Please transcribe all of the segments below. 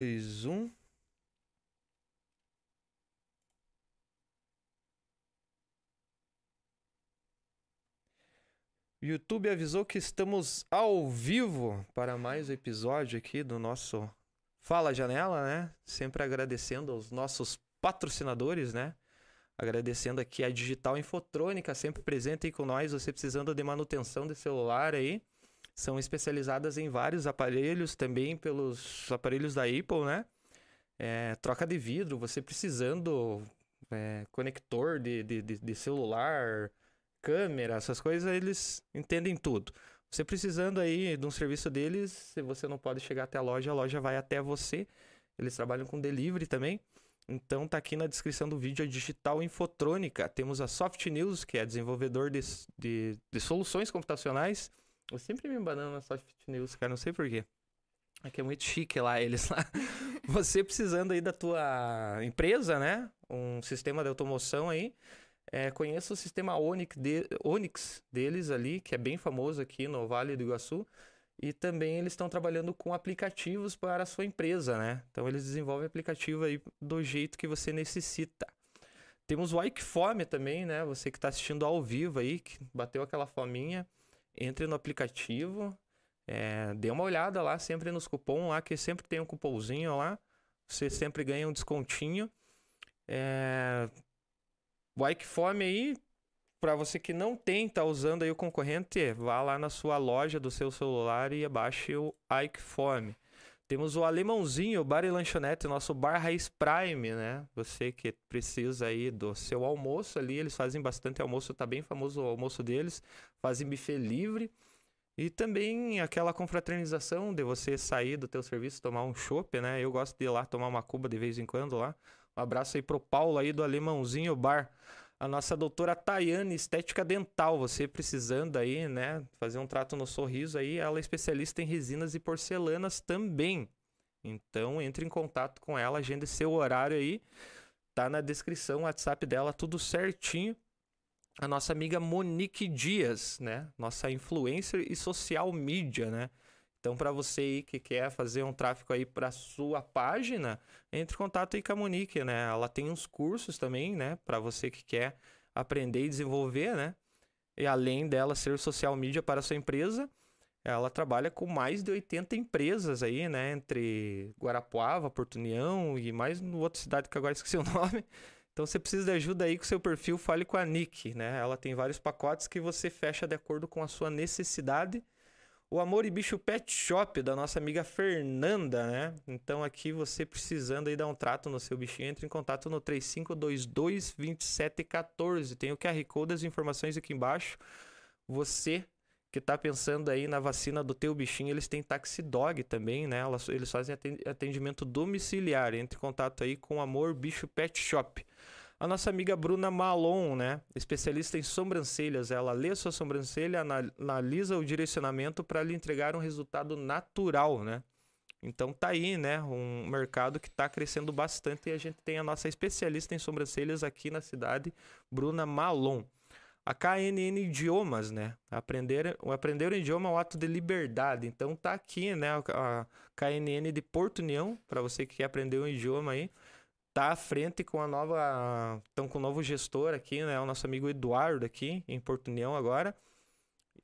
dois, um. YouTube avisou que estamos ao vivo para mais um episódio aqui do nosso Fala Janela, né? Sempre agradecendo aos nossos patrocinadores, né? Agradecendo aqui a Digital Infotrônica, sempre presente aí com nós, você precisando de manutenção de celular aí. São especializadas em vários aparelhos, também pelos aparelhos da Apple, né? É, troca de vidro, você precisando é, conector de, de, de celular, câmera, essas coisas, eles entendem tudo. Você precisando aí de um serviço deles, se você não pode chegar até a loja, a loja vai até você. Eles trabalham com delivery também. Então tá aqui na descrição do vídeo a Digital Infotrônica. Temos a Soft News, que é desenvolvedor de, de, de soluções computacionais. Eu sempre me embanando na Soft News, cara, não sei porquê. É que é muito chique lá, eles lá. Você precisando aí da tua empresa, né? Um sistema de automoção aí. É, conheça o sistema Onix, de, Onix deles ali, que é bem famoso aqui no Vale do Iguaçu. E também eles estão trabalhando com aplicativos para a sua empresa, né? Então eles desenvolvem aplicativo aí do jeito que você necessita. Temos o Ike Fome também, né? Você que está assistindo ao vivo aí, que bateu aquela fominha, entre no aplicativo, é, dê uma olhada lá, sempre nos cupons lá, que sempre tem um cupomzinho lá. Você sempre ganha um descontinho. É, Bike Fome aí, para você que não tem, tá usando aí o concorrente, vá lá na sua loja do seu celular e abaixe o Ike Fome. Temos o Alemãozinho, Bar e Lanchonete, nosso Bar Raiz Prime, né? Você que precisa aí do seu almoço ali, eles fazem bastante almoço, tá bem famoso o almoço deles, fazem buffet livre. E também aquela confraternização de você sair do teu serviço, tomar um chopp, né? Eu gosto de ir lá tomar uma cuba de vez em quando lá. Um abraço aí pro Paulo aí do Alemãozinho Bar. A nossa doutora Tayane, estética dental, você precisando aí, né, fazer um trato no sorriso aí, ela é especialista em resinas e porcelanas também. Então, entre em contato com ela, agende seu horário aí. Tá na descrição o WhatsApp dela, tudo certinho. A nossa amiga Monique Dias, né? Nossa influencer e social media, né? Então, para você aí que quer fazer um tráfego aí para sua página, entre em contato aí com a Monique, né? Ela tem uns cursos também, né? Para você que quer aprender e desenvolver, né? E além dela ser social media para sua empresa, ela trabalha com mais de 80 empresas aí, né? Entre Guarapuava, Porto União e mais outra cidade que agora esqueci o nome. Então, você precisa de ajuda aí com seu perfil, fale com a Nick, né? Ela tem vários pacotes que você fecha de acordo com a sua necessidade o Amor e Bicho Pet Shop da nossa amiga Fernanda, né? Então aqui você precisando aí dar um trato no seu bichinho, entre em contato no 3522 2714. Tem o QR Code das informações aqui embaixo. Você que está pensando aí na vacina do teu bichinho, eles têm Taxi Dog também, né? Eles fazem atendimento domiciliar. Entre em contato aí com o Amor Bicho Pet Shop. A nossa amiga Bruna Malon, né? Especialista em sobrancelhas, ela lê sua sobrancelha, analisa o direcionamento para lhe entregar um resultado natural, né? Então tá aí, né? Um mercado que está crescendo bastante e a gente tem a nossa especialista em sobrancelhas aqui na cidade, Bruna Malon. A KNN Idiomas, né? Aprender, o aprender um idioma é um ato de liberdade. Então tá aqui, né? A KNN de Porto União, para você que quer aprender um idioma aí tá à frente com a nova. Estão com o novo gestor aqui, né? O nosso amigo Eduardo aqui, em Porto União agora.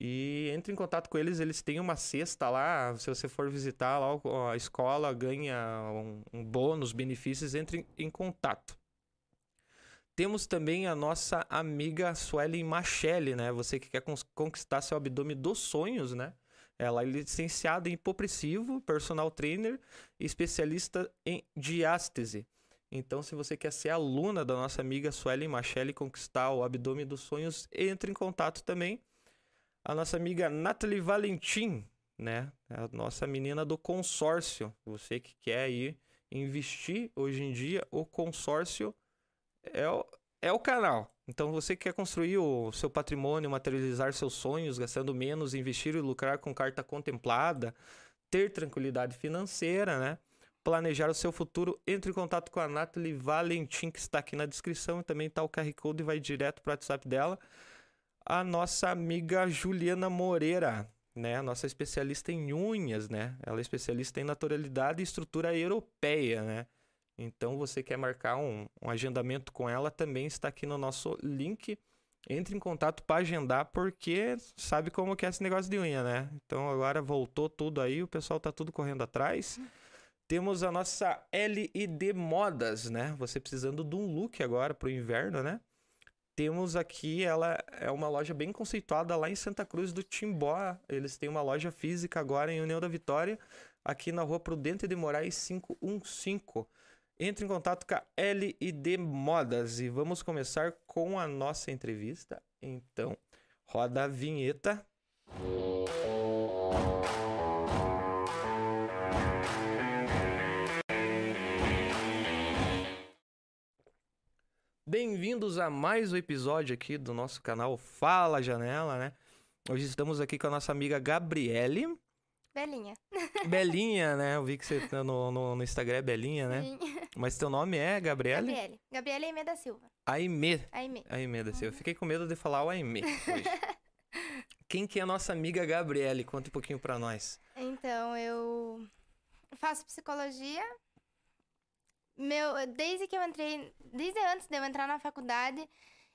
E entre em contato com eles, eles têm uma cesta lá. Se você for visitar lá a escola, ganha um, um bônus, benefícios, entre em contato. Temos também a nossa amiga Suelen Machelle, né? Você que quer conquistar seu abdômen dos sonhos, né? Ela é licenciada em hipopressivo, personal trainer e especialista em diástese. Então, se você quer ser aluna da nossa amiga Suelen Machelle e conquistar o abdômen dos sonhos, entre em contato também. A nossa amiga Nathalie Valentim, né? A nossa menina do consórcio. Você que quer ir investir hoje em dia, o consórcio é o, é o canal. Então, você quer construir o seu patrimônio, materializar seus sonhos, gastando menos, investir e lucrar com carta contemplada, ter tranquilidade financeira, né? Planejar o seu futuro, entre em contato com a Nathalie Valentim, que está aqui na descrição, e também está o QR Code e vai direto para o WhatsApp dela. A nossa amiga Juliana Moreira, né? Nossa especialista em unhas, né? Ela é especialista em naturalidade e estrutura europeia, né? Então, você quer marcar um, um agendamento com ela, também está aqui no nosso link. Entre em contato para agendar, porque sabe como que é esse negócio de unha, né? Então, agora voltou tudo aí, o pessoal tá tudo correndo atrás. Temos a nossa LED Modas, né? Você precisando de um look agora pro inverno, né? Temos aqui, ela é uma loja bem conceituada lá em Santa Cruz do Timbó. Eles têm uma loja física agora em União da Vitória, aqui na rua Prudente de Moraes 515. Entre em contato com a LID Modas e vamos começar com a nossa entrevista. Então, roda a vinheta. Bem-vindos a mais um episódio aqui do nosso canal Fala Janela, né? Hoje estamos aqui com a nossa amiga Gabriele. Belinha. Belinha, né? Eu vi que você tá no, no, no Instagram é Belinha, né? Sim. Mas teu nome é Gabriele? Gabriele. Gabriele Aimee da Silva. Aimee. Aimee. Aimee da Silva. Fiquei com medo de falar o Aimee hoje. Quem que é a nossa amiga Gabriele? Conta um pouquinho pra nós. Então, eu faço psicologia. Meu, desde que eu entrei, desde antes de eu entrar na faculdade,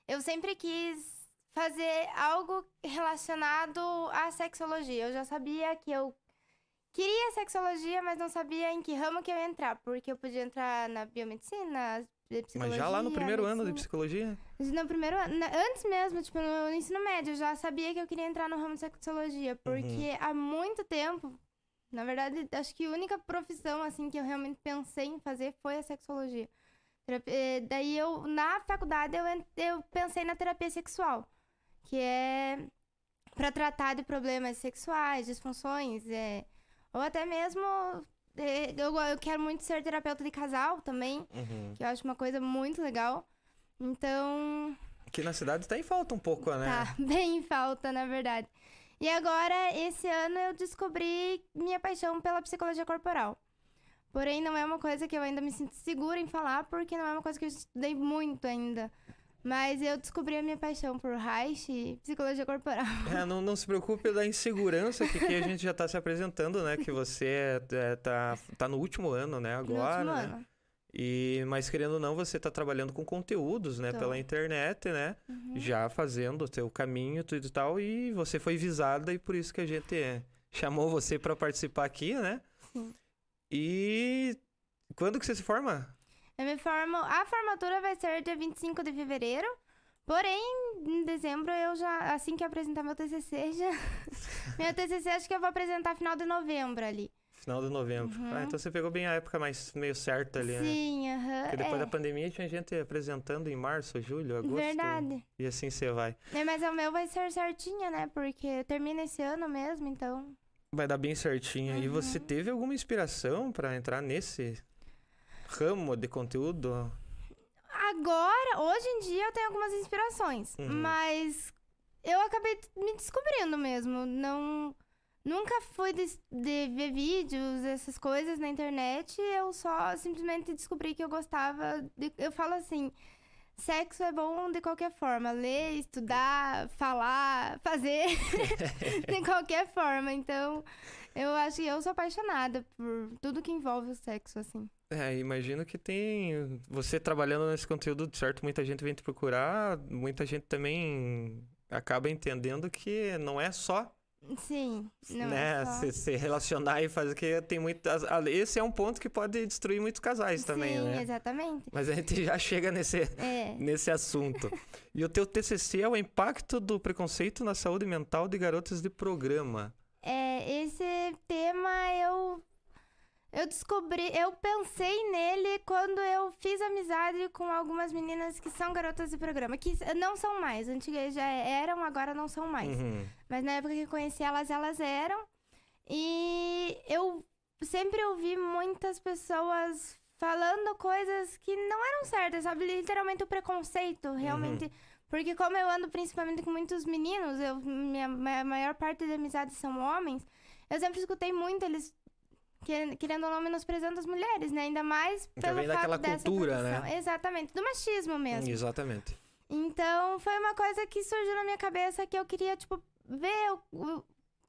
eu sempre quis fazer algo relacionado à sexologia. Eu já sabia que eu queria sexologia, mas não sabia em que ramo que eu ia entrar, porque eu podia entrar na biomedicina. Mas já lá no primeiro ano de psicologia? No primeiro ano, antes mesmo, tipo, no ensino médio, eu já sabia que eu queria entrar no ramo de sexologia, porque há muito tempo, na verdade, acho que a única profissão, assim, que eu realmente pensei em fazer foi a sexologia. Eh, Daí eu, na faculdade, eu, eu pensei na terapia sexual, que é para tratar de problemas sexuais, disfunções, é, ou até mesmo, eh, eu, eu quero muito ser terapeuta de casal também, Uhum. que eu acho uma coisa muito legal. Então, Aqui na cidade tá em falta um pouco, né? tá bem em falta, na verdade. E agora, esse ano, eu descobri minha paixão pela psicologia corporal. Porém, não é uma coisa que eu ainda me sinto segura em falar, porque não é uma coisa que eu estudei muito ainda. Mas eu descobri a minha paixão por Reich e psicologia corporal. É, não, não se preocupe da insegurança que, que a gente já tá se apresentando, né? Que você é, é, tá, tá no último ano, né? no Agora, último né? ano. E, mas querendo ou não, você tá trabalhando com conteúdos, né? Tô. Pela internet, né? Uhum. Já fazendo o teu caminho, tudo e tal. E você foi visada e por isso que a gente é, chamou você para participar aqui, né? Sim. E quando que você se forma? Eu me formo. A formatura vai ser dia 25 de fevereiro. Porém, em dezembro eu já. Assim que eu apresentar meu TCC, já. meu TCC acho que eu vou apresentar final de novembro ali. Final de novembro. Uhum. Ah, então você pegou bem a época mais meio certa ali, né? Sim, aham. Porque depois é. da pandemia tinha gente apresentando em março, julho, agosto. Verdade. E assim você vai. É, mas o meu vai ser certinho, né? Porque termina esse ano mesmo, então. Vai dar bem certinho. E você Uhum. teve alguma inspiração para entrar nesse ramo de conteúdo? Agora, hoje em dia, eu tenho algumas inspirações. Uhum. Mas eu acabei me descobrindo mesmo. Não. Nunca fui de, de ver vídeos, essas coisas na internet. Eu só simplesmente descobri que eu gostava. De, eu falo assim: sexo é bom de qualquer forma. Ler, estudar, falar, fazer. de qualquer forma. Então, eu acho que eu sou apaixonada por tudo que envolve o sexo, assim. É, imagino que tem. Você trabalhando nesse conteúdo, certo, muita gente vem te procurar, muita gente também acaba entendendo que não é só, Sim. Não né, é só... se, se relacionar e fazer que tem muitas. Esse é um ponto que pode destruir muitos casais também, Sim, né? exatamente. Mas a gente já chega nesse, É. nesse assunto. E o teu TCC é o impacto do preconceito na saúde mental de garotas de programa. É, esse tema eu eu descobri, eu pensei nele quando eu fiz amizade com algumas meninas que são garotas de programa, que não são mais, antigas já eram, agora não são mais. Uhum. Mas na época que eu conheci elas, elas eram. E eu sempre ouvi muitas pessoas falando coisas que não eram certas, sabe? Literalmente o preconceito, realmente. Porque como eu ando principalmente com muitos meninos, eu, minha, ma- maior parte da amizade são homens, eu sempre escutei muito eles querendo ou não menosprezando as mulheres, né? Ainda mais pelo vem fato daquela dessa cultura, né? Exatamente, do machismo mesmo. Exatamente. Então, foi uma coisa que surgiu na minha cabeça que eu queria, tipo, ver o-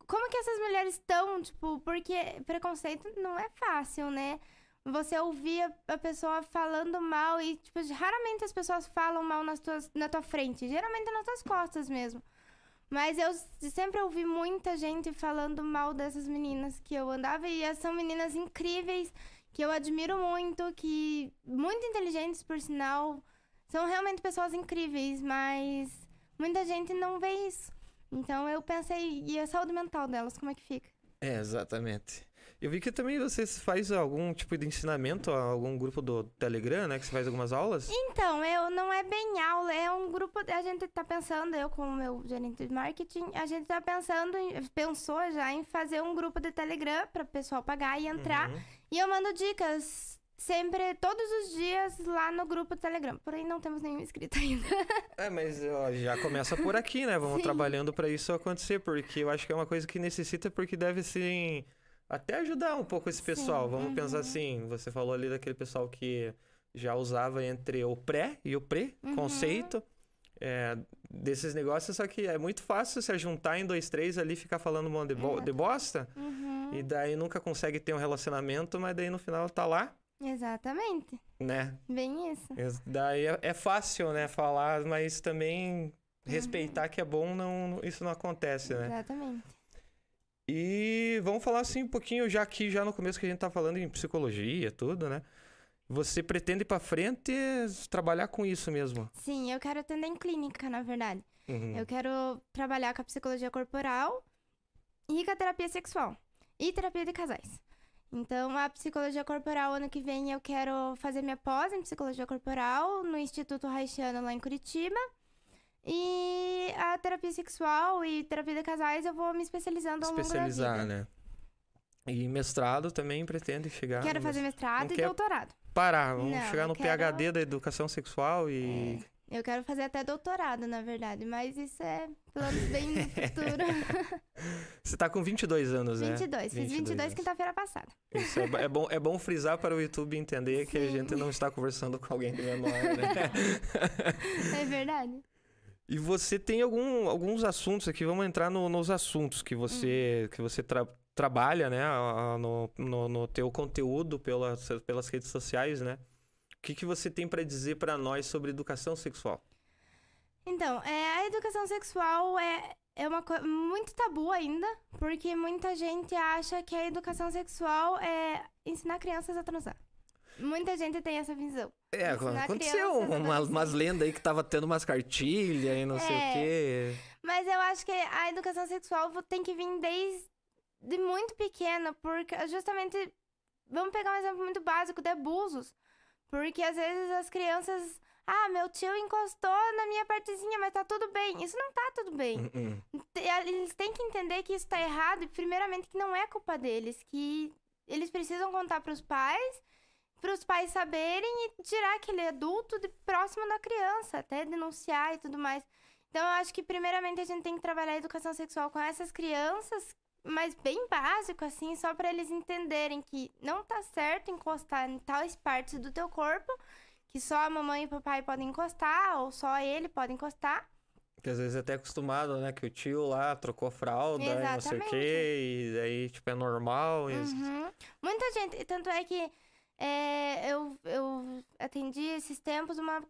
como que essas mulheres estão, tipo, porque preconceito não é fácil, né? Você ouvir a, a pessoa falando mal e, tipo, raramente as pessoas falam mal nas tuas, na tua frente, geralmente nas tuas costas mesmo. Mas eu sempre ouvi muita gente falando mal dessas meninas que eu andava e são meninas incríveis, que eu admiro muito, que muito inteligentes por sinal, são realmente pessoas incríveis, mas muita gente não vê isso. Então eu pensei, e a saúde mental delas, como é que fica? É, exatamente. Eu vi que também você faz algum tipo de ensinamento a algum grupo do Telegram, né? Que você faz algumas aulas. Então, eu não é bem aula, é um grupo. A gente tá pensando, eu como meu gerente de marketing, a gente tá pensando, pensou já em fazer um grupo de Telegram para o pessoal pagar e entrar. Uhum. E eu mando dicas sempre, todos os dias, lá no grupo do Telegram. Porém, não temos nenhum inscrito ainda. é, mas ó, já começa por aqui, né? Vamos Sim. trabalhando para isso acontecer, porque eu acho que é uma coisa que necessita, porque deve ser até ajudar um pouco esse pessoal. Sim, Vamos uhum. pensar assim, você falou ali daquele pessoal que já usava entre o pré e o pré-conceito. Uhum. É, desses negócios, só que é muito fácil se juntar em dois, três ali ficar falando um de, bo de bosta. Uhum. E daí nunca consegue ter um relacionamento, mas daí no final tá lá. Exatamente. Né? Bem isso. Daí é, é fácil, né, falar, mas também uhum. respeitar que é bom, não, isso não acontece, né? Exatamente. E vamos falar assim um pouquinho, já aqui, já no começo que a gente tá falando em psicologia, tudo, né? Você pretende ir pra frente trabalhar com isso mesmo? Sim, eu quero atender em clínica, na verdade. Uhum. Eu quero trabalhar com a psicologia corporal e com a terapia sexual. E terapia de casais. Então, a psicologia corporal, ano que vem, eu quero fazer minha pós em psicologia corporal no Instituto Haitiano, lá em Curitiba. E a terapia sexual e terapia de casais eu vou me especializando ao Especializar, longo da vida. né? E mestrado também pretende chegar. Quero fazer mestrado Não e doutorado. Parar, vamos Não, chegar no quero... PhD da educação sexual e. É, eu quero fazer até doutorado, na verdade, mas isso é planos bem no futuro. Você tá com 22 anos, 22, né? 22, fiz 22 quinta-feira passada. Isso é, é, bom, é bom frisar para o YouTube entender Sim. que a gente não está conversando com alguém de menor, né? é verdade. E você tem algum, alguns assuntos aqui, vamos entrar no, nos assuntos que você, uhum. que você tra, trabalha, né, no, no, no, teu conteúdo pelas, pelas redes sociais, né? O que, que você tem para dizer para nós sobre educação sexual? Então, é, a educação sexual é, é uma coisa muito tabu ainda, porque muita gente acha que a educação sexual é ensinar crianças a transar. Muita gente tem essa visão. É, aconteceu uma, umas lendas aí que tava tendo umas cartilhas e não é, sei o é. quê. Mas eu acho que a educação sexual tem que vir desde muito pequena, porque justamente. Vamos pegar um exemplo muito básico de abusos. Porque às vezes as crianças. Ah, meu tio encostou na minha partezinha, mas tá tudo bem. Isso não tá tudo bem. Uh -uh. Eles têm que entender que isso tá errado e, primeiramente, que não é culpa deles. Que eles precisam contar pros pais para os pais saberem e tirar aquele adulto de próximo da criança, até denunciar e tudo mais. Então, eu acho que, primeiramente, a gente tem que trabalhar a educação sexual com essas crianças, mas bem básico, assim, só para eles entenderem que não tá certo encostar em tais partes do teu corpo, que só a mamãe e o papai podem encostar, ou só ele pode encostar. Que às vezes é até acostumado, né? Que o tio lá trocou fralda Exatamente. e não sei o quê, e aí, tipo, é normal. E... Uhum. Muita gente, tanto é que é, eu, eu atendi esses tempos uma,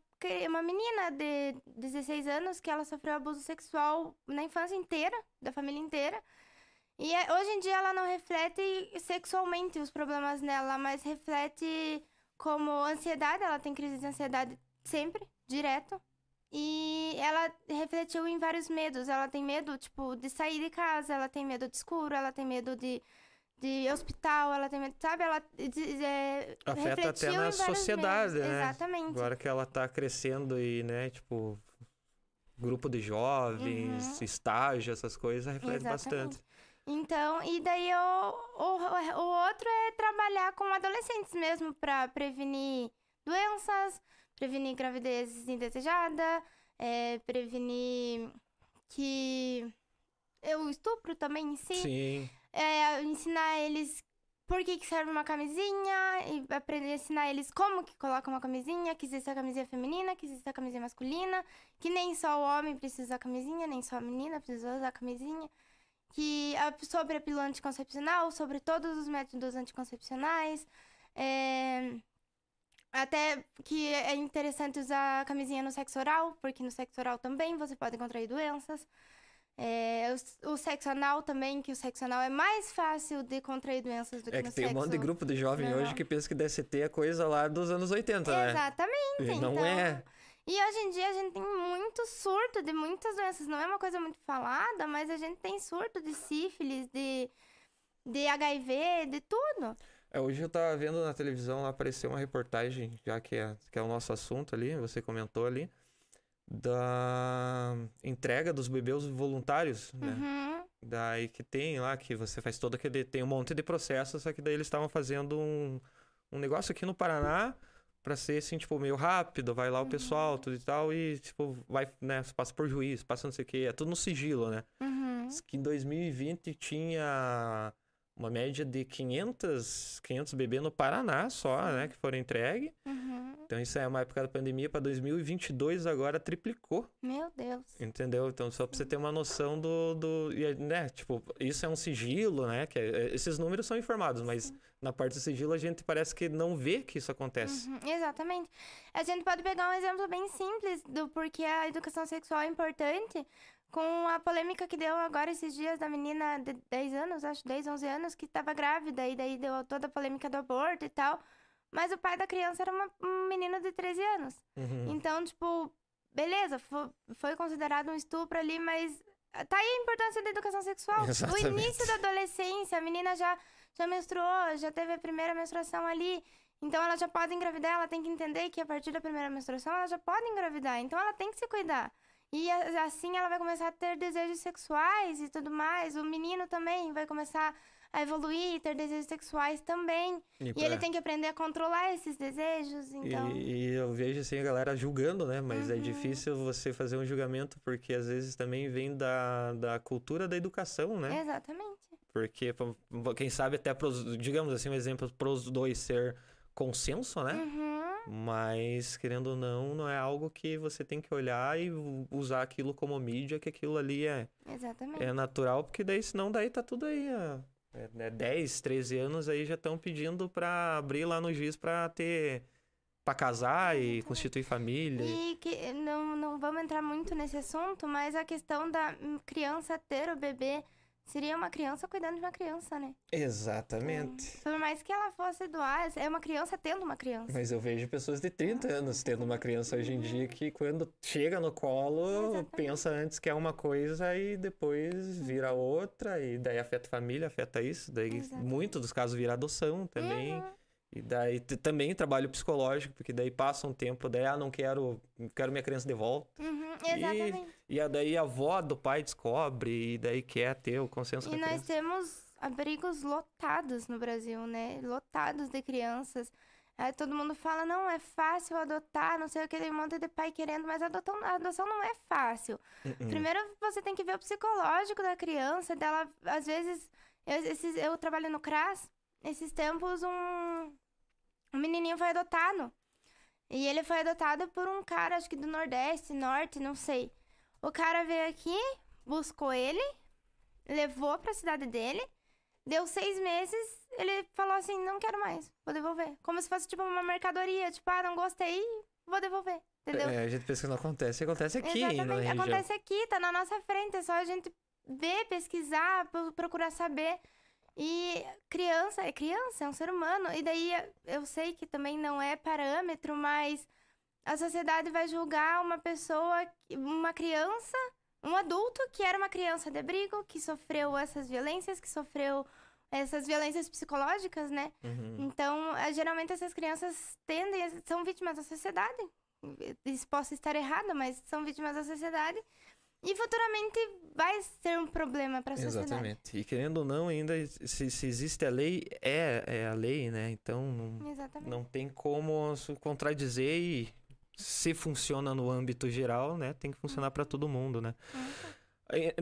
uma menina de 16 anos que ela sofreu abuso sexual na infância inteira, da família inteira. E é, hoje em dia ela não reflete sexualmente os problemas dela, mas reflete como ansiedade, ela tem crise de ansiedade sempre, direto. E ela refletiu em vários medos. Ela tem medo, tipo, de sair de casa, ela tem medo de escuro, ela tem medo de de hospital, ela tem, sabe, ela é, afeta até na sociedade, meses. né? Exatamente. Agora que ela tá crescendo e, né, tipo, grupo de jovens, uhum. estágio, essas coisas, reflete Exatamente. bastante. Então, e daí o, o, o outro é trabalhar com adolescentes mesmo para prevenir doenças, prevenir gravidez indesejada, é, prevenir que o estupro também em si. Sim é, ensinar eles por que, que serve uma camisinha, e aprender a ensinar eles como que coloca uma camisinha, que existe a camisinha feminina, que existe a camisinha masculina, que nem só o homem precisa usar camisinha, nem só a menina precisa usar camisinha. que sobre a pílula anticoncepcional, sobre todos os métodos anticoncepcionais. É, até que é interessante usar camisinha no sexo oral, porque no sexo oral também você pode contrair doenças. É, o, o, sexo anal também, que o sexo anal é mais fácil de contrair doenças do é que, que no tem sexo um monte de grupo de jovem hoje que pensa que DST é coisa lá dos anos 80, né? Exatamente. E não então... é. E hoje em dia a gente tem muito surto de muitas doenças. Não é uma coisa muito falada, mas a gente tem surto de sífilis, de, de HIV, de tudo. É, hoje eu tava vendo na televisão, lá apareceu uma reportagem, já que é, que é o nosso assunto ali, você comentou ali, da entrega dos bebês voluntários, né? Uhum. Daí que tem lá, que você faz todo aquele. Tem um monte de processo, só que daí eles estavam fazendo um, um negócio aqui no Paraná pra ser assim, tipo, meio rápido, vai lá o pessoal, tudo e tal, e tipo, vai, né, passa por juiz, passa não sei o que, é tudo no sigilo, né? Uhum. Que em 2020 tinha uma média de 500, 500 bebês no Paraná só, né, que foram entregues. Uhum. Então isso é uma época da pandemia, para 2022 agora triplicou. Meu Deus. Entendeu? Então, só pra você ter uma noção do. do né? Tipo, isso é um sigilo, né? Que é- esses números são informados, mas na parte do sigilo a gente parece que não vê que isso acontece. Uhum, exatamente. A gente pode pegar um exemplo bem simples do porquê a educação sexual é importante com a polêmica que deu agora esses dias da menina de 10 anos, acho 10, 11 anos, que estava grávida e daí deu toda a polêmica do aborto e tal. Mas o pai da criança era uma- um menino de 13 anos. Uhum. Então, tipo, beleza, fo- foi considerado um estupro ali, mas tá aí a importância da educação sexual. Exatamente. O início da adolescência, a menina já, já menstruou, já teve a primeira menstruação ali. Então ela já pode engravidar, ela tem que entender que a partir da primeira menstruação ela já pode engravidar. Então ela tem que se cuidar. E assim ela vai começar a ter desejos sexuais e tudo mais. O menino também vai começar a evoluir, ter desejos sexuais também. E pra- ele tem que aprender a controlar esses desejos, então... E, e eu vejo assim a galera julgando, né? Mas é Uhum. difícil você fazer um julgamento porque às vezes também vem da, da cultura da educação, né? Exatamente. Porque quem sabe até pros, digamos assim, um exemplo pros dois ser consenso, né? Uhum. Mas, querendo ou não, não é algo que você tem que olhar e usar aquilo como mídia, que aquilo ali é, Exatamente. é natural, porque daí, senão, daí tá tudo aí, ó, é, é 10, 13 anos aí já estão pedindo pra abrir lá no juiz pra ter, pra casar e Exatamente. constituir família. E que não, não vamos entrar muito nesse assunto, mas a questão da hum, criança ter o bebê seria uma criança cuidando de uma criança, né? Exatamente. Por mais que ela fosse doar, é uma criança tendo uma criança. Mas eu vejo pessoas de 30 anos tendo uma criança hoje em dia que quando chega no colo, Exatamente. pensa antes que é uma coisa e depois vira outra, e daí afeta a família, afeta isso, daí Exatamente. muitos dos casos vira adoção também. Uhum. E daí também trabalho psicológico, porque daí passa um tempo, daí ah, não quero, quero minha criança de volta. Uhum, exatamente. E a- daí a avó do pai descobre e daí quer ter o consenso E da nós criança. temos abrigos lotados no Brasil, né? Lotados de crianças. Aí todo mundo fala, não, é fácil adotar, não sei o que, tem um monte de pai querendo, mas a adoção, a adoção não é fácil. Uhum. Primeiro você tem que ver o psicológico da criança, dela, às vezes, eu, esses- eu trabalho no CRAS, esses tempos um, um menininho foi adotado. E ele foi adotado por um cara, acho que do Nordeste, Norte, não sei. O cara veio aqui, buscou ele, levou pra cidade dele, deu seis meses, ele falou assim, não quero mais, vou devolver. Como se fosse tipo uma mercadoria, tipo, ah, não gostei, vou devolver, entendeu? É, a gente pensa que não acontece, acontece aqui Exatamente. Acontece aqui, tá na nossa frente. É só a gente ver, pesquisar, pro- procurar saber. E criança é criança, é um ser humano. E daí eu sei que também não é parâmetro, mas a sociedade vai julgar uma pessoa, uma criança, um adulto que era uma criança de abrigo, que sofreu essas violências, que sofreu essas violências psicológicas, né? Uhum. Então, eh, geralmente essas crianças tendem, a- são vítimas da sociedade. Isso posso estar errada, mas são vítimas da sociedade. E futuramente vai ser um problema para a sociedade. Exatamente. E querendo ou não, ainda se, se existe a lei, é, é a lei, né? Então não, Exatamente. não tem como se contradizer e se funciona no âmbito geral, né? Tem que funcionar para todo mundo, né? Uhum.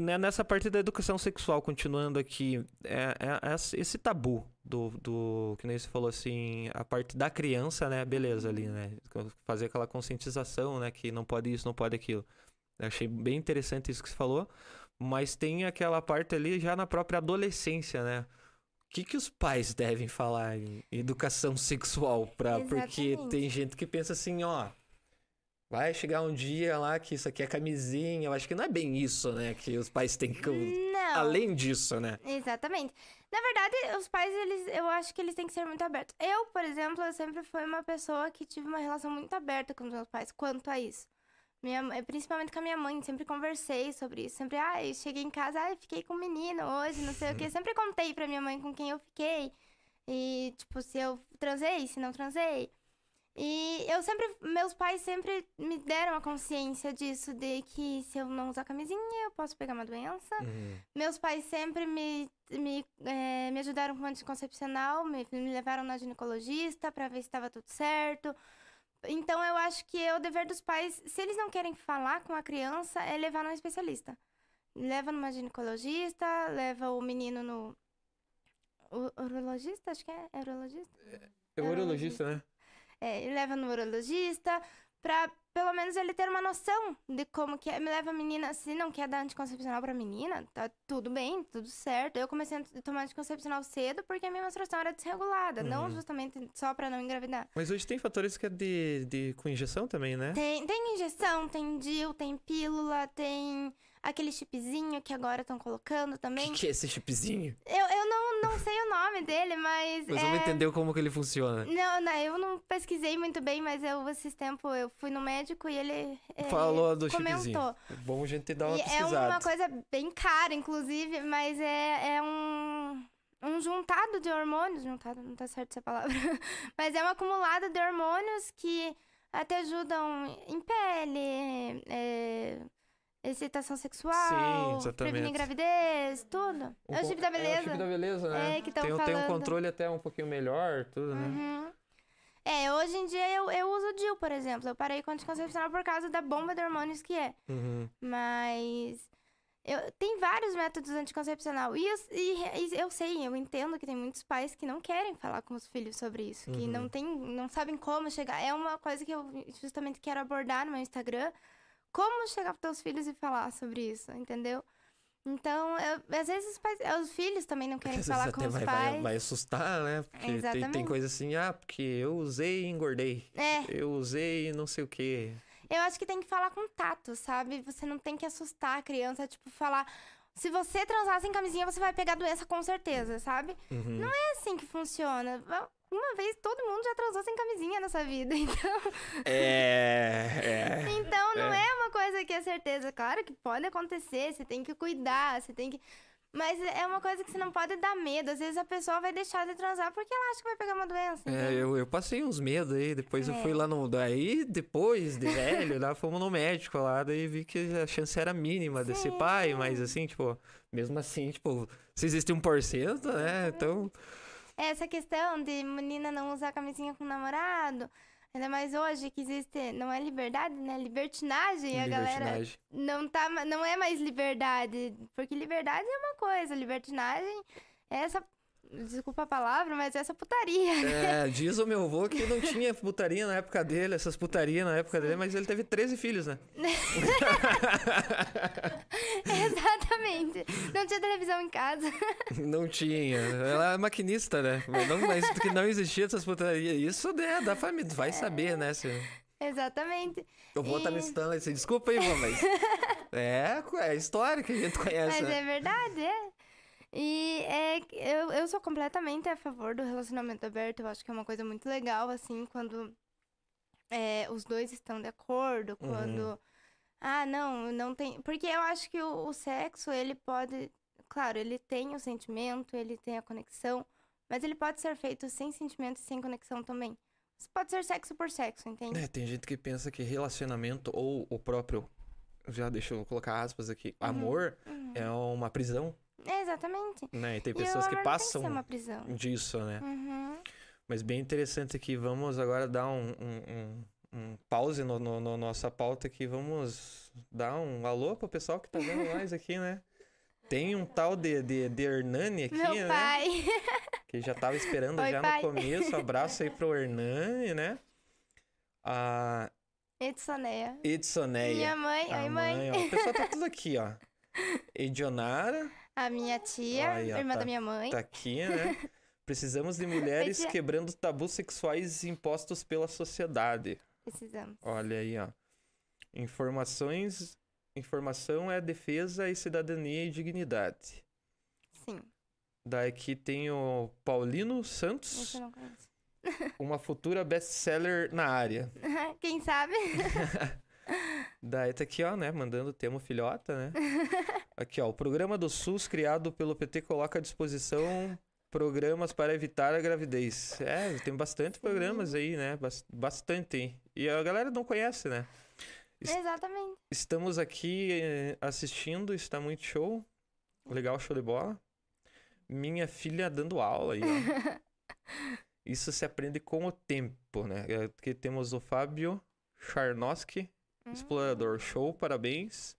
Né, Nessa parte da educação sexual, continuando aqui, é, é- é esse tabu do, do. Que nem você falou assim, a parte da criança, né? Beleza ali, né? Fazer aquela conscientização, né? Que não pode isso, não pode aquilo. Eu achei bem interessante isso que você falou. Mas tem aquela parte ali já na própria adolescência, né? O que, que os pais devem falar em educação sexual? Pra, porque tem gente que pensa assim, ó. Vai chegar um dia lá que isso aqui é camisinha. Eu acho que não é bem isso, né? Que os pais têm que. Não. Além disso, né? Exatamente. Na verdade, os pais, eles, eu acho que eles têm que ser muito abertos. Eu, por exemplo, eu sempre fui uma pessoa que tive uma relação muito aberta com os meus pais quanto a isso. Minha, principalmente com a minha mãe, sempre conversei sobre isso. Sempre, ai, cheguei em casa, ai, fiquei com um menino hoje, não sei o quê. Sempre contei pra minha mãe com quem eu fiquei. E, tipo, se eu transei, se não transei. E eu sempre, meus pais sempre me deram a consciência disso, de que se eu não usar camisinha, eu posso pegar uma doença. Uhum. Meus pais sempre me, me, eh, me ajudaram com anticoncepcional, me, me levaram na ginecologista pra ver se estava tudo certo. Então eu acho que é o dever dos pais, se eles não querem falar com a criança, é levar num especialista. Leva numa ginecologista, leva o menino no. O, urologista? Acho que é, é urologista? É o urologista, né? É, leva no urologista pra pelo menos ele ter uma noção de como que é. Me leva a menina, se não quer dar anticoncepcional pra menina, tá tudo bem, tudo certo. Eu comecei a tomar anticoncepcional cedo porque a minha menstruação era desregulada, não Uhum. justamente só pra não engravidar. Mas hoje tem fatores que é de, de com injeção também, né? Tem, tem injeção, tem DIL, tem pílula, tem aquele chipzinho que agora estão colocando O também. que, que é esse chipzinho? Eu, eu não, não sei o nome dele, mas. Mas é... vamos entender como que ele funciona. Não, não, eu não pesquisei muito bem, mas eu, esses tempos, eu fui no médico e ele é, Falou do comentou. chipzinho. Bom a gente dar uma E é pesquisada. uma coisa bem cara, inclusive, mas é, é um, um juntado de hormônios, juntado, não tá certo essa palavra, mas é um acumulado de hormônios que até ajudam em pele, é, excitação sexual, exatamente. prevenir gravidez, tudo. O é o chip da É o beleza. chip da beleza, né? É, que tem, tem um falando. controle até um pouquinho melhor, tudo, né? Uhum. É, hoje em dia eu, eu uso o DIL, por exemplo. Eu parei com anticoncepcional por causa da bomba de hormônios que é. Uhum. Mas. Eu, tem vários métodos anticoncepcional. E eu, e- e eu sei, eu entendo que tem muitos pais que não querem falar com os filhos sobre isso. Que Uhum. não, tem, não sabem como chegar. É uma coisa que eu justamente quero abordar no meu Instagram. Como chegar para teus filhos e falar sobre isso, entendeu? Então, eu- às vezes os, pais, os filhos também não querem Às falar com os vai, pais. vai, vai assustar, né? Porque tem, tem coisa assim, ah, porque eu usei e engordei. É, Eu usei e não sei o quê. Eu acho que tem que falar com tato, sabe? Você não tem que assustar a criança, tipo, falar. Se você transar sem camisinha, você vai pegar doença com certeza, sabe? Uhum. É assim que funciona. Uma vez todo mundo já transou sem camisinha nessa vida, então. É, é. Então não É. é. uma coisa que é certeza. Claro que pode acontecer, você tem que cuidar, você tem que. Mas é uma coisa que você não pode dar medo. Às vezes a pessoa vai deixar de transar porque ela acha que vai pegar uma doença. É, entende? eu, eu passei uns medos aí, depois eu É. fui lá no. Daí, depois de velho, lá fomos no médico lá, daí vi que a chance era mínima de ser pai, mas assim, tipo, mesmo assim, tipo, se existe um por cento, né? Então. Essa questão de menina não usar camisinha com namorado, ainda mais hoje que existe, não é liberdade, né? Libertinagem, a galera não tá, não é mais liberdade, porque liberdade é uma coisa, libertinagem é essa, desculpa a palavra, mas essa putaria. É, diz o meu avô que não tinha putaria na época dele, essas putarias na época dele, mas ele teve 13 filhos, né? Exatamente. Não tinha televisão em casa. Não tinha. Ela é maquinista, né? Mas, não, mas que não existia essas putarias. Isso né, da família. Vai saber, né? Se... Exatamente. Eu vou estar E- me citando assim. Desculpa aí, vô, mas. É, é história que a gente conhece. Mas né? é verdade, é. E é, eu, eu sou completamente a favor do relacionamento aberto. Eu acho que é uma coisa muito legal, assim, quando é, os dois estão de acordo, Uhum. quando. Ah, não, não tem. Porque eu acho que o, o sexo, ele pode. Claro, ele tem o sentimento, ele tem a conexão, mas ele pode ser feito sem sentimento e sem conexão também. Isso pode ser sexo por sexo, entende? É, tem gente que pensa que relacionamento ou o próprio. Já deixa eu colocar aspas aqui. Amor Uhum. é uma prisão, É, exatamente. né? E tem E pessoas que passam Tem que prisão. disso, né? Uhum. Mas bem interessante aqui. Vamos agora dar um, um, um- um pause no, no, no nossa pauta aqui. Vamos dar um alô pro pessoal que tá vendo nós aqui, né? Tem um tal de, de, de Hernani aqui, Meu né? pai. Que já tava esperando Oi, já pai. no começo. Abraço aí pro Hernani, né? A Edsoneia. Edsoneia. Minha mãe. a Oi, mãe. ó. O pessoal tá tudo aqui, ó. Edionara A minha tia, Aí, ó, irmã tá- da minha mãe. tá aqui, né? Precisamos de mulheres tia- quebrando tabus sexuais impostos pela sociedade. Precisamos. Olha aí, ó. Informações. Informação é defesa e cidadania e dignidade. Sim. Daí aqui tem o Paulino Esse Santos, eu não conheço. uma futura best-seller na área. Quem sabe? Daí tá aqui, ó, né? Mandando tema filhota, né? Aqui, ó. O programa do SUS criado pelo PT coloca à disposição programas para evitar a gravidez. É, tem bastante programas aí, né? Bas- Bastante. E a galera não conhece, né? Est- Exatamente. Estamos aqui eh, assistindo, está muito show. Legal, show de bola. Minha filha dando aula aí, ó. Isso se aprende com o tempo, né? Aqui temos o Fábio Charnoski, Hum. explorador. Show, parabéns.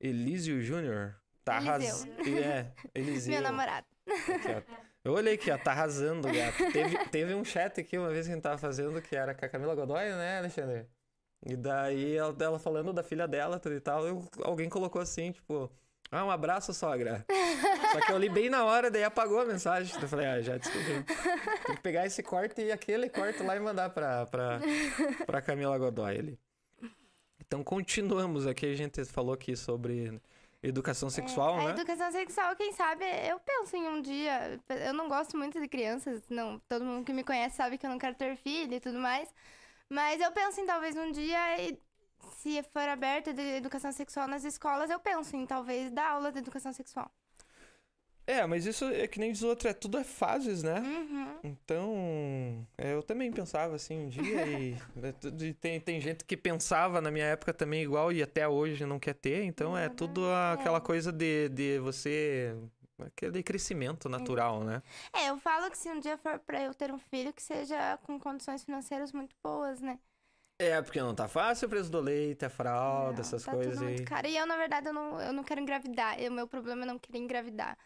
Elísio Júnior. Tá arrasando. É, Eliseu. Meu namorado. Eu olhei aqui, ó, tá arrasando, gato. Teve, teve um chat aqui uma vez que a gente tava fazendo que era com a Camila Godoy, né, Alexandre? E daí ela, ela falando da filha dela tudo e tal, eu- alguém colocou assim, tipo, ah, um abraço, sogra. Só que eu li bem na hora, daí apagou a mensagem. Eu falei, ah, já descobri. Tem que pegar esse corte e aquele corte lá e mandar pra, pra, pra Camila Godoy ali. Então continuamos aqui, a gente falou aqui sobre educação sexual, É, né? Educação sexual, quem sabe, eu penso em um dia. Eu não gosto muito de crianças, não. Todo mundo que me conhece sabe que eu não quero ter filho e tudo mais. Mas eu penso em talvez um dia, e se for aberta de educação sexual nas escolas, eu penso em talvez dar aula de educação sexual. É, mas isso é que nem diz outro, é tudo é fases, né? Uhum. Então, é, eu também pensava assim um dia e, é e tem, tem gente que pensava na minha época também igual e até hoje não quer ter, então é tudo aquela coisa de, de você. aquele crescimento natural, né? É, eu falo que se um dia for pra eu ter um filho, que seja com condições financeiras muito boas, né? É, porque não tá fácil o preço do leite, a fralda, Não, essas tá coisas tudo muito aí. caro. E eu, na verdade, eu não, eu não quero engravidar. O meu problema é não querer engravidar.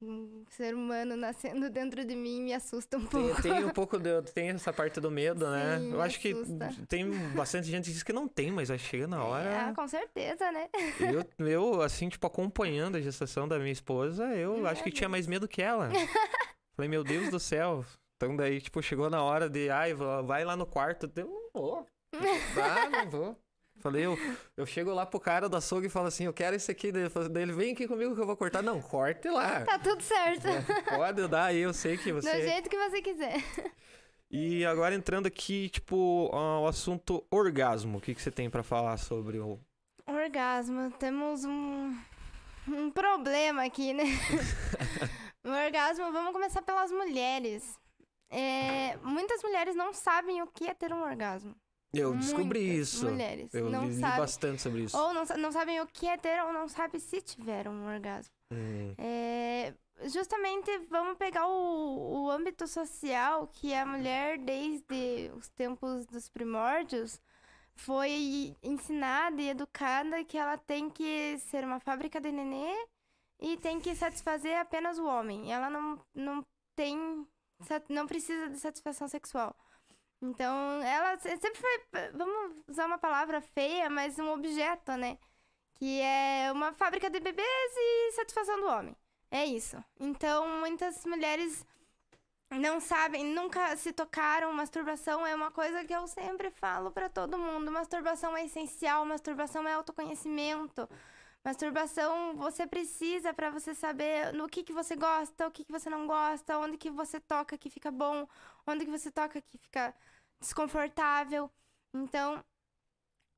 Um ser humano nascendo dentro de mim me assusta um Tem, pouco. tem um pouco de, tem essa parte do medo, né? Sim, Eu me acho que assusta. tem bastante gente que diz que não tem, mas aí chega na hora. Ah, com certeza, né? Eu, eu, assim, tipo, acompanhando a gestação da minha esposa, eu Meu acho que tinha Deus. mais medo que ela. Falei, meu Deus do céu. Então daí, tipo, chegou na hora de, ai, vai lá no quarto. Eu não vou. Ah, não vou. Falei, eu, eu chego lá pro cara do açougue e falo assim, eu quero esse aqui. Daí ele ele vem aqui comigo que eu vou cortar. Não, corte lá. Tá tudo certo. Pode dar aí, eu sei que Do você... jeito que você quiser. E agora entrando aqui, tipo, ao assunto orgasmo. O que, que você tem pra falar sobre o... Orgasmo. Temos um, um problema aqui, né? o orgasmo, vamos começar pelas mulheres. É, muitas mulheres não sabem o que é ter um orgasmo. Eu descobri Muitas isso. Mulheres. Eu não li, sabem. bastante sobre isso. Ou não, não sabem o que é ter ou não sabem se tiveram um orgasmo. Hum. É, justamente vamos pegar o, o âmbito social que a mulher, desde os tempos dos primórdios, foi ensinada e educada que ela tem que ser uma fábrica de nenê e tem que satisfazer apenas o homem. Ela não, não tem. não precisa de satisfação sexual. Então, ela se- sempre foi, vamos usar uma palavra feia, mas um objeto, né? Que é uma fábrica de bebês e satisfação do homem. É isso. Então, muitas mulheres não sabem, nunca se tocaram. Masturbação é uma coisa que eu sempre falo pra todo mundo. Masturbação é essencial, masturbação é autoconhecimento. Masturbação você precisa pra você saber no que, que você gosta, o que, que você não gosta, onde que você toca que fica bom, onde que você toca que fica desconfortável. Então,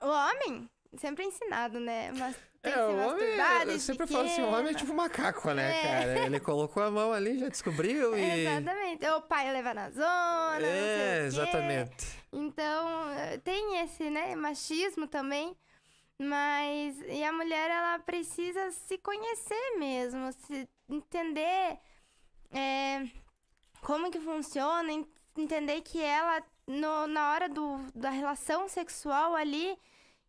o homem sempre é ensinado, né? Mas tem É, que o se homem, eu sempre falo assim, o homem é pequeno. tipo macaco, né, É. cara? Ele colocou a mão ali, já descobriu e... Exatamente. O pai leva na zona, É, exatamente. Então, tem esse, né, machismo também. Mas, e a mulher, ela precisa se conhecer mesmo, se entender é, como que funciona, en- entender que ela, no- na hora do, da relação sexual ali,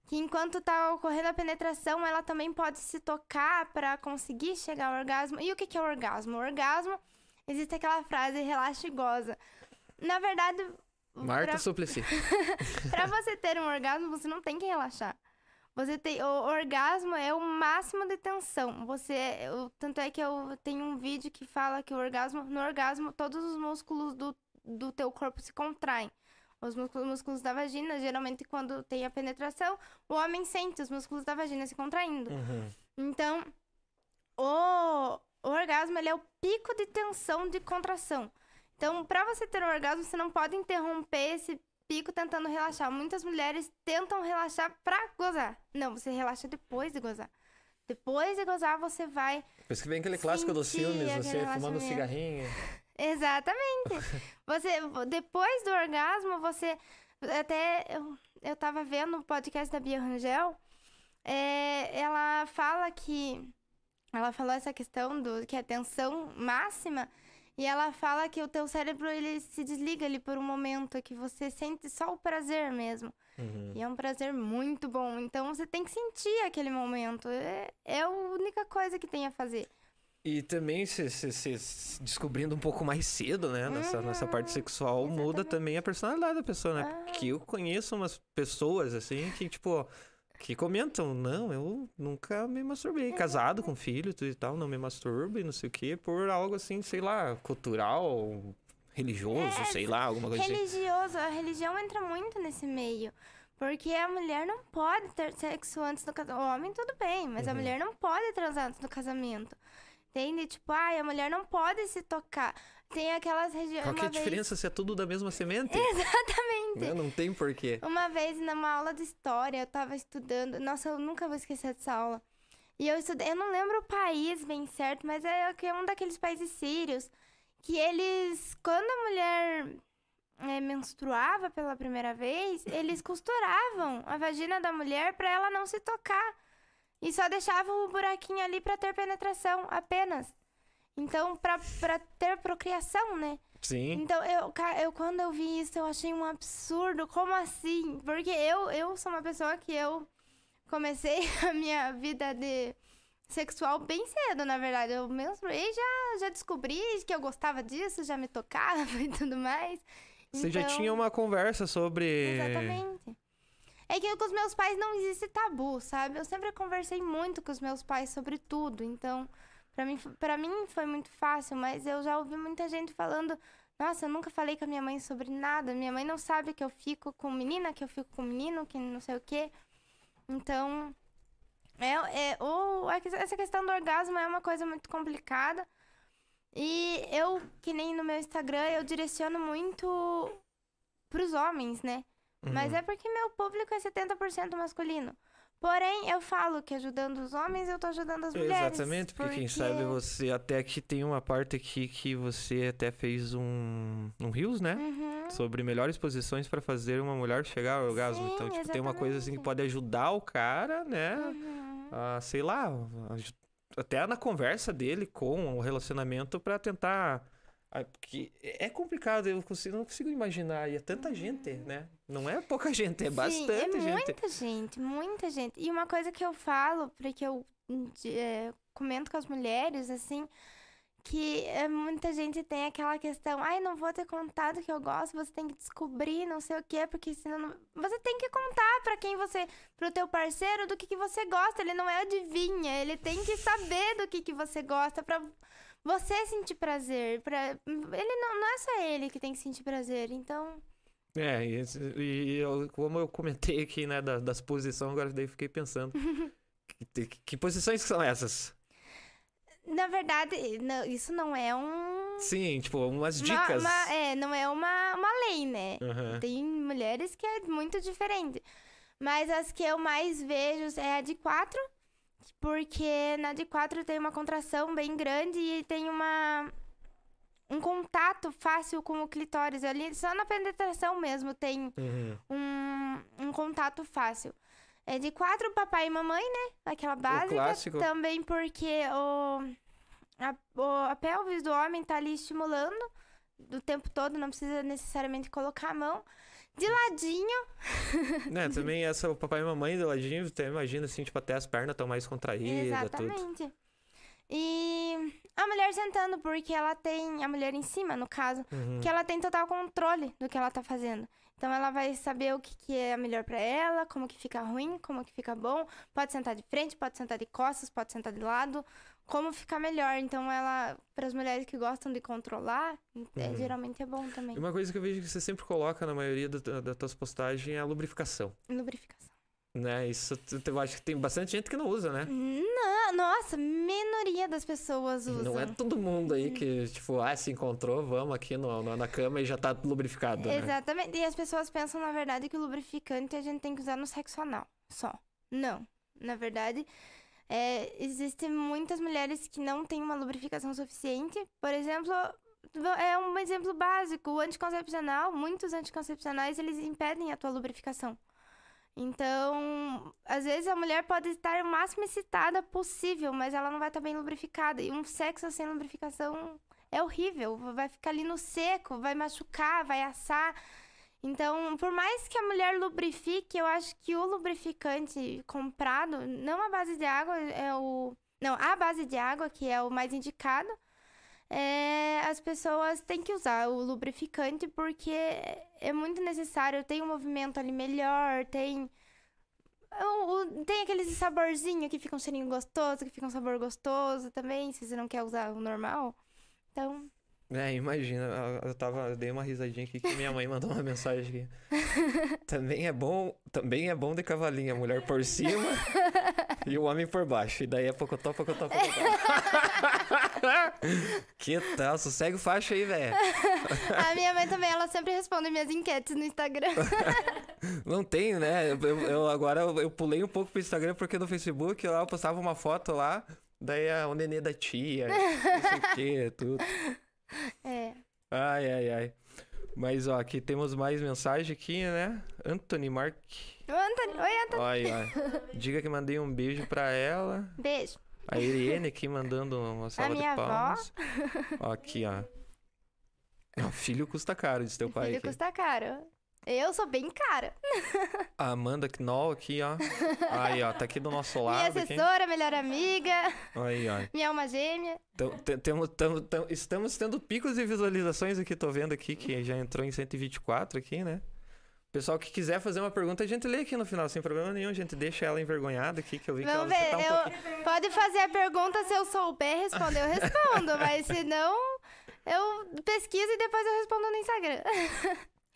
que enquanto tá ocorrendo a penetração, ela também pode se tocar para conseguir chegar ao orgasmo. E o que, que é o orgasmo? O orgasmo, existe aquela frase, relaxa e goza. Na verdade, Marta pra- Suplicy. Pra você ter um orgasmo, você não tem que relaxar. Você tem. O orgasmo é o máximo de tensão. Você. Eu, tanto é que eu tenho um vídeo que fala que o orgasmo. No orgasmo, todos os músculos do, do teu corpo se contraem. Os músculos, músculos da vagina, geralmente, quando tem a penetração, o homem sente os músculos da vagina se contraindo. Uhum. Então, o, o orgasmo ele é o pico de tensão de contração. Então, para você ter um orgasmo, você não pode interromper esse pico tentando relaxar. Muitas mulheres tentam relaxar pra gozar. Não, você relaxa depois de gozar. Depois de gozar, você vai. Por isso que vem aquele clássico dos filmes, você fumando relaxamento. cigarrinho. Exatamente. Você, depois do orgasmo, você. Até eu, eu tava vendo o podcast da Bia Rangel. é, ela fala que. Ela falou essa questão do que é tensão máxima. E ela fala que o teu cérebro ele se desliga ali por um momento, que você sente só o prazer mesmo. Uhum. E é um prazer muito bom. Então você tem que sentir aquele momento. É, é a única coisa que tem a fazer. E também se, se- se descobrindo um pouco mais cedo, né? Nessa, Uhum, nessa parte sexual, muda exatamente. também a personalidade da pessoa, né? Ah. Porque eu conheço umas pessoas, assim, que, tipo, que comentam, não, eu nunca me masturbei. Casado com filho tudo e tal, não me masturbo e não sei o quê, por algo assim, sei lá, cultural, religioso, É, sei lá, alguma coisa assim. Religioso, a religião entra muito nesse meio. Porque a mulher não pode ter sexo antes do casamento. O homem, tudo bem, mas a Uhum. mulher não pode transar antes do casamento. Entende? Tipo, ai, a mulher não pode se tocar. Tem aquelas regiões. Qual que é a vez- diferença se é tudo da mesma semente? Exatamente. Né? Não tem porquê. Uma vez, numa aula de história, eu tava estudando. Nossa, eu nunca vou esquecer dessa aula. E eu estudei. Eu não lembro o país bem certo, mas é é um daqueles países sírios. Que eles. Quando a mulher é, menstruava pela primeira vez, eles costuravam a vagina da mulher pra ela não se tocar. E só deixavam o buraquinho ali pra ter penetração, apenas. Então, pra, pra ter procriação, né? Sim. Então, eu, eu quando eu vi isso, eu achei um absurdo. Como assim? Porque eu, eu sou uma pessoa que eu comecei a minha vida de sexual bem cedo, na verdade. Eu menstruei, já, já descobri que eu gostava disso, já me tocava e tudo mais. Você já Então, tinha uma conversa sobre. Exatamente. É que com os meus pais não existe tabu, sabe? Eu sempre conversei muito com os meus pais sobre tudo, então pra mim, pra mim foi muito fácil, mas eu já ouvi muita gente falando: Nossa, eu nunca falei com a minha mãe sobre nada. Minha mãe não sabe que eu fico com menina, que eu fico com menino, que não sei o quê. Então, é, é, o, a que- essa questão do orgasmo é uma coisa muito complicada. E eu, que nem no meu Instagram, eu direciono muito pros homens, né? Mas Uhum. é porque meu público é 70% masculino. Porém, eu falo que ajudando os homens, eu tô ajudando as mulheres. Exatamente, porque, quem sabe você até aqui tem uma parte aqui que você até fez um, um Rios, né? Uhum. Sobre melhores posições pra fazer uma mulher chegar ao orgasmo. Sim, então, tipo, tem uma coisa assim que exatamente. pode ajudar o cara, né? Uhum. A, sei lá, até na conversa dele com o relacionamento pra tentar. Ah, Porque é complicado, eu consigo- não consigo imaginar. E é tanta gente, né? Não é pouca gente, é Sim, bastante é gente. muita gente, muita gente. E uma coisa que eu falo, porque eu é, comento com as mulheres, assim, que é, muita gente tem aquela questão, ai, não vou ter contado que eu gosto, você tem que descobrir, não sei o quê, porque senão não... Você tem que contar pra quem você, pro teu parceiro do que, que você gosta, ele não é adivinha, ele tem que saber do que, que você gosta você sentir prazer, pra... ele não, não é só ele que tem que sentir prazer, então... É, e, e eu- como eu comentei aqui, né, da- das posições, agora daí fiquei pensando. que, que- que posições que são essas? Na verdade, não- isso não é um. Sim, tipo, umas uma- dicas. uma- é, não é uma, uma lei, né? Aham. Tem mulheres que é muito diferente. Mas as que eu mais vejo é a de quatro, porque na de quatro tem uma contração bem grande e tem uma. Um contato fácil com o clitóris. Ali, só na penetração mesmo tem Uhum. um, um contato fácil. É de quatro, papai e mamãe, né? Aquela básica. Também porque o, a, o- a pelvis do homem tá ali estimulando o tempo todo, não precisa necessariamente colocar a mão. De ladinho, né, também essa, o papai e mamãe do ladinho, até imagina assim, tipo, até as pernas estão mais contraídas, tudo. exatamente. E a mulher sentando, porque ela tem. A mulher em cima, no caso, Uhum. que ela tem total controle do que ela tá fazendo. Então ela vai saber o que, que é melhor pra ela, como que fica ruim, como que fica bom. Pode sentar de frente, pode sentar de costas, pode sentar de lado, como ficar melhor. Então ela, para as mulheres que gostam de controlar, é, Uhum. geralmente é bom também. E uma coisa que eu vejo que você sempre coloca na maioria da- das tuas postagens é a lubrificação. Lubrificação. Né? Isso eu acho que tem bastante gente que não usa, né? Não, nossa, minoria das pessoas usam. Não é todo mundo aí que, tipo, ah, se encontrou, vamos aqui no, no- na cama e já tá lubrificado, né? Exatamente. E as pessoas pensam, na verdade, que o lubrificante a gente tem que usar no sexo anal. Só. Não. Na verdade, é, existem muitas mulheres que não têm uma lubrificação suficiente. Por exemplo, é um exemplo básico. O anticoncepcional, muitos anticoncepcionais, eles impedem a tua lubrificação. Então, às vezes a mulher pode estar o máximo excitada possível, mas ela não vai estar bem lubrificada. E um sexo sem lubrificação é horrível. Vai ficar ali no seco, vai machucar, vai assar. Então, por mais que a mulher lubrifique, eu acho que o lubrificante comprado, não a base de água, é o. Não, a base de água, que é o mais indicado, é, as pessoas têm que usar o lubrificante porque é muito necessário. Tem um movimento ali melhor, tem. o- tem aquele saborzinho que fica um cheirinho gostoso, que fica um sabor gostoso também, se você não quer usar o normal. Então, É, imagina, eu- tava, eu dei uma risadinha aqui que minha mãe mandou uma mensagem aqui. Também é bom, também é bom de cavalinho, a mulher por cima e o homem por baixo. E daí é pocotó, pocotó, pocotó. que tal? Sossega o faixa aí, velho. a minha mãe também, ela sempre responde minhas enquetes no Instagram. Não tem, né? Eu, eu- agora eu, eu pulei um pouco pro Instagram porque no Facebook lá eu postava uma foto lá, daí é o nenê da tia, não sei o que, tudo. É. Ai, ai, ai. Mas ó, aqui temos mais mensagem aqui, né? Anthony Mark. Anthony. Oi, Anthony. Ai, ai. Diga que mandei um beijo pra ela. Beijo. A Irene aqui mandando uma salva minha de avó. palmas. Ó, aqui, ó. Ó, filho custa caro, diz teu pai Filho aqui. custa caro. Eu sou bem cara. A Amanda Knoll aqui, ó. Aí, ó, tá aqui do nosso Minha lado. Aqui. assessora, melhor amiga, Aí, ó. minha alma gêmea. Então, te- temos- tamo- tamo- estamos tendo picos de visualizações aqui, tô vendo aqui que já entrou em 124 aqui, né? Pessoal que quiser fazer uma pergunta, a gente lê aqui no final, sem problema nenhum. A gente deixa ela envergonhada aqui, que eu vi Vamos que ela ver. tá um eu... pouquinho... Pode fazer a pergunta se eu souber responder, eu respondo. mas se não, eu pesquiso e depois eu respondo no Instagram.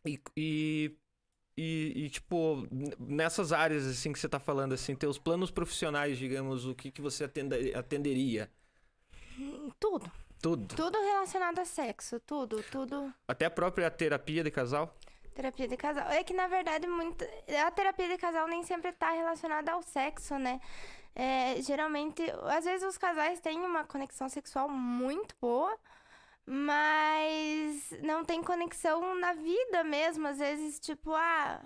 E, e, e, e, tipo, nessas áreas, assim, que você tá falando, assim, teus planos profissionais, digamos, o que, que você atende- atenderia? Tudo. Tudo. Tudo relacionado a sexo. Tudo, tudo. Até a própria terapia de casal? Terapia de casal. É que, na verdade, muito... a terapia de casal nem sempre tá relacionada ao sexo, né? É, geralmente, às vezes os casais têm uma conexão sexual muito boa, mas não tem conexão na vida mesmo. Às vezes, tipo, ah.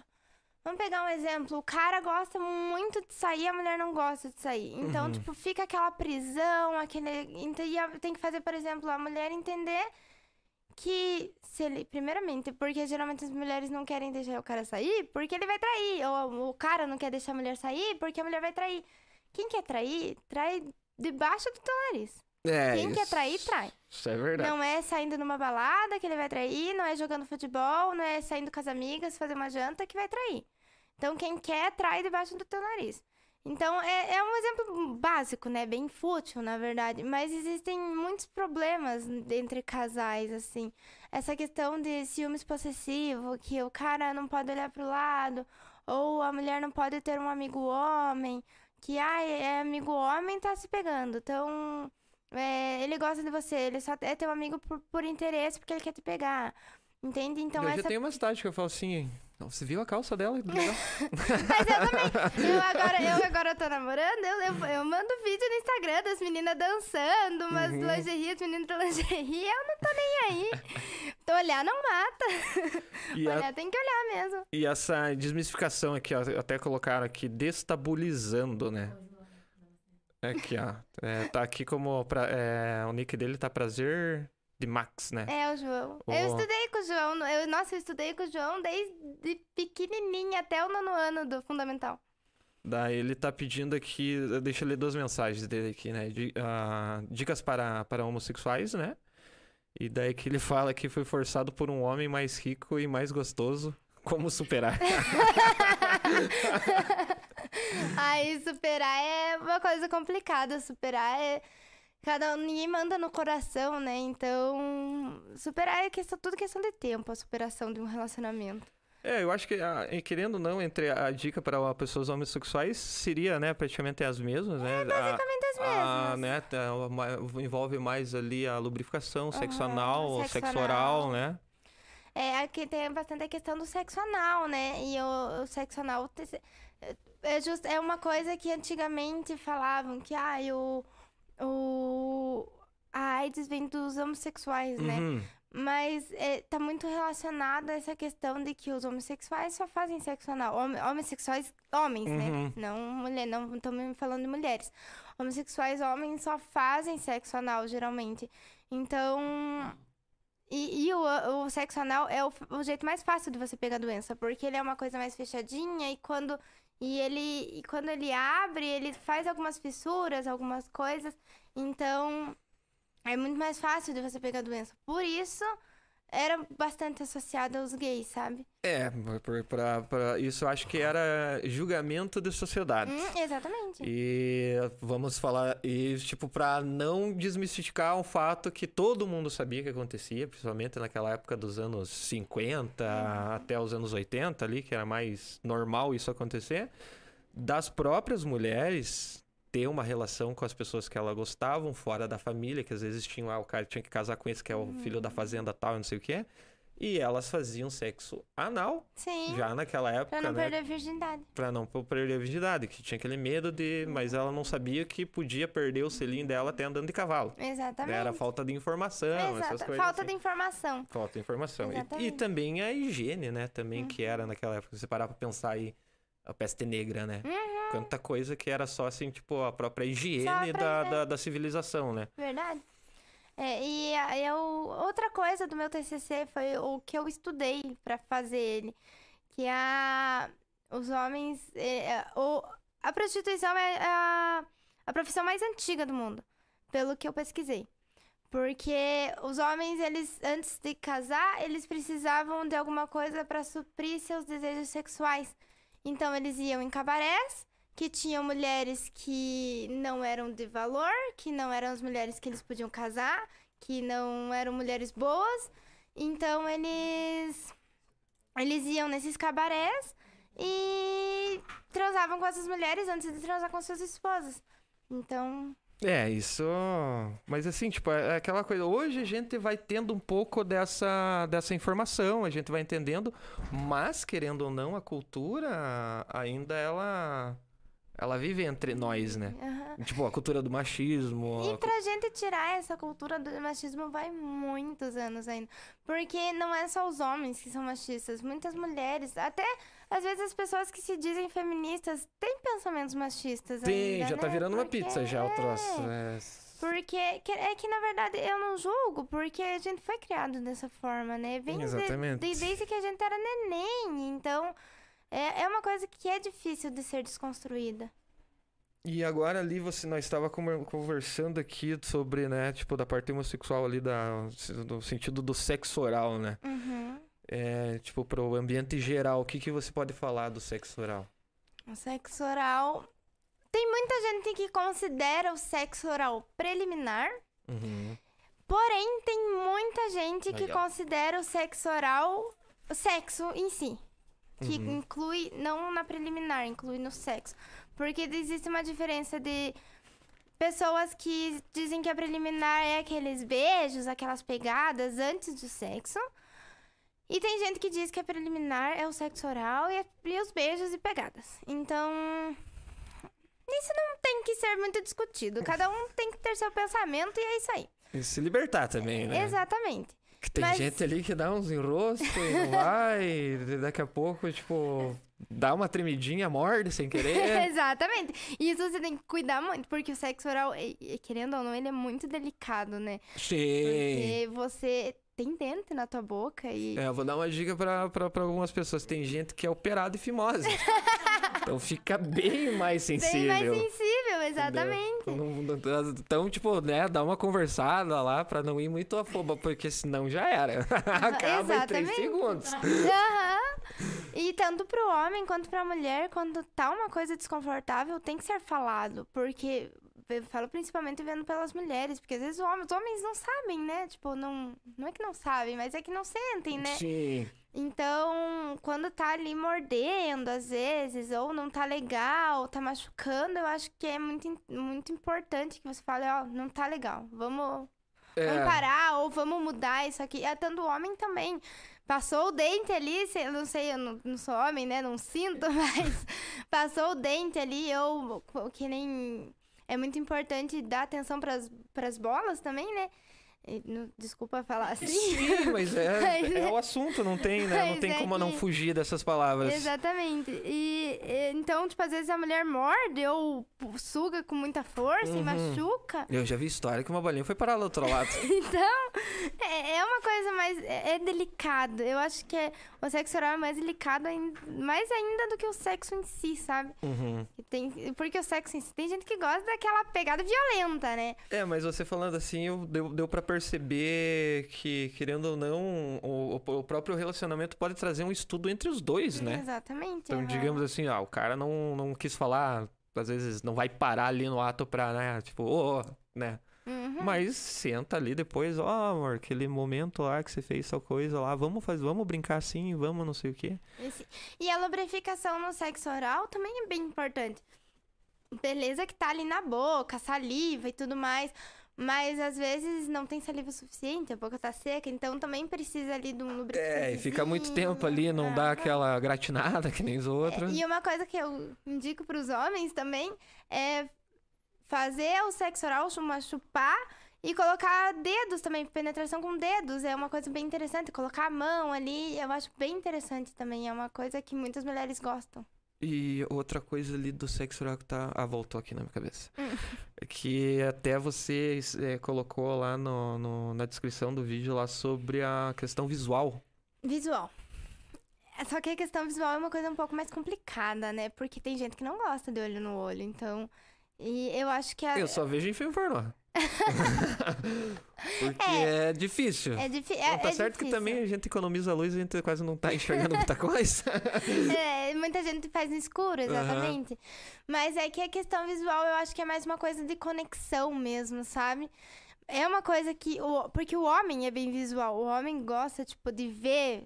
Vamos pegar um exemplo. O cara gosta muito de sair, a mulher não gosta de sair. Então, Uhum. tipo, fica aquela prisão, aquele. e Tem que fazer, por exemplo, a mulher entender que se ele, primeiramente, porque geralmente as mulheres não querem deixar o cara sair porque ele vai trair, ou o cara não quer deixar a mulher sair porque a mulher vai trair. Quem quer trair, trai debaixo do teu nariz. É, Quem quer isso- trair, trai. Isso é verdade. Não é saindo numa balada que ele vai trair, não é jogando futebol, não é saindo com as amigas, fazer uma janta que vai trair. Então, quem quer, trai debaixo do teu nariz. Então, é, é um exemplo básico, né? Bem fútil, na verdade. Mas existem muitos problemas entre casais, assim. Essa questão de ciúmes possessivo, que o cara não pode olhar pro lado, ou a mulher não pode ter um amigo homem, que, ai, é amigo homem, tá se pegando. Então, é, ele gosta de você, ele só é teu amigo por, por interesse, porque ele quer te pegar. Entende? Então, eu já essa tenho uma cidade que eu falo assim. "Não, Você viu a calça dela? Mas eu também. Eu agora, eu agora tô namorando, eu, eu, eu mando vídeo no Instagram das meninas dançando, umas Uhum. lingerie, as meninas de lingerie, eu não tô nem aí. Tô olhar não mata. E, a- Olhar tem que olhar mesmo. e essa desmistificação aqui, ó, até colocaram aqui, destabilizando, né? Aqui, ó. É, tá aqui como. Pra, é, o nick dele tá prazer de Max, né? É o João. Ô. Eu estudei com o João. Eu, nossa, eu estudei com o João desde pequenininha até o nono ano do fundamental. Daí ele tá pedindo aqui. Deixa eu ler duas mensagens dele aqui, né? Di- ah, dicas para, para homossexuais, né? E daí que ele fala que foi forçado por um homem mais rico e mais gostoso Como superar? Aí superar é uma coisa complicada. Superar é. Cada um, ninguém manda no coração, né? Então, superar é questão, tudo questão de tempo, a superação de um relacionamento. É, eu acho que, ah, querendo ou não, entre a dica para pessoas homossexuais seria, né, praticamente as mesmas, né? É basicamente as mesmas. A, né, a, envolve mais ali a lubrificação, sexo Aham, anal, sexo sexo anal. oral, né? É, aqui tem bastante a questão do sexo anal, né? E o, o sexo anal é, just, é uma coisa que antigamente falavam que ah, o, o, a AIDS vem dos homossexuais, né? Uhum. Mas é, tá muito relacionado a essa questão de que os homossexuais só fazem sexo anal. Hom homossexuais homens, Uhum. né? Não mulher, não estamos falando de mulheres. Homossexuais homens só fazem sexo anal, geralmente. Então. E, e o, o sexo anal é o, o jeito mais fácil de você pegar a doença, porque ele é uma coisa mais fechadinha e quando. E ele, e quando ele abre, ele faz algumas fissuras, algumas coisas. Então, é muito mais fácil de você pegar a doença. Por isso, era bastante associado aos gays, sabe? É, pra, pra, isso eu acho que era julgamento de sociedade. Hum, exatamente. E vamos falar, e tipo, pra não desmistificar um fato que todo mundo sabia que acontecia, principalmente naquela época dos anos 50 até os anos 80 ali, que era mais normal isso acontecer, das próprias mulheres ter uma relação com as pessoas que elas gostavam, fora da família, que às vezes tinham, ah, o cara tinha que casar com esse que é o filho da fazenda tal, e não sei o quê. E elas faziam sexo anal, Sim. já naquela época, Pra não né? perder a virgindade. Pra não perder a virgindade, que tinha aquele medo de. Mas ela não sabia que podia perder o selinho dela até andando de cavalo. Exatamente. Era falta de informação, essas Exato. coisas. Falta assim. de informação. Falta de informação. E- E, também a higiene, né? Também que era naquela época. Se você parar pra pensar aí, a peste negra, né? Uhum. Quanta coisa que era só assim, tipo, a própria higiene da, da, da civilização, né? Verdade. É, e eu, outra coisa do meu TCC foi o que eu estudei pra fazer ele. Que a, os homens... é, é, o, a prostituição é a, a profissão mais antiga do mundo. Pelo que eu pesquisei. Porque os homens, eles, antes de casar, eles precisavam de alguma coisa pra suprir seus desejos sexuais. Então, eles iam em cabarés, que tinham mulheres que não eram de valor, que não eram as mulheres que eles podiam casar, que não eram mulheres boas. Então, eles. Eles iam nesses cabarés e transavam com essas mulheres antes de transar com suas esposas. Então, É, isso. Mas assim, tipo, é aquela coisa. Hoje a gente vai tendo um pouco dessa, dessa informação, a gente vai entendendo, mas querendo ou não, a cultura ainda ela. Ela vive entre nós, né? aham. Tipo, a cultura do machismo. E a pra gente tirar essa cultura do machismo vai muitos anos ainda. Porque não é só os homens que são machistas, muitas mulheres, até às vezes as pessoas que se dizem feministas têm pensamentos machistas Tem, ainda, já tá né? virando uma Porque- pizza já o troço. é. É. Porque que- é que, na verdade, eu não julgo, porque a gente foi criado dessa forma, né? Vem Exatamente. de- desde que a gente era neném. Então, é, é uma coisa que é difícil de ser desconstruída. E agora ali você nós estava conver- conversando aqui sobre, né, tipo, da parte homossexual ali da do sentido do sexo oral, né? Uhum. É, tipo, pro ambiente geral, o que que você pode falar do sexo oral? O sexo oral. Tem muita gente que considera o sexo oral preliminar, Uhum. porém tem muita gente que considera o sexo oral o sexo em si. Que Uhum. inclui, não na preliminar, inclui no sexo. Porque existe uma diferença de pessoas que dizem que a preliminar é aqueles beijos, aquelas pegadas antes do sexo. E tem gente que diz que a preliminar é o sexo oral e, e os beijos e pegadas. Então. Isso não tem que ser muito discutido. Cada um tem que ter seu pensamento e é isso aí. E se libertar também, né? Exatamente. Que tem Mas- gente ali que dá uns enroscos e não vai, e daqui a pouco, tipo, dá uma tremidinha, morde sem querer. Exatamente. E isso você tem que cuidar muito, porque o sexo oral, querendo ou não, ele é muito delicado, né? Sim. Porque você tem dente na tua boca e. É, eu vou dar uma dica pra, pra, pra algumas pessoas. Tem gente que é operado de fimose. então fica bem mais Bem sensível. mais sensível, exatamente. Então, Então, tipo, né, dá uma conversada lá pra não ir muito afoba, porque senão já era. Acaba em três Exatamente. segundos. Aham. E tanto pro homem quanto pra mulher, quando tá uma coisa desconfortável, tem que ser falado. Porque eu falo principalmente vendo pelas mulheres, porque às vezes os homens, os homens não sabem, né? Tipo, não, não é que não sabem, mas é que não sentem, né? Sim. Então, quando tá ali mordendo, às vezes, ou não tá legal, tá machucando, eu acho que é muito, muito importante que você fale, ó, não tá legal, vamos, É, vamos parar, ou vamos mudar isso aqui. É tanto homem também. Passou o dente ali, não sei, eu não, não sou homem, né? Não sinto, mas passou o dente ali, ou que nem. É muito importante dar atenção pras, pras bolas também, né? E não- Desculpa falar assim. Sim, mas é, Mas é o assunto, não tem, né? Não tem é como não fugir dessas palavras. Exatamente. E, e, então, tipo, às vezes a mulher morde ou suga com muita força e Uhum. machuca. Eu já vi história que uma bolinha foi parar do outro lado. Então, é, é uma coisa mais. É, é delicado. Eu acho que é, o sexo oral é mais delicado, mais ainda do que o sexo em si, sabe? Uhum. Tem, porque o sexo em si tem gente que gosta daquela pegada violenta, né? É, mas você falando assim, eu- deu, deu para perceber que, querendo ou não, o, o próprio relacionamento pode trazer um estudo entre os dois, né? Exatamente. Então, digamos assim, ah, o cara não, não quis falar, às vezes não vai parar ali no ato pra, né, tipo, ô, ô, né? Uhum. Mas senta ali depois, ó, amor, aquele momento lá que você fez tal coisa lá, vamos fazer, vamos brincar assim, vamos não sei o quê. Esse- E a lubrificação no sexo oral também é bem importante. Beleza que tá ali na boca, saliva e tudo mais. Mas às vezes não tem saliva suficiente, a boca tá seca, então também precisa ali de um lubrificante. É, e fica muito tempo ali, não dá aquela gratinada que nem os outros. E uma coisa que eu indico pros homens também é fazer o sexo oral, uma chupar e colocar dedos também, penetração com dedos. É uma coisa bem interessante. Colocar a mão ali, eu acho bem interessante também. É uma coisa que muitas mulheres gostam. E outra coisa ali do sexo oral que tá. Ah, voltou aqui na minha cabeça. Hum. Que até você é, colocou lá no, no- na descrição do vídeo lá sobre a questão visual. Visual. Só que a questão visual é uma coisa um pouco mais complicada, né? Porque tem gente que não gosta de olho no olho, então. E eu acho que a, Eu só vejo em filme pornô. Porque é, difícil. é, Bom, é, tá é certo que difícil. também a gente economiza a luz e a gente quase não tá enxergando muita coisa. É, muita gente faz no escuro, exatamente. Mas é que a questão visual eu acho que é mais uma coisa de conexão mesmo, sabe? É uma coisa que. O, porque o homem é bem visual. O homem gosta, tipo, de ver.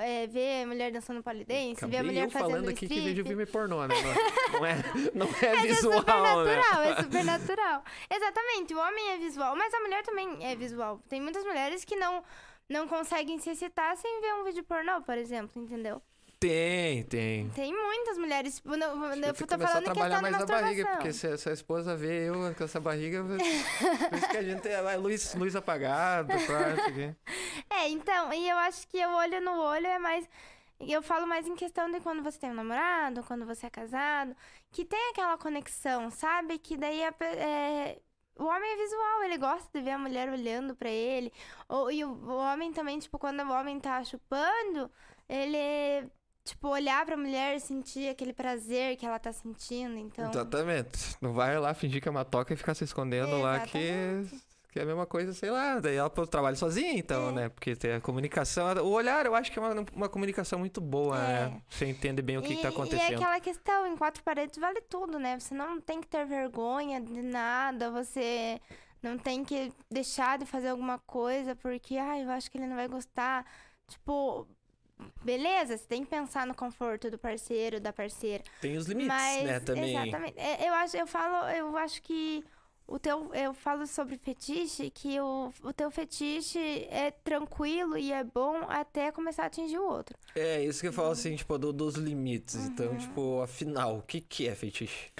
é, ver a mulher dançando polidense, ver a mulher eu fazendo falando aqui que strip. vejo filme pornô, né? Não, é, não é Mas visual, é super né? natural, é super natural. Exatamente, o homem é visual, mas a mulher também é visual. Tem muitas mulheres que não, não conseguem se excitar sem ver um vídeo pornô, por exemplo, entendeu? Tem, tem. Tem muitas mulheres. tipo, não- eu tô a falando em trabalhar de mais a barriga, porque se, se a esposa vê eu com essa barriga, por isso que a gente é vai, luz, luz apagada. É, então, e eu acho que o olho no olho é mais. Eu falo mais em questão de quando você tem um namorado, quando você é casado, que tem aquela conexão, sabe? Que daí a é, o homem é visual, ele gosta de ver a mulher olhando pra ele. Ou, e o, o homem também, tipo, quando o homem tá chupando, ele, tipo, olhar pra mulher, sentir aquele prazer que ela tá sentindo, então. Exatamente. Não vai lá fingir que é uma toca e ficar se escondendo lá que, que é a mesma coisa, sei lá. Daí ela trabalha sozinha, então, É. né? Porque tem a comunicação. O olhar, eu acho que é uma, uma comunicação muito boa, É. né? Você entende bem o que, e, que tá E é acontecendo. aquela questão, em quatro paredes vale tudo, né? Você não tem que ter vergonha de nada, você não tem que deixar de fazer alguma coisa porque, ai, eu acho que ele não vai gostar. Tipo, beleza, você tem que pensar no conforto do parceiro, da parceira. Tem os limites, Mas, né? Também. exatamente. É, Eu acho, eu falo, eu acho que o teu, eu falo sobre fetiche, que o, o teu fetiche é tranquilo e é bom até começar a atingir o outro. É, isso que eu falo assim, tipo, do- dos limites. Uhum. Então, tipo, afinal, o que, que é fetiche?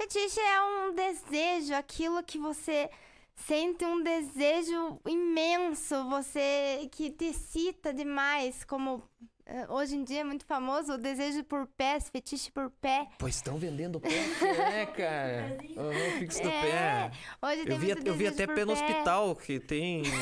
Fetiche é um desejo, aquilo que você sente um desejo imenso, você que te excita demais, como eh, hoje em dia é muito famoso o desejo por pés, fetiche por pé. Pô, estão vendendo pé, né, cara? Uhum, Pix do É, pé. Hoje tem Eu vi, eu vi até pé no hospital, que tem.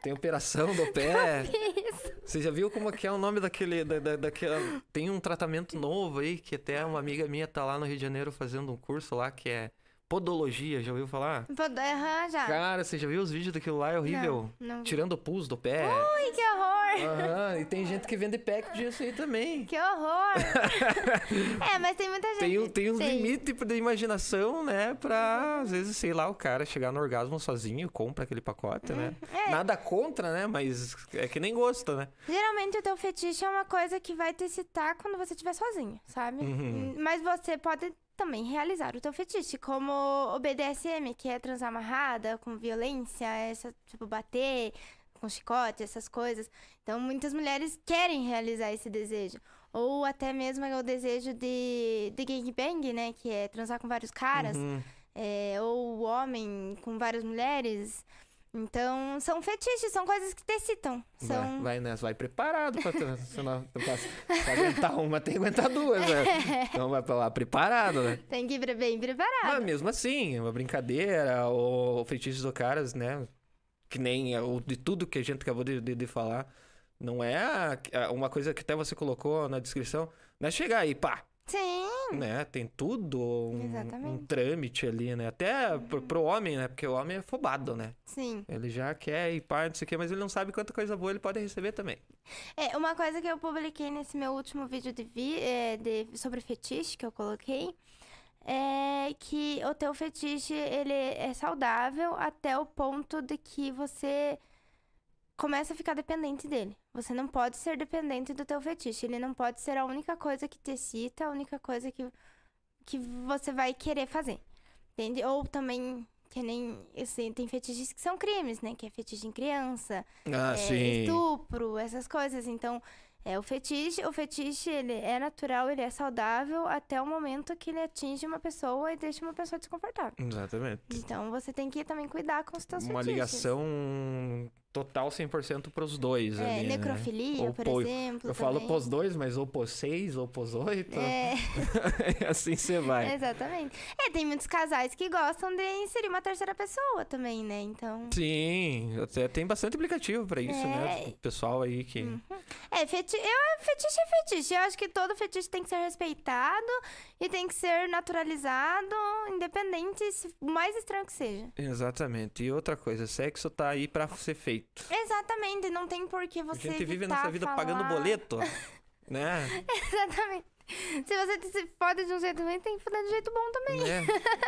Tem operação do pé. Isso. Você já viu como que é o nome daquele. Da, da- daquela... Tem um tratamento novo aí, que até uma amiga minha tá lá no Rio de Janeiro fazendo um curso lá, que é podologia, já ouviu falar? Pode arranjar. Cara, você já viu os vídeos daquilo lá? É horrível. Não, não. Tirando o pus do pé. Ai, que horror! Aham, e tem gente que vende pack disso aí também. Que horror! é, mas tem muita gente. Tem, um- tem uns Tem. limites de imaginação, né? Pra, às vezes, sei lá, o cara chegar no orgasmo sozinho, compra aquele pacote, né? É. Nada contra, né? Mas é que nem gosta, né? Geralmente o teu fetiche é uma coisa que vai te excitar quando você estiver sozinho, sabe? Uhum. Mas você pode também realizar o teu fetiche, como o BDSM, que é transar amarrada, com violência, essa, tipo, bater com chicote, essas coisas. Então, muitas mulheres querem realizar esse desejo. Ou até mesmo é o desejo de, de gangbang, né? Que é transar com vários caras. Uhum. É, ou o homem com várias mulheres. Então, são fetiches, são coisas que te excitam. Vai, São... vai nessa, vai preparado pra, tra- senão, pra, pra aguentar uma, tem que aguentar duas, né? Então vai pra lá preparado, né? Tem que ir bem preparado. Mas mesmo assim, é uma brincadeira, ou feitiços do caras, né? Que nem é o de tudo que a gente acabou de, de, de falar. Não é a- a- uma coisa que até você colocou na descrição. Não é chegar aí, pá, Sim, né? Tem tudo, um, um trâmite ali, né? Até pro, pro homem, né? Porque o homem é fobado, né? sim. Ele já quer ir pá, não sei o quê, mas ele não sabe quanta coisa boa ele pode receber também. É, uma coisa que eu publiquei nesse meu último vídeo de, vi é, de- sobre fetiche que eu coloquei é que o teu fetiche ele é saudável até o ponto de que você começa a ficar dependente dele. Você não pode ser dependente do teu fetiche. Ele não pode ser a única coisa que te excita, a única coisa que, que você vai querer fazer. Entende? Ou também, que nem. Assim, tem fetiches que são crimes, né? Que é fetiche em criança Ah, é, estupro, essas coisas. Então, é o fetiche, o fetiche ele é natural, ele é saudável até o momento que ele atinge uma pessoa e deixa uma pessoa desconfortável. Exatamente. Então, você tem que também cuidar com os teus Uma fetiches. ligação total 100% pros dois É, ali, né? necrofilia, Ou por pô- exemplo. Eu falo também. pros dois, mas ou pros seis, ou pros oito. É, assim você vai. exatamente. É, tem muitos casais que gostam de inserir uma terceira pessoa também, né? Então. Sim, até tem bastante aplicativo pra isso, né? É. O pessoal aí que. É, feti... eu, fetiche é fetiche. Eu acho que todo fetiche tem que ser respeitado e tem que ser naturalizado, independente, o mais estranho que seja. Exatamente. E outra coisa, sexo tá aí pra ser feito. Exatamente, não tem por que A você. gente vive nessa vida falar. pagando boleto, né? Exatamente. Se você se fode de um jeito ruim, tem que foder de um jeito bom também. né?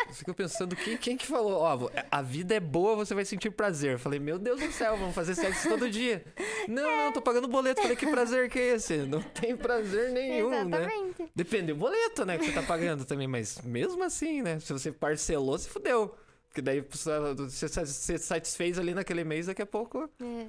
Eu fico pensando, quem, quem que falou? Ó, a vida é boa, você vai sentir prazer. Eu falei, meu Deus do céu, vamos fazer sexo todo dia. Não, não, tô pagando boleto. Falei, que prazer que é esse? Não tem prazer nenhum, né? Exatamente. Depende do boleto, né, que você tá pagando também, mas mesmo assim, né? Se você parcelou, se fudeu. Porque daí você você satisfez ali naquele mês, daqui a pouco. É.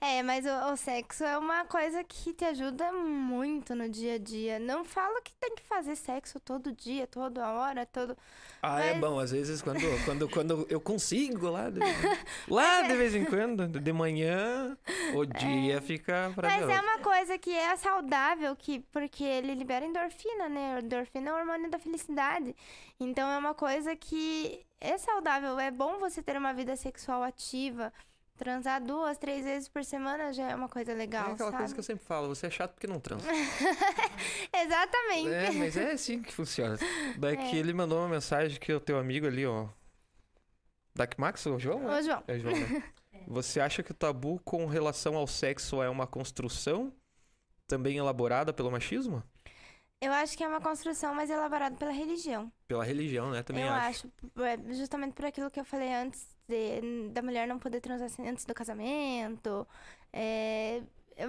É, mas o, o sexo é uma coisa que te ajuda muito no dia a dia. Não falo que tem que fazer sexo todo dia, toda hora, todo. Ah, é Mas- bom, às vezes quando, quando, quando eu consigo lá, de, lá de vez em quando, de manhã, o dia fica pra Mas é uma coisa que é saudável, que, porque ele libera endorfina, né? Endorfina é o hormônio da felicidade. Então é uma coisa que é saudável. É bom você ter uma vida sexual ativa. Transar duas, três vezes por semana já é uma coisa É legal, aquela sabe? coisa que eu sempre falo, você é chato porque não transa. Exatamente. É, mas é assim que funciona. Daí É. ele mandou uma mensagem que o teu amigo ali, ó. Dak Max, o João? Ô, João. É João, né? Você acha que o tabu com relação ao sexo é uma construção também elaborada pelo machismo? Eu acho que é uma construção mais elaborada pela religião. Pela religião, né? Também eu acho. acho. é, justamente por aquilo que eu falei antes, de- da mulher não poder transar antes do casamento. É,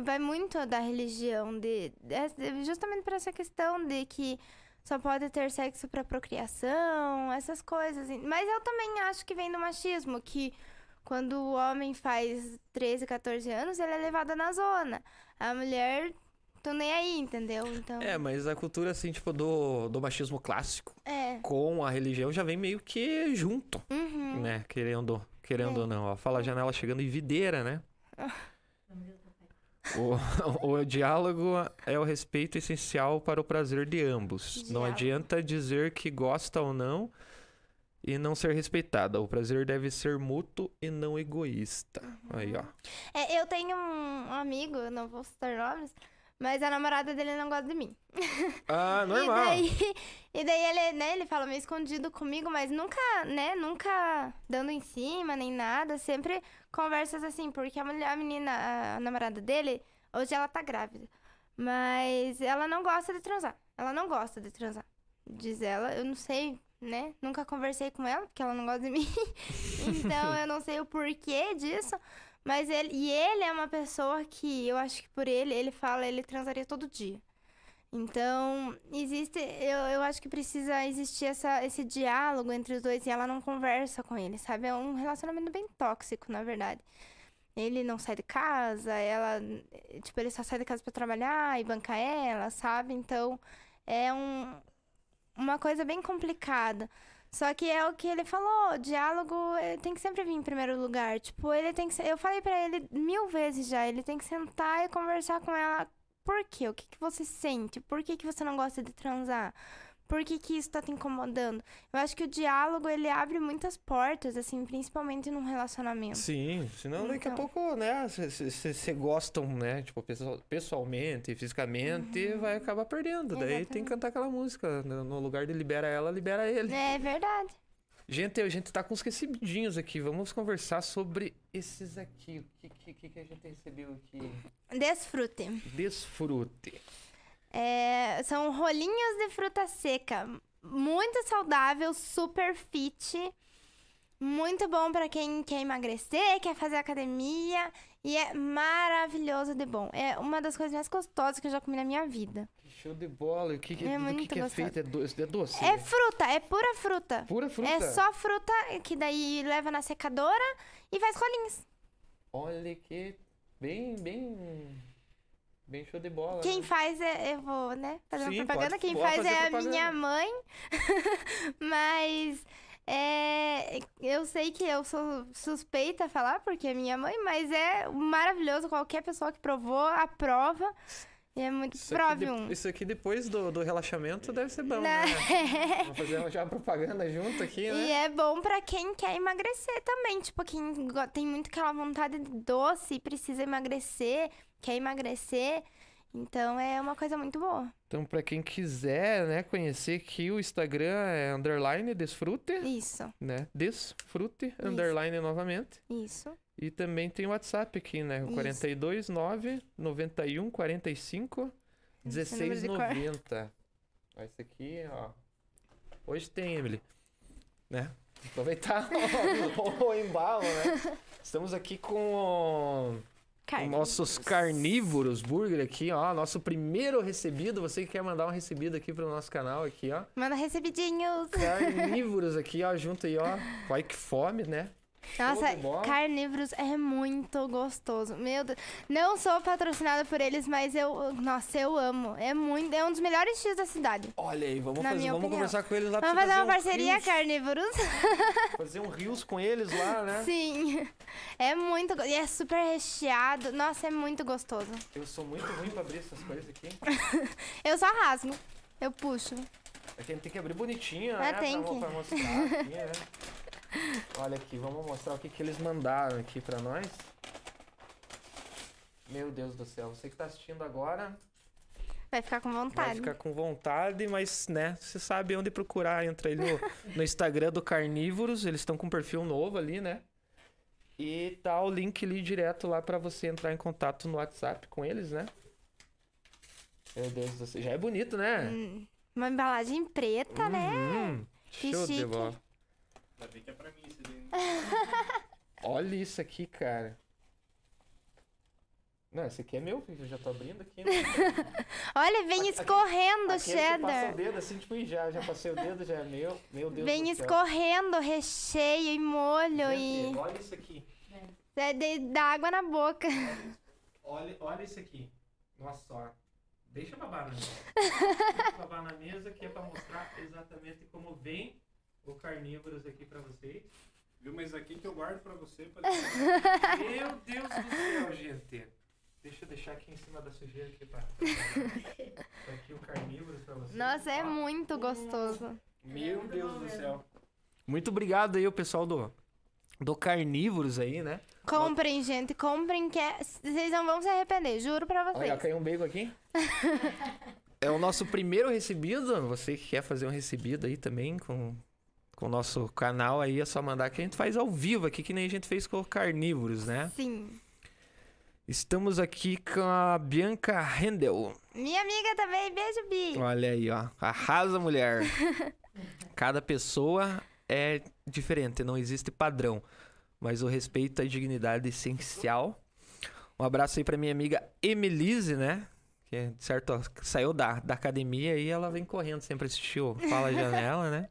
vai muito da religião, de, é, justamente por essa questão de que só pode ter sexo para procriação, essas coisas. Mas eu também acho que vem do machismo, que quando o homem faz 13, 14 anos, ele é levado na zona. A mulher, tô nem aí, entendeu? Então, É, mas a cultura, assim, tipo, do, do machismo clássico é. com a religião já vem meio que junto, Uhum. né? Querendo, querendo É. ou não. Ó, fala a janela chegando em videira, né? O, o diálogo é o respeito essencial para o prazer de ambos. Não Diálogo. adianta dizer que gosta ou não e não ser respeitada. O prazer deve ser mútuo e não egoísta. Aí, ó. É, eu tenho um amigo, não vou citar nomes, Mas a namorada dele não gosta de mim. Ah, normal. E daí, e daí ele, né, ele fala meio escondido comigo, mas nunca, né, nunca dando em cima nem nada. Sempre conversas assim, porque a mulher, a menina, a, a namorada dele, hoje ela tá grávida. Mas ela não gosta de transar. Ela não gosta de transar. Diz ela, eu não sei, né? Nunca conversei com ela, porque ela não gosta de mim. então eu não sei o porquê disso. Mas ele. E ele é uma pessoa que eu acho que por ele, ele fala, ele transaria todo dia. Então, existe. Eu, eu acho que precisa existir essa, esse diálogo entre os dois e ela não conversa com ele, sabe? É um relacionamento bem tóxico, na verdade. Ele não sai de casa, ela. Tipo, ele só sai de casa pra trabalhar e banca ela, sabe? Então, é um, uma coisa bem complicada. Só que é o que ele falou, diálogo eh, tem que sempre vir em primeiro lugar. Tipo, ele tem que ser, eu falei pra ele mil vezes já, ele tem que sentar e conversar com ela. Por quê? O que, que você sente? Por que, que você não gosta de transar? Por que, que isso tá te incomodando? Eu acho que o diálogo, ele abre muitas portas, assim, principalmente num relacionamento. Sim, senão daqui a Então. pouco, né, se gostam, né, tipo, pessoal- pessoalmente, fisicamente, vai acabar perdendo. Daí tem que Exatamente. cantar aquela música. No no lugar de libera ela, libera ele. É verdade. Gente, a gente tá com uns recebidinhos aqui. Vamos conversar sobre esses aqui. O que, que que a gente recebeu aqui? Desfrute. Desfrute. É, são rolinhos de fruta seca. Muito saudável, super fit. Muito bom pra quem quer emagrecer, quer fazer academia. E é maravilhoso de bom. É uma das coisas mais gostosas que eu já comi na minha vida. Que show de bola. O que, que, É do que, muito que é feito? É doce? É doce? É fruta, é pura fruta. Pura fruta? É só fruta que daí leva na secadora e faz rolinhos. Olha que bem, bem... Bem show de bola. Quem né? faz é. Eu vou, né? Fazer Sim, uma propaganda. pode- Quem faz é a propaganda. minha mãe. mas. É, eu sei que eu sou suspeita a falar, porque é minha mãe, mas é maravilhoso. Qualquer pessoa que provou, aprova. E é muito. Isso Prove de- um. isso aqui depois do, do relaxamento deve ser bom, Né? né? Vamos fazer já uma propaganda junto aqui, E né? é bom pra quem quer emagrecer também. Tipo, quem tem muito aquela vontade de doce e precisa emagrecer, quer emagrecer. Então é uma coisa muito boa. Então, pra quem quiser, né, conhecer que o Instagram é underline desfrute, Isso, né? Desfrute, underline novamente. isso. E também tem o WhatsApp aqui, né? O Isso. 42 9 91 45 Esse número 16 de cor. 90. Ó, esse aqui, ó. Hoje tem, Emily. Né? Aproveitar o, o embalo, né? Estamos aqui com Carne. nossos carnívoros burger aqui, ó. Nosso primeiro recebido. Você que quer mandar um recebido aqui pro nosso canal aqui, ó. Manda recebidinhos. Carnívoros aqui, ó, junto aí, ó. Vai que fome, né? Nossa, carnívoros é muito gostoso. Meu Deus. Não sou patrocinada por eles, mas eu. Nossa, eu amo. É muito. É um dos melhores tios da cidade. Olha aí, vamos, fazer, vamos conversar com eles lá pra Vamos você fazer uma um parceria, reels, carnívoros? Fazer um rios com eles lá, né? Sim. É muito. E é super recheado. Nossa, é muito gostoso. Eu sou muito ruim pra abrir essas coisas aqui. Eu só rasgo. Eu puxo. É que tem que abrir bonitinho, Ah, né? tem pra, que. pra mostrar aqui, né? Olha aqui, vamos mostrar o que, que eles mandaram aqui pra nós. Meu Deus do céu, você que tá assistindo agora Vai ficar com vai vontade. ficar com vontade, mas, né, você sabe onde procurar. Entra aí no, no Instagram do Carnívoros, eles estão com um perfil novo ali, né? E tá o link ali direto lá pra você entrar em contato no WhatsApp com eles, né? Meu Deus do céu, já é bonito, né? Hum, Uma embalagem preta, né? Uhum, Que Show de chique. bola. Ainda bem que é pra mim esse daí. Olha isso aqui, cara. Não, esse aqui é meu, filho. Eu já tô abrindo aqui. Né? Olha, vem Aquele- escorrendo o Aquele que passa o cheddar. dedo assim, tipo, e já, já passei o dedo, já é meu. Meu Deus Vem do céu. escorrendo recheio e molho Gente, e. Olha isso aqui. É de, dá água na boca. Olha, olha isso aqui. Nossa, ó. Deixa babar na mesa. Deixa babar na mesa que é pra mostrar exatamente como vem o carnívoros aqui pra vocês. Viu? Mas aqui que eu guardo pra você. Pra. Meu Deus do céu, gente. Deixa eu deixar aqui em cima da sujeira aqui pra. Tá aqui o carnívoros pra vocês. Nossa, é muito gostoso. Meu Deus do céu. Muito obrigado aí, o pessoal do, do Carnívoros aí, né? Comprem, gente, comprem que é- vocês não vão se arrepender, juro pra vocês. Olha, caiu um bacon aqui. é o nosso primeiro recebido. Você que quer fazer um recebido aí também com, com o nosso canal aí, é só mandar que a gente faz ao vivo aqui, que nem a gente fez com o Carnívoros, né? Sim. Estamos aqui com a Bianca Rendel. Minha amiga também, beijo, Bi. Olha aí, ó. Arrasa, mulher. Cada pessoa é diferente, não existe padrão. Mas o respeito à dignidade é essencial. Um abraço aí pra minha amiga Emelise, né? Que, certo, ó, saiu da, da academia e ela vem correndo sempre assistir o Fala Janela, né?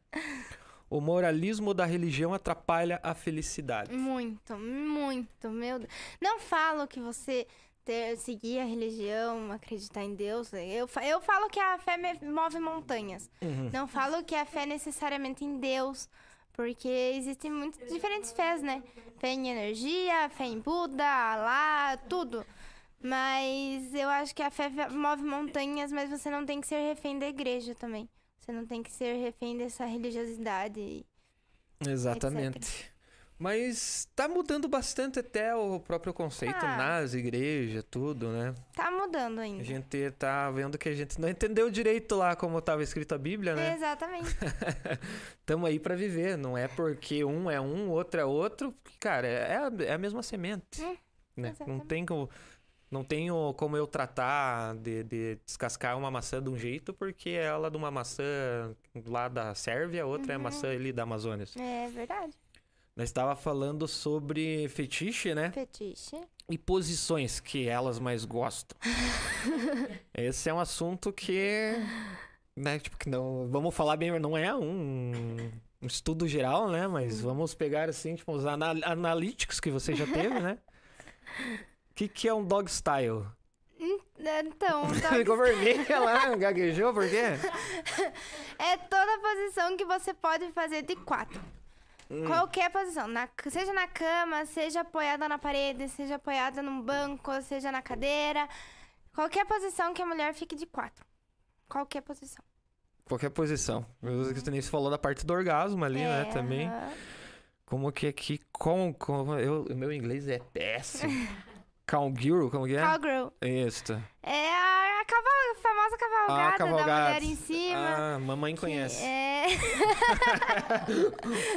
O moralismo da religião atrapalha a felicidade. Muito, muito, meu Deus. Não falo que você ter, seguir a religião, acreditar em Deus. Eu, eu falo que a fé move montanhas. Uhum. Não falo que a fé é necessariamente em Deus. Porque existem muitas diferentes fés, né? Fé em energia, fé em Buda, Alá, tudo. Mas eu acho que a fé move montanhas, mas você não tem que ser refém da igreja também. Você não tem que ser refém dessa religiosidade. Exatamente. Mas tá mudando bastante até o próprio conceito Ah. nas igrejas, tudo, né? Tá mudando A ainda. gente tá vendo que a gente não entendeu direito lá como tava escrito a Bíblia, né? Exatamente. Tamo aí pra viver. Não é porque um é um, outro é outro. Cara, é a, é a mesma semente. Hum, né? Não tem como. Não tenho como eu tratar de, de descascar uma maçã de um jeito, porque ela de uma maçã lá da Sérvia, a outra é a Uhum. maçã ali da Amazônia. É verdade. Nós estava falando sobre fetiche, né? Fetiche. E posições que elas mais gostam. Esse é um assunto que, né, tipo, que não, vamos falar bem, não é um, um estudo geral, né, mas vamos pegar assim, tipo, os ana- analíticos que você já teve, né? O que que é um dog style? Então, Ficou vermelha lá, gaguejou, por quê? é toda posição que você pode fazer de quatro. Hum. Qualquer posição. Na- seja na cama, seja apoiada na parede, seja apoiada num banco, seja na cadeira. Qualquer posição que a mulher fique de quatro. Qualquer posição. Qualquer posição. Você falou da parte do orgasmo ali, né, É, também. aham. Como que aqui, com, com eu, o meu inglês é péssimo. Cowgirl, como que é? Cowgirl. Isso. É a, a caval- a famosa cavalgada, Ah, cavalgada. da mulher em cima. Ah, mamãe conhece. É,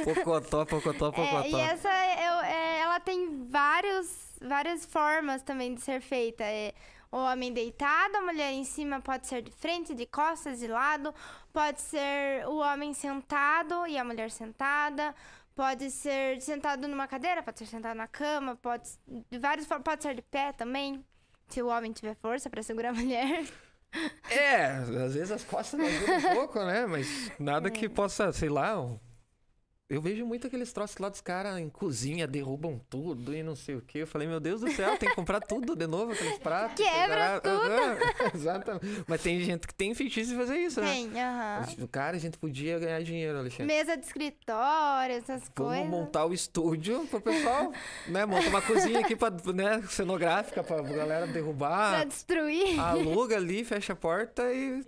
Pocotó, pocotó, é, pocotó. e essa eu- é, ela tem vários, várias formas também de ser feita. É, o homem deitado, a mulher em cima pode ser de frente, de costas, de lado. Pode ser o homem sentado e a mulher sentada. Pode ser sentado numa cadeira, pode ser sentado na cama, pode de várias formas, pode ser de pé também. Se o homem tiver força pra segurar a mulher. É, às vezes as costas não ajudam um pouco, né? Mas nada É. que possa, sei lá. um- Eu vejo muito aqueles troços lá dos caras em cozinha, derrubam tudo e não sei o que. Eu falei, meu Deus do céu, tem que comprar tudo de novo, aqueles pratos. Quebra Aham, Exatamente. Mas tem gente que tem feitiço de fazer isso, né? Tem, aham. Cara, a gente podia ganhar dinheiro, Alexandre. Mesa de escritório, essas Vamos coisas. montar o estúdio pro pessoal, né? Monta uma cozinha aqui pra, né, cenográfica pra galera Pra derrubar. destruir. Aluga ali, fecha a porta e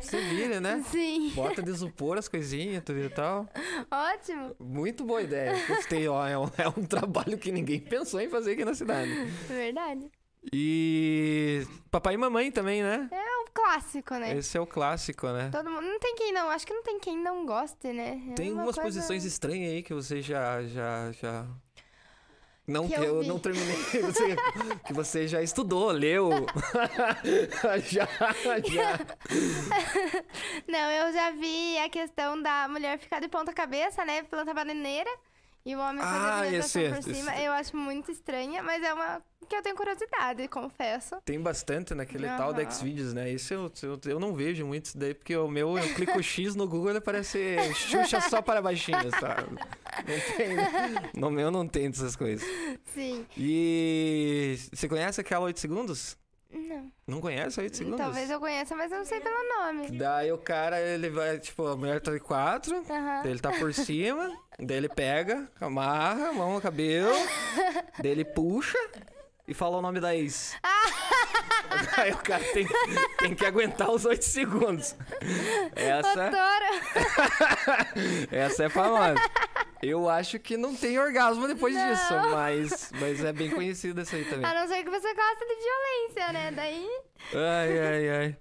se vira, né? Sim, Bota de isopor as coisinhas, tudo e tal. ótimo. Muito boa ideia. Gostei, ó. É um, é um trabalho que ninguém pensou em fazer aqui na cidade. Verdade. E papai e mamãe também, né? É um clássico, né? Esse é o clássico, né? Todo mundo. Não tem quem não. Acho que não tem quem não goste, né? É Tem uma algumas coisa- posições estranhas aí que você já. já, já... Não, Que que eu eu não terminei. Você, que você já estudou, leu. já, já. Não, eu já vi a questão da mulher ficar de ponta cabeça, né? Planta bananeira. E o homem fazer Ah, a penetração esse- por esse- cima. Eu acho muito estranha, mas é uma que eu tenho curiosidade, confesso. Tem bastante naquele tal da. Xvideos, né? Isso eu, eu, eu não vejo muito isso daí, porque o meu, eu clico X no Google ele aparece Xuxa só para baixinhos, tá? Não tem, no meu não tem essas coisas. Sim. E você conhece aquela 8 segundos? Não. Não conhece a 8 segundos? Talvez eu conheça, mas eu não sei pelo nome. Daí o cara, ele vai, tipo, a mulher tá de quatro, Aham. daí ele tá por cima, daí ele pega, amarra, mão no cabelo, daí ele puxa e fala o nome da ex. Aí o cara tem, tem que aguentar os 8 segundos. Essa, Doutora! essa é famosa. Eu acho que não tem orgasmo depois Não. disso, mas, mas é bem conhecido isso aí também. A não ser que você gosta de violência, né? Daí. Ai, ai, ai.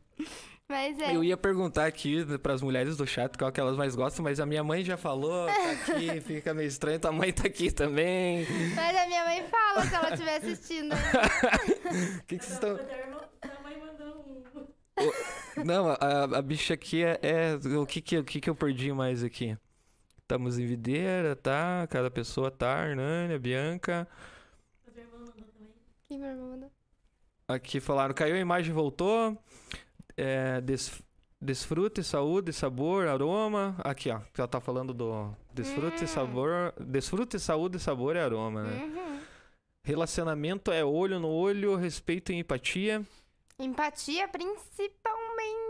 Mas é. Eu ia perguntar aqui pras mulheres do chat qual que elas mais gostam, mas a minha mãe já falou, tá aqui, fica meio estranho, tua mãe tá aqui também. Mas a minha mãe fala se ela estiver assistindo. O que, que vocês estão. A mãe mandou um. Não, a, a bicha aqui é. é- o, que, que, o que, que eu perdi mais aqui? Estamos em videira, tá? Cada pessoa tá, Hernânia, Bianca. Irmã mandou também. Que meu irmão mandou. Aqui falaram, caiu a imagem voltou. É, des, desfrute, saúde, sabor, aroma. Aqui, ó. Já tá falando do desfrute, Hum. sabor. Desfrute, saúde, sabor e aroma, né? Uhum. Relacionamento é olho no olho, respeito e empatia. Empatia, principalmente,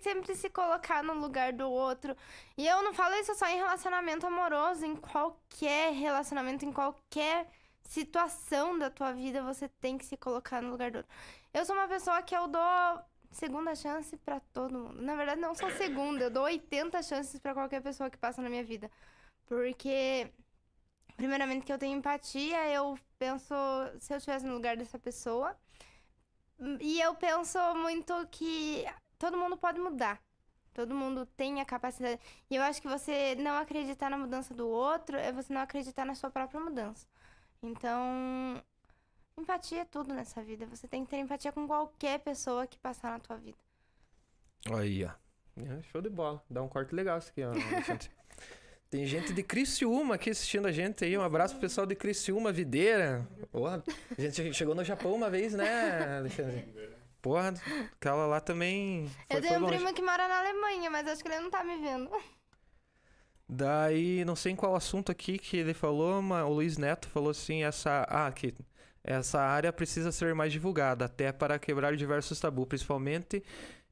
sempre se colocar no lugar do outro. E eu não falo isso só em relacionamento amoroso, em qualquer relacionamento, em qualquer situação da tua vida, você tem que se colocar no lugar do outro. Eu sou uma pessoa que eu dou segunda chance pra todo mundo. Na verdade, não só segunda, eu dou 80 chances pra qualquer pessoa que passa na minha vida. Porque, primeiramente, que eu tenho empatia, eu penso, se eu estivesse no lugar dessa pessoa. E eu penso muito que todo mundo pode mudar. Todo mundo tem a capacidade. E eu acho que você não acreditar na mudança do outro é você não acreditar na sua própria mudança. Então, empatia é tudo nessa vida. Você tem que ter empatia com qualquer pessoa que passar na tua vida. Aí, ó. É, show de bola. Dá um corte legal isso aqui, ó. Tem gente de Criciúma aqui assistindo a gente aí. Um abraço pro pessoal de Criciúma, Videira. Porra, a gente chegou no Japão uma vez, né, Alexandre? Porra, aquela lá também foi, eu tenho um longe. primo que mora na Alemanha, mas acho que ele não tá me vendo. Daí, não sei em qual assunto aqui que ele falou, mas o Luiz Neto falou assim, essa... Ah, que essa área precisa ser mais divulgada, até para quebrar diversos tabus, principalmente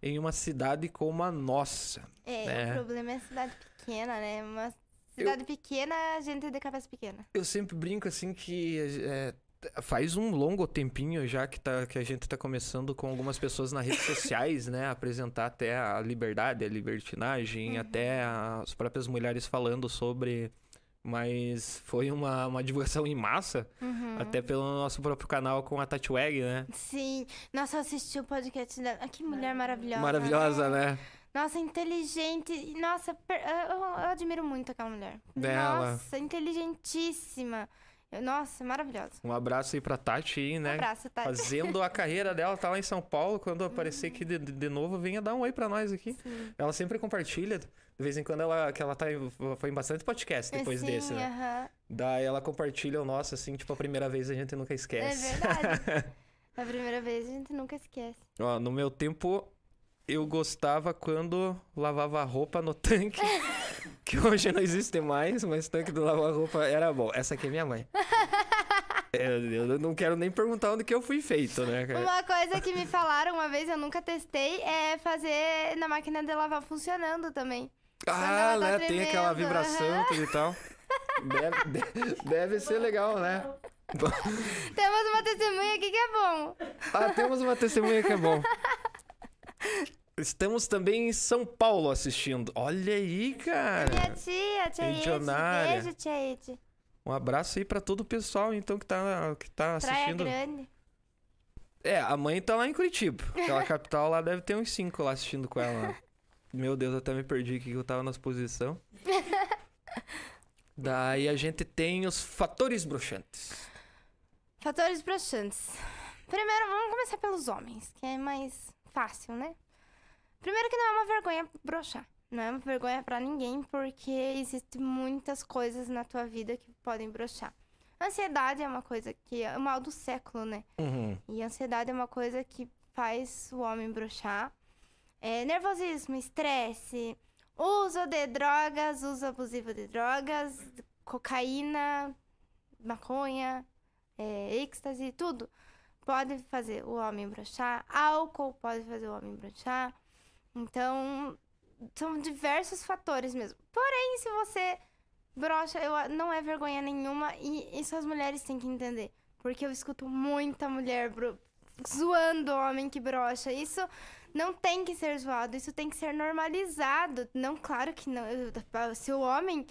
em uma cidade como a nossa. É, É. o problema é cidade pequena, né? Uma cidade pequena, gente de cabeça pequena. Eu sempre brinco assim que é, faz um longo tempinho já que, tá, que a gente tá começando com algumas pessoas nas redes sociais, né? Apresentar até a liberdade, a libertinagem, até as próprias mulheres falando sobre. Mas foi uma, uma divulgação em massa, Uhum. até pelo nosso próprio canal com a Tati Weg, né? Sim. Nossa, eu assisti o podcast dela. Ah, Que mulher maravilhosa. Maravilhosa, né? Nossa, inteligente. Nossa, eu, eu admiro muito aquela mulher. Dela. Nossa, inteligentíssima. Eu- Nossa, maravilhosa. Um abraço aí pra Tati aí, Um né? abraço, tá? Fazendo a carreira dela, tá lá em São Paulo. Quando aparecer aqui de, de- novo, venha dar um oi pra nós aqui. Sim. Ela sempre compartilha. De vez em quando ela, que ela tá em, foi em bastante podcast depois Sim, desse, né? aham. Daí ela compartilha o nosso, assim, tipo, a primeira vez a gente nunca É esquece. verdade. a primeira vez a gente nunca esquece. Ó, no meu tempo, eu gostava quando lavava a roupa no tanque, que hoje não existe mais, mas tanque do lavar-roupa era bom. Essa aqui é minha mãe. É, eu não quero nem perguntar onde que eu fui feito, né? Uma coisa que me falaram uma vez, eu nunca testei, é fazer na máquina de lavar funcionando também. Ah, tá né? Tem aquela vibração tudo e tal. Deve, de- deve ser legal, né? Temos uma testemunha aqui que é bom. Ah, temos uma testemunha que é bom. Estamos também em São Paulo assistindo. Olha aí, cara. Minha tia, tia Ed. Beijo, tia Ed. Um abraço aí pra todo o pessoal, então, que tá, que tá Praia assistindo. Grande. É, a mãe tá lá em Curitiba. Aquela capital lá deve ter uns cinco lá assistindo com ela. Meu Deus, eu até me perdi aqui que eu tava nas posição. Daí a gente tem os fatores bruxantes. Fatores broxantes. Primeiro, vamos começar pelos homens, que é mais fácil, né? Primeiro que não é uma vergonha broxar. Não é uma vergonha pra ninguém, porque existem muitas coisas na tua vida que podem broxar. Ansiedade é uma coisa que é o mal do século, né? Uhum. E ansiedade é uma coisa que faz o homem broxar. É, nervosismo, estresse, uso de drogas, uso abusivo de drogas, cocaína, maconha, é, êxtase, tudo. Pode fazer o homem broxar. Álcool pode fazer o homem broxar. Então, são diversos fatores mesmo. Porém, se você brocha, eu, não é vergonha nenhuma. E isso as mulheres têm que entender. Porque eu escuto muita mulher bro- zoando o homem que brocha. Isso não tem que ser zoado, isso tem que ser normalizado. Não, claro que não. Se o homem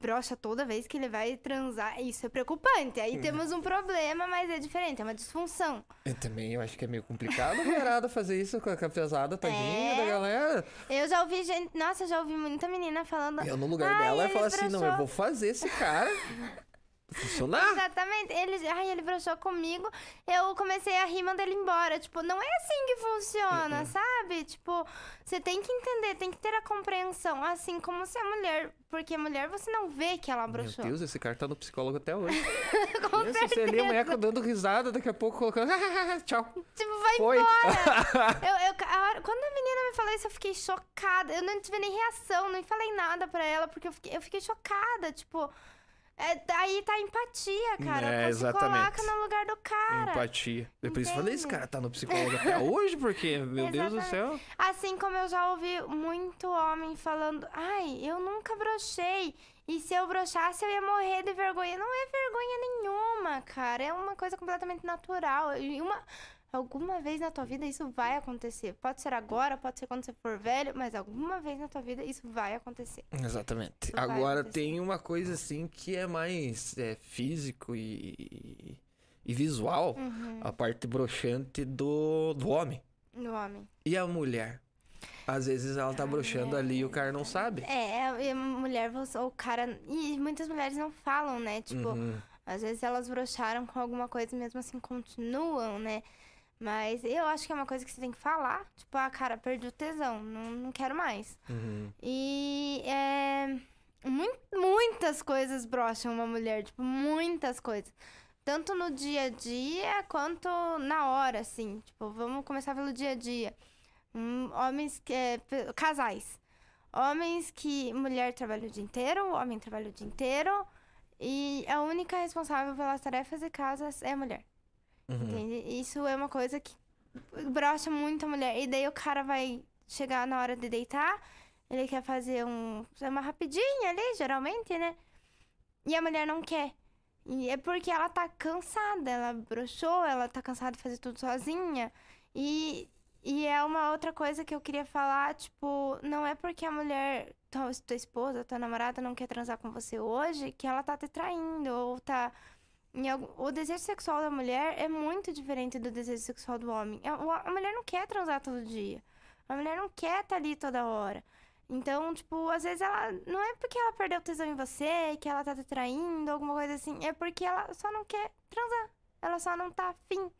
brocha toda vez que ele vai transar. Isso é preocupante. Aí temos um problema, mas é diferente, é uma disfunção. Eu também eu acho que é meio complicado mulherada fazer isso com a com a pesada, tadinha É. da galera. Eu já ouvi gente. Nossa, já ouvi muita menina falando. Eu no lugar "Ai, dela eu ele falo assim, não, eu broxou." vou fazer esse cara funcionar. Exatamente. Ele, ai, ele broxou comigo. Eu comecei a rir, mandei ele embora. Tipo, não é assim que funciona, Uhum. sabe? Tipo, você tem que entender, tem que ter a compreensão. Assim como se a mulher. Porque mulher você não vê que ela Meu broxou. Deus, esse cara tá no psicólogo até hoje. Com Pensa, você ali, mulher dando risada, daqui a pouco colocando. Tchau. Tipo, vai Foi. embora. eu, eu, a quando a menina me falou isso, eu fiquei chocada. Eu não tive nem reação, nem falei nada pra ela, porque eu fiquei, eu fiquei chocada. Tipo, é, aí tá a empatia, cara. É, Você exatamente. coloca no lugar do cara. Empatia. Depois eu falei, esse cara tá no psicólogo até hoje, porque, meu Deus do céu. Assim como eu já ouvi muito homem falando, ai, eu nunca brochei. E se eu brochasse, eu ia morrer de vergonha. Não é vergonha nenhuma, cara. É uma coisa completamente natural. E uma. Alguma vez na tua vida isso vai acontecer. Pode ser agora, pode ser quando você for velho, mas alguma vez na tua vida isso vai acontecer. Exatamente. Vai Agora tem uma coisa assim que é mais é, físico e, e visual. Uhum. A parte broxante do, do homem. No homem. E a mulher? Às vezes ela tá broxando ali e o cara não sabe. É, e a mulher, ou o cara. E muitas mulheres não falam, né? Tipo, Uhum. Às vezes elas broxaram com alguma coisa e mesmo assim continuam, né? Mas eu acho que é uma coisa que você tem que falar. Tipo, ah, cara, perdi o tesão, não, não quero mais. Uhum. E é, mui- muitas coisas brocham uma mulher, tipo, muitas coisas. Tanto no dia a dia quanto na hora, assim. Tipo, vamos começar pelo dia a dia. Hum, homens que. é, casais. Homens que. Mulher trabalha o dia inteiro, homem trabalha o dia inteiro. E a única responsável pelas tarefas de casa é a mulher. Uhum. Entende? Isso é uma coisa que brocha muito a mulher. E daí o cara vai chegar na hora de deitar, ele quer fazer um. uma rapidinha ali, geralmente, né? E a mulher não quer. E é porque ela tá cansada, ela broxou, ela tá cansada de fazer tudo sozinha. E, e é uma outra coisa que eu queria falar, tipo, não é porque a mulher, tua, tua esposa, tua namorada não quer transar com você hoje, que ela tá te traindo, ou tá. Algum- O desejo sexual da mulher é muito diferente do desejo sexual do homem. A, o- a mulher não quer transar todo dia. A mulher não quer estar ali toda hora. Então, tipo, às vezes ela. Não é porque ela perdeu tesão em você, que ela tá te traindo, alguma coisa assim. É porque ela só não quer transar. Ela só não tá afim.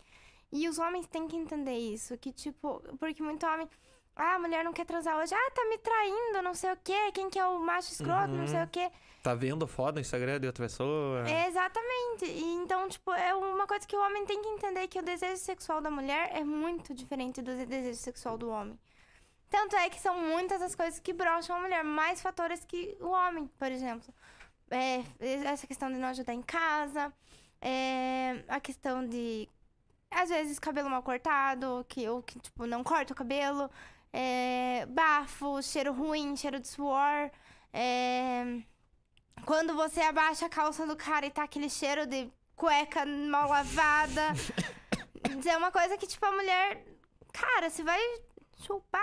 E os homens têm que entender isso. Que, tipo, porque muito homem. Ah, a mulher não quer transar hoje. Ah, tá me traindo, não sei o quê. Quem que é o macho escroto, não sei Uhum. o quê. Tá vendo foto no Instagram de outra pessoa? É, exatamente. E então, tipo, é uma coisa que o homem tem que entender que o desejo sexual da mulher é muito diferente do desejo sexual do homem. Tanto é que são muitas as coisas que brocham a mulher, mais fatores que o homem, por exemplo. É, essa questão de não ajudar em casa, é, a questão de, às vezes, cabelo mal cortado, que, ou que, tipo, não corta o cabelo, é, bafo, cheiro ruim, cheiro de suor, é, quando você abaixa a calça do cara e tá aquele cheiro de cueca mal lavada. é uma coisa que, tipo, a mulher. Cara, você vai chupar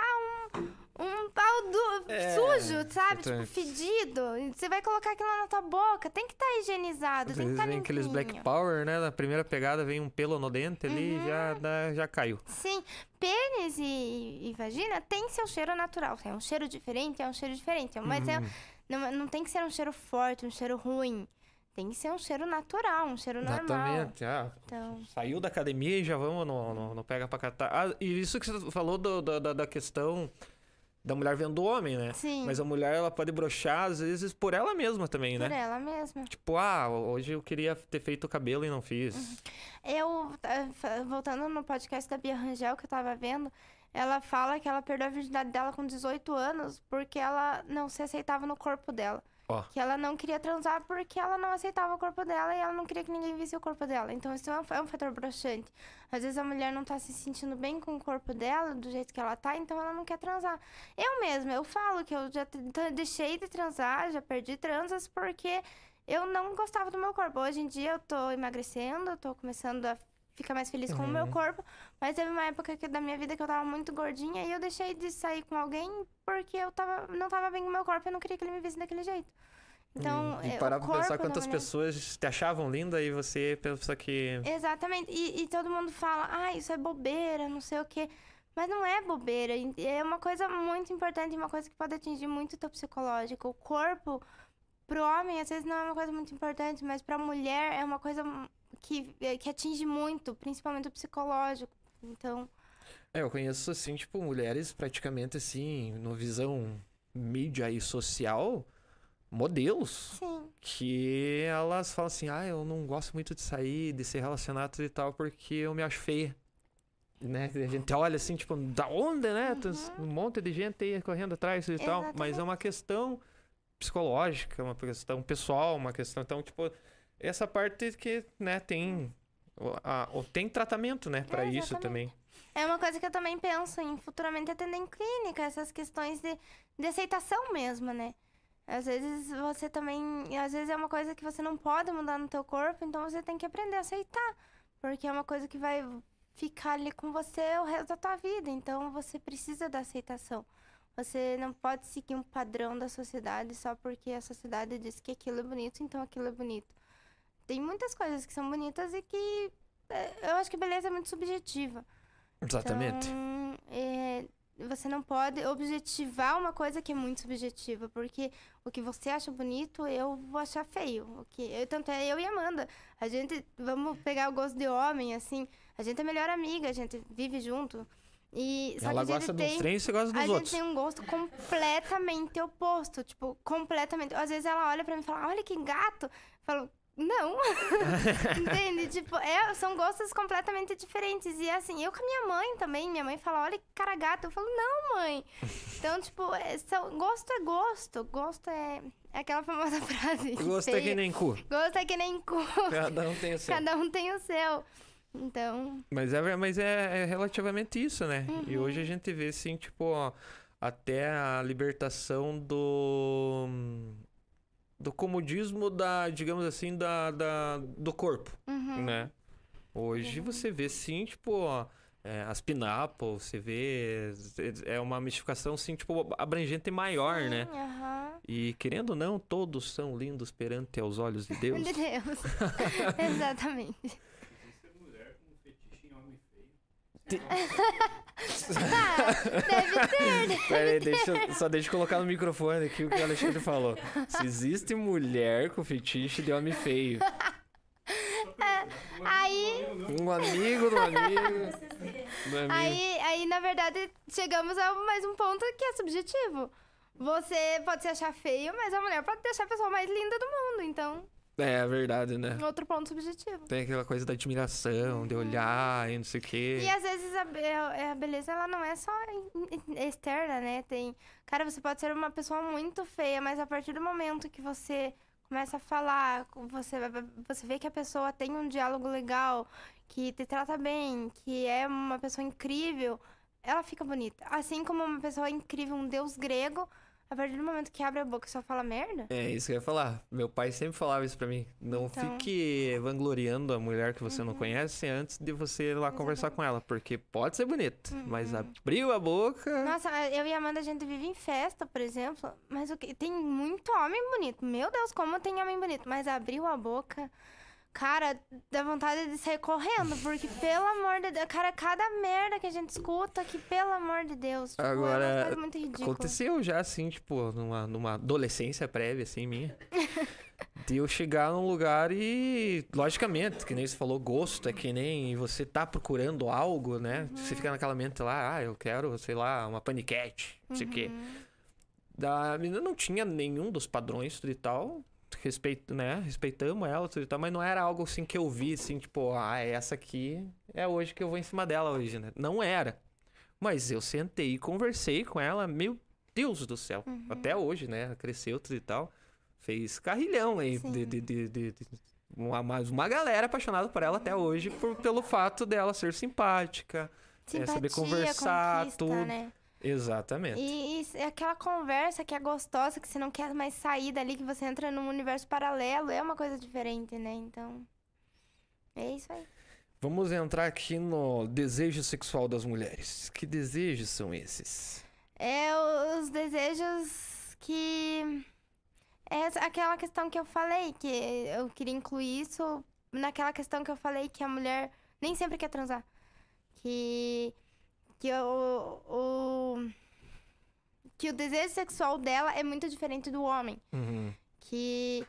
um, um pau du- É, sujo, sabe? Tipo, fedido. Você vai colocar aquilo na tua boca. Tem que estar higienizado, Às tem que estar vem aqueles Black limpinho. Power, né? Na primeira pegada vem um pelo no dente ali Uhum. e já, dá- já caiu. Sim, pênis e, e vagina tem seu cheiro natural. É um cheiro diferente, é um cheiro diferente. Mas é- Uhum. Não, não tem que ser um cheiro forte, um cheiro ruim. Tem que ser um cheiro natural, um cheiro normal. Exatamente. Ah, Então, Saiu da academia e já vamos no, no, no pega pra catar. Ah, e isso que você falou do- da, da questão da mulher vendo o homem, né? sim, Mas a mulher, ela pode broxar, às vezes, por ela mesma também, por né? ela mesma. Tipo, ah, hoje eu queria ter feito o cabelo e não fiz. Uhum. Eu, eh, voltando no podcast da Bia Rangel que eu tava vendo, ela fala que ela perdeu a virgindade dela com 18 anos porque ela não se aceitava no corpo dela. Ó. Que ela não queria transar porque ela não aceitava o corpo dela e ela não queria que ninguém visse o corpo dela. Então isso é um, é um fator broxante. Às vezes a mulher não tá se sentindo bem com o corpo dela, do jeito que ela tá, então ela não quer transar. Eu mesma, eu falo que eu já deixei de transar, já perdi transas porque eu não gostava do meu corpo. Hoje em dia eu tô emagrecendo, eu tô começando a ficar mais feliz com o meu Uhum. corpo, mas teve uma época que- da minha vida que eu tava muito gordinha e eu deixei de sair com alguém porque eu tava, não tava bem com o meu corpo e eu não queria que ele me visse daquele jeito. Então, e é, parar pra pensar quantas pessoas te achavam linda e você pensa que. Exatamente. E, e todo mundo fala, ah, isso é bobeira, não sei o quê. Mas não é bobeira. É uma coisa muito importante, uma coisa que pode atingir muito o teu psicológico. O corpo, pro homem, às vezes não é uma coisa muito importante, mas pra mulher é uma coisa que, que atinge muito, principalmente o psicológico. Então, É, eu conheço, assim, tipo, mulheres praticamente, assim, no visão mídia e social, modelos. sim. Que elas falam assim, ah, eu não gosto muito de sair, de ser relacionado e tal, porque eu me acho feia. Né? A gente olha assim, tipo, da onde, né? Tem Um monte de gente aí correndo atrás e tal. Mas é uma questão psicológica, uma questão pessoal, uma questão. Então, tipo, essa parte que, né, tem. A- o- tem tratamento, né, pra É, isso também. É uma coisa que eu também penso em futuramente atender em clínica, essas questões de, de aceitação mesmo, né? Às vezes você também. Às vezes é uma coisa que você não pode mudar no teu corpo, então você tem que aprender a aceitar. Porque é uma coisa que vai ficar ali com você o resto da tua vida. Então você precisa da aceitação. Você não pode seguir um padrão da sociedade só porque a sociedade diz que aquilo é bonito, então aquilo é bonito. Tem muitas coisas que são bonitas e que. é, Eu acho que beleza é muito subjetiva. Exatamente. Então, é, você não pode objetivar uma coisa que é muito subjetiva, porque o que você acha bonito, eu vou achar feio. O que, eu, tanto é eu e a Amanda. A gente, vamos pegar o gosto de homem, assim, a gente é melhor amiga, a gente vive junto. E, só Ela que a gosta gente dos tem, trem e você gosta a dos gente outros. tem um gosto completamente oposto, tipo, completamente. Às vezes ela olha pra mim e fala, olha que gato. Eu falo, não. Entende? Tipo, é, são gostos completamente diferentes. E assim, eu com a minha mãe também, minha mãe fala, olha que cara gato. Eu falo, não, mãe. Então, tipo, é, são- gosto é gosto. Gosto é, é aquela famosa frase. Gosto é feia. que nem cu. Gosto é que nem cu. Cada um tem o seu. Cada um tem o seu. Então, Mas, é, mas é, é relativamente isso, né? E Uhum. hoje a gente vê, assim, tipo, ó, até a libertação do. Do comodismo da, digamos assim, da, da, do corpo, uhum. né? Hoje você vê, sim, tipo, ó, é, as pinápolis, você vê. É uma mistificação, assim, tipo, abrangente e maior, Sim, né? aham. E querendo ou não, todos são lindos perante aos olhos de Deus. De Deus. Exatamente. Existe mulher com fetiche em homem feio. Ah, deve ter. né? Pera aí, deixa, eu- só deixa eu colocar no microfone aqui o que o Alexandre falou. Se existe mulher com fetiche de homem feio, Aí, um amigo do amigo. Do amigo. aí, aí, na verdade, chegamos a mais um ponto que é subjetivo. Você pode se achar feio, mas a mulher pode deixar a pessoa mais linda do mundo. Então, É, é verdade, né? outro ponto subjetivo. Tem aquela coisa da admiração, de olhar e não sei o quê. E às vezes a, be- a beleza ela não é só externa, né? Tem, cara, você pode ser uma pessoa muito feia, mas a partir do momento que você começa a falar, você você vê que a pessoa tem um diálogo legal, que te trata bem, que é uma pessoa incrível, ela fica bonita. Assim como uma pessoa incrível, um deus grego, a partir do momento que abre a boca e só fala merda, É isso que eu ia falar. Meu pai sempre falava isso pra mim. Não Então. Uhum. fique vangloriando a mulher que você não conhece antes de você ir lá conversar com ela. Porque pode ser bonita, mas abriu a boca. Nossa, eu e a Amanda, a gente vive em festa, por exemplo. Mas o que tem muito homem bonito. Meu Deus, como tem homem bonito. Mas abriu a boca. Cara, dá vontade de sair correndo. Porque, pelo amor de Deus, cara, cada merda que a gente escuta, que pelo amor de Deus. Tipo, é Agora, uma coisa muito ridícula. Aconteceu já, assim, tipo, numa, numa adolescência prévia, assim, minha. de eu chegar num lugar e, logicamente, que nem você falou, gosto é que nem você tá procurando algo, né? Você fica naquela mente lá, ah, eu quero, sei lá, uma paniquete, não sei o quê. Da menina não tinha nenhum dos padrões e tal. Respeito, né? Respeitamos ela tudo e tal, mas não era algo assim que eu vi, assim, tipo, ah, essa aqui é hoje que eu vou em cima dela hoje, né? Não era. Mas eu sentei e conversei com ela, meu Deus do céu. Até hoje, né? Ela Cresceu tudo e tal. Fez carrilhão aí de, de, de, de- uma, mais uma galera apaixonada por ela até hoje, por, pelo fato dela ser simpática. é, saber conversar, tudo. né? Exatamente. E, e é aquela conversa que é gostosa, que você não quer mais sair dali, que você entra num universo paralelo, é uma coisa diferente, né? Então. É isso aí. Vamos entrar aqui no desejo sexual das mulheres. Que desejos são esses? É os desejos que. É aquela questão que eu falei, que eu queria incluir isso naquela questão que eu falei que a mulher nem sempre quer transar. Que. Que o. o que o desejo sexual dela é muito diferente do homem. Uhum. Que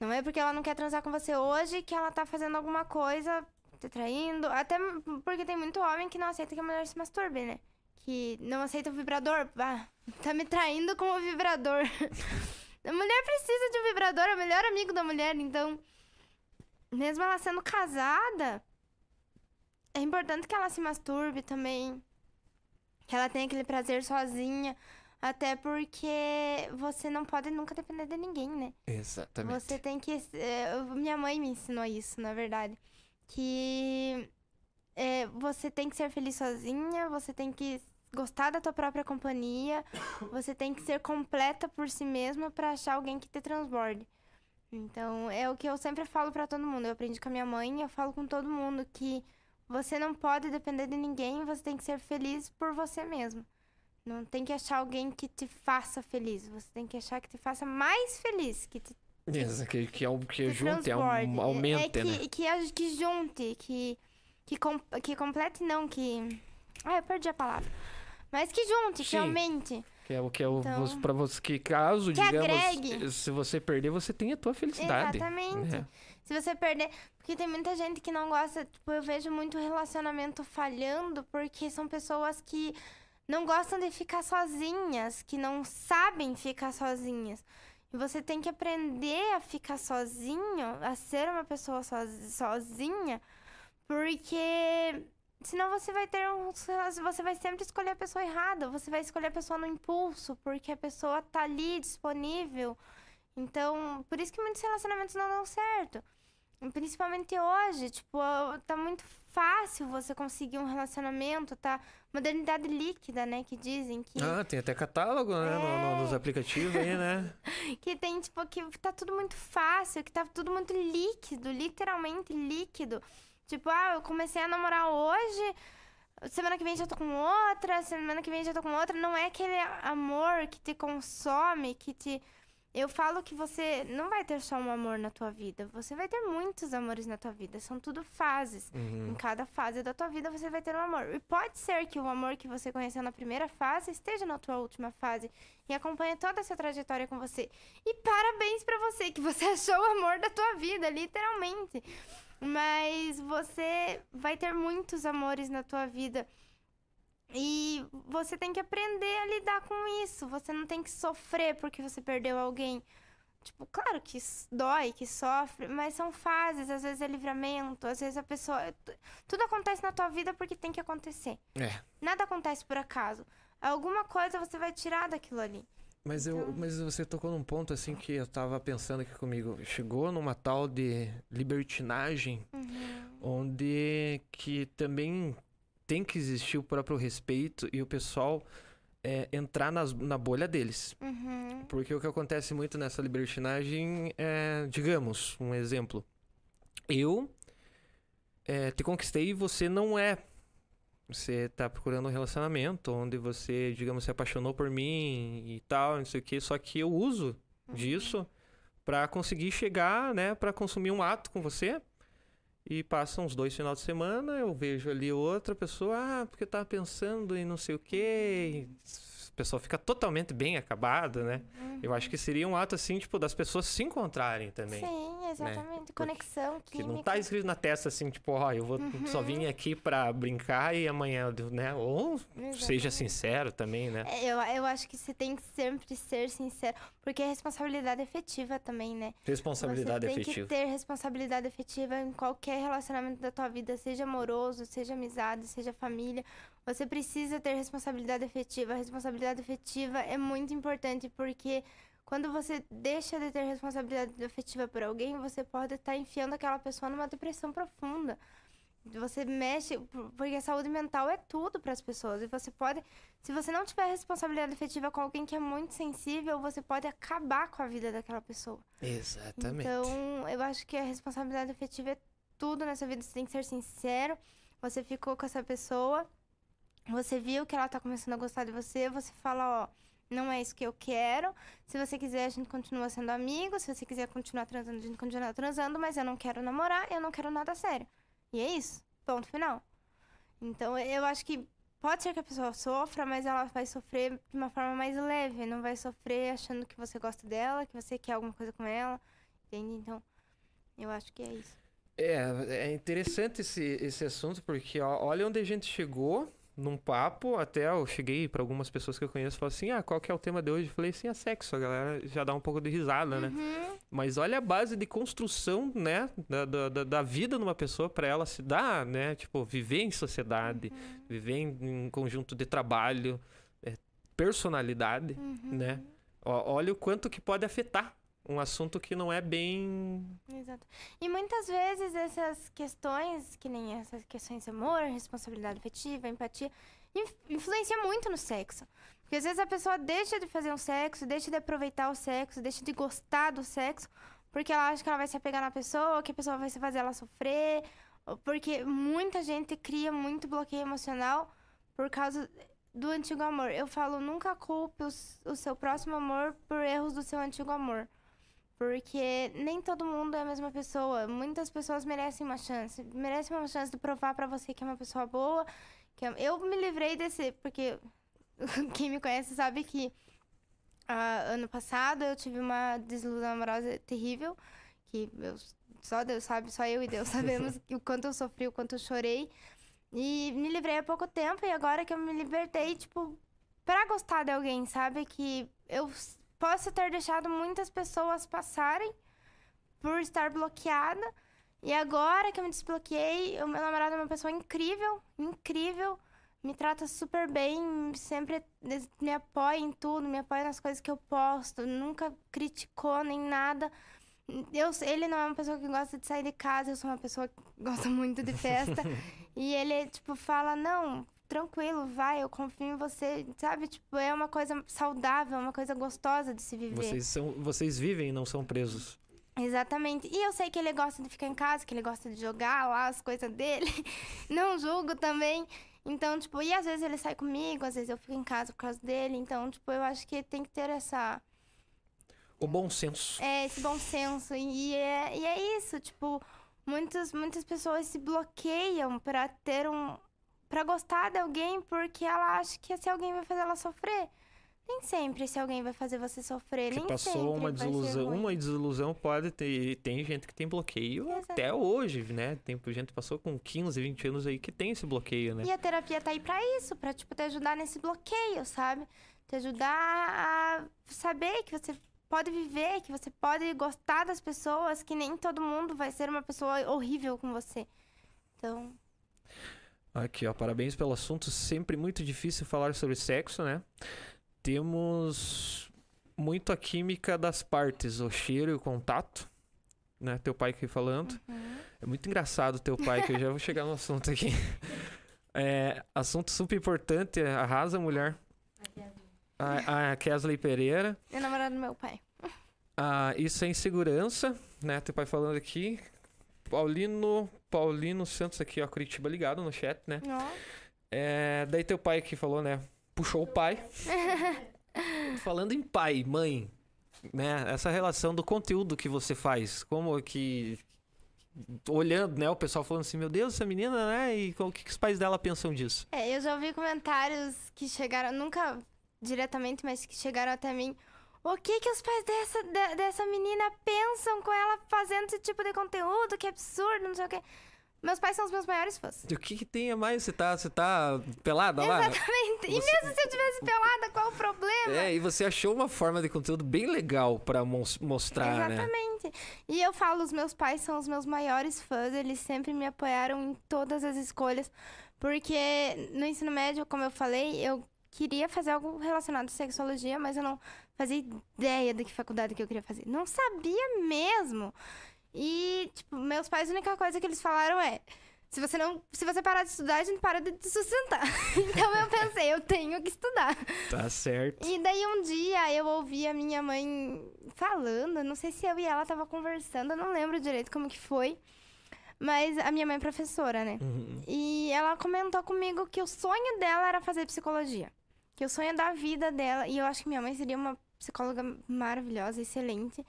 não é porque ela não quer transar com você hoje que ela tá fazendo alguma coisa, te traindo. Até porque tem muito homem que não aceita que a mulher se masturbe, né? Que não aceita o vibrador. Ah, tá me traindo com o vibrador. a mulher precisa de um vibrador, é o melhor amigo da mulher. Então, mesmo ela sendo casada, é importante que ela se masturbe também. Que ela tenha aquele prazer sozinha. Até porque você não pode nunca depender de ninguém, né? Exatamente. Você tem que. é, minha mãe me ensinou isso, na verdade. Que é, você tem que ser feliz sozinha, você tem que gostar da tua própria companhia, você tem que ser completa por si mesma pra achar alguém que te transborde. Então, é o que eu sempre falo pra todo mundo. Eu aprendi com a minha mãe, eu falo com todo mundo que você não pode depender de ninguém, você tem que ser feliz por você mesmo. Não tem que achar alguém que te faça feliz, você tem que achar que te faça mais feliz, que te Isso, que, que, é o- que que junte, é um, transborde. aumenta, é né? que, que, que junte, que, que, com, que complete, não, que... Ah, eu perdi a palavra. Mas que junte, que Sim. aumente. Que é o que é o Então- pra você que caso, Que digamos, agregue. se você perder, você tem a tua felicidade. Exatamente. né? Se você perder... Porque tem muita gente que não gosta... Tipo, eu vejo muito relacionamento falhando porque são pessoas que não gostam de ficar sozinhas, que não sabem ficar sozinhas. E você tem que aprender a ficar sozinho, a ser uma pessoa soz- sozinha, porque senão você vai ter um. Você vai sempre escolher a pessoa errada. Você vai escolher a pessoa no impulso, porque a pessoa tá ali disponível. Então, por isso que muitos relacionamentos não dão certo. Principalmente hoje, tipo, tá muito fácil você conseguir um relacionamento, tá? Modernidade líquida, né? Que dizem que. Ah, tem até catálogo, né? no- no- É. nos aplicativos aí, né? Que tem, tipo, que tá tudo muito fácil, que tá tudo muito líquido, literalmente líquido. Tipo, ah, eu comecei a namorar hoje, semana que vem já tô com outra, semana que vem já tô com outra. Não é aquele amor que te consome, que te. Eu falo que você não vai ter só um amor na tua vida, você vai ter muitos amores na tua vida, são tudo fases. Uhum. Em cada fase da tua vida você vai ter um amor. E pode ser que o amor que você conheceu na primeira fase esteja na tua última fase e acompanhe toda essa trajetória com você. E parabéns pra você que você achou o amor da tua vida, literalmente. Mas você vai ter muitos amores na tua vida. E você tem que aprender a lidar com isso. Você não tem que sofrer porque você perdeu alguém. Tipo, claro que dói, que sofre, mas são fases, às vezes é livramento, às vezes a pessoa. tu- Tudo acontece na tua vida porque tem que acontecer. É. Nada acontece por acaso. Alguma coisa você vai tirar daquilo ali. Mas, eu, Então- mas você tocou num ponto assim que eu tava pensando aqui comigo. Chegou numa tal de libertinagem Uhum. onde que também tem que existir o próprio respeito e o pessoal é, entrar nas- na bolha deles. Uhum. Porque o que acontece muito nessa libertinagem é, digamos, um exemplo. Eu é, te conquistei e você não é. Você tá procurando um relacionamento onde você, digamos, se apaixonou por mim e tal, não sei o que, só que eu uso disso pra conseguir chegar, né, Pra consumir um ato com você. E passa uns dois finais de semana, eu vejo ali outra pessoa, ah, porque eu tava pensando em não sei o quê. A pessoa fica totalmente bem acabada, né? Eu acho que seria um ato assim, tipo, das pessoas se encontrarem também. Sim, exatamente. Conexão, Que química. não tá escrito na testa assim, tipo, ó, eu vou só vim aqui pra brincar e amanhã, né? Ou seja Exatamente. sincero também, né? É, Eu, eu acho que você tem que sempre ser sincero, porque é responsabilidade efetiva também, né? Responsabilidade você tem efetiva. que ter responsabilidade efetiva em qualquer relacionamento da tua vida, seja amoroso, seja amizade, seja família. Você precisa ter responsabilidade efetiva. A responsabilidade efetiva é muito importante porque quando você deixa de ter responsabilidade efetiva por alguém, você pode estar enfiando aquela pessoa numa depressão profunda. Você mexe, porque a saúde mental é tudo para as pessoas. E você pode, se você não tiver responsabilidade efetiva com alguém que é muito sensível, você pode acabar com a vida daquela pessoa. Exatamente. Então, eu acho que a responsabilidade afetiva é tudo nessa vida. Você tem que ser sincero. Você ficou com essa pessoa, você viu que ela tá começando a gostar de você, você fala, ó, Não é isso que eu quero. Se você quiser, a gente continua sendo amigo. Se você quiser continuar transando, a gente continua transando. Mas eu não quero namorar, eu não quero nada sério. E é isso. Ponto final. Então, eu acho que pode ser que a pessoa sofra, mas ela vai sofrer de uma forma mais leve. Não vai sofrer achando que você gosta dela, que você quer alguma coisa com ela. Entende? Então, eu acho que é isso. É, é interessante esse, esse assunto, porque ó, olha onde a gente chegou num papo, até eu cheguei para algumas pessoas que eu conheço e falei assim, ah, qual que é o tema de hoje? Eu falei assim, é sexo, a galera já dá um pouco de risada, né? Uhum. Mas olha a base de construção, né, da, da, da- da vida numa pessoa para ela se dar, né, tipo, viver em sociedade, Uhum. viver em, em conjunto de trabalho, é, personalidade, Uhum. né? Ó, olha o quanto que pode afetar um assunto que não é bem Exato. E muitas vezes essas questões, que nem essas questões de amor, responsabilidade afetiva, empatia, inf- influencia muito no sexo. Porque às vezes a pessoa deixa de fazer um sexo, deixa de aproveitar o sexo, deixa de gostar do sexo, porque ela acha que ela vai se apegar na pessoa, que a pessoa vai fazer ela sofrer, porque muita gente cria muito bloqueio emocional por causa do antigo amor. Eu falo, nunca culpe o seu próximo amor por erros do seu antigo amor. Porque nem todo mundo é a mesma pessoa. Muitas pessoas merecem uma chance. Merecem uma chance de provar pra você que é uma pessoa boa. Que é- Eu me livrei desse. Porque quem me conhece sabe que ah, ano passado eu tive uma desilusão amorosa terrível. Que eu- só Deus sabe, só eu e Deus sabemos o quanto eu sofri, o quanto eu chorei. E me livrei há pouco tempo. E agora que eu me libertei, tipo, pra gostar de alguém, sabe? Que eu posso ter deixado muitas pessoas passarem por estar bloqueada. E agora que eu me desbloqueei, o meu namorado é uma pessoa incrível, incrível. Me trata super bem, sempre me apoia em tudo, me apoia nas coisas que eu posto, nunca criticou nem nada. Eu, ele não é uma pessoa que gosta de sair de casa, eu sou uma pessoa que gosta muito de festa. e ele, tipo, fala, não, tranquilo, vai, eu confio em você, sabe? Tipo, é uma coisa saudável, uma coisa gostosa de se viver. vocês são vocês vivem, não são presos. Exatamente. E eu sei que ele gosta de ficar em casa, que ele gosta de jogar lá as coisas dele. Não julgo também. Então, tipo, e às vezes ele sai comigo, às vezes eu fico em casa por causa dele. Então, tipo, eu acho que tem que ter essa, O bom senso. é, esse bom senso. E é, e é isso, tipo, muitas, muitas pessoas se bloqueiam pra ter um. Pra gostar de alguém porque ela acha que esse alguém vai fazer ela sofrer. Nem sempre esse alguém vai fazer você sofrer. nem passou sempre uma desilusão, uma desilusão pode ter, tem gente que tem bloqueio até hoje, né? Tem gente que passou com 15, 20 anos aí que tem esse bloqueio, né? E a terapia tá aí pra isso, pra, tipo, te ajudar nesse bloqueio, sabe? Te ajudar a saber que você pode viver, que você pode gostar das pessoas, que nem todo mundo vai ser uma pessoa horrível com você. Então, Aqui, ó, parabéns pelo assunto, sempre muito difícil falar sobre sexo, né? Temos muito a química das partes, o cheiro e o contato, né? Teu pai aqui falando. uhum. É muito engraçado teu pai, que eu já vou chegar no assunto aqui. É, assunto super importante, arrasa mulher. A, a Kesley Pereira. é namorado do meu pai. Ah, isso é insegurança, né? Teu pai falando aqui. Paulino, Paulino Santos aqui, ó, Curitiba ligado no chat, né? É, daí teu pai aqui falou, né? Puxou o pai. Falando em pai, mãe, né? Essa relação do conteúdo que você faz, como que olhando, né? O pessoal falando assim, meu Deus, essa menina, né? E o que, que os pais dela pensam disso? É, eu já ouvi comentários que chegaram, nunca diretamente, mas que chegaram até mim. O que que os pais dessa, de- dessa menina pensam com ela fazendo esse tipo de conteúdo? Que absurdo, não sei o quê. Meus pais são os meus maiores fãs. O que que tem a mais? Você tá, você tá pelada lá? Exatamente. E Você- mesmo se eu tivesse pelada, qual o problema? É, e você achou uma forma de conteúdo bem legal pra mos- mostrar, né? Exatamente. E eu falo, os meus pais são os meus maiores fãs, eles sempre me apoiaram em todas as escolhas, porque no ensino médio, como eu falei, eu queria fazer algo relacionado à sexologia, mas eu não fazia ideia de que faculdade que eu queria fazer. Não sabia mesmo. E, tipo, meus pais, a única coisa que eles falaram é: se você não, se você parar de estudar, a gente para de te sustentar. então eu pensei, eu tenho que estudar. Tá certo. E daí um dia eu ouvi a minha mãe falando, não sei se eu e ela tava conversando, eu não lembro direito como que foi. Mas a minha mãe é professora, né? Uhum. E ela comentou comigo que o sonho dela era fazer psicologia. que o sonho da vida dela, e eu acho que minha mãe seria uma psicóloga maravilhosa, excelente.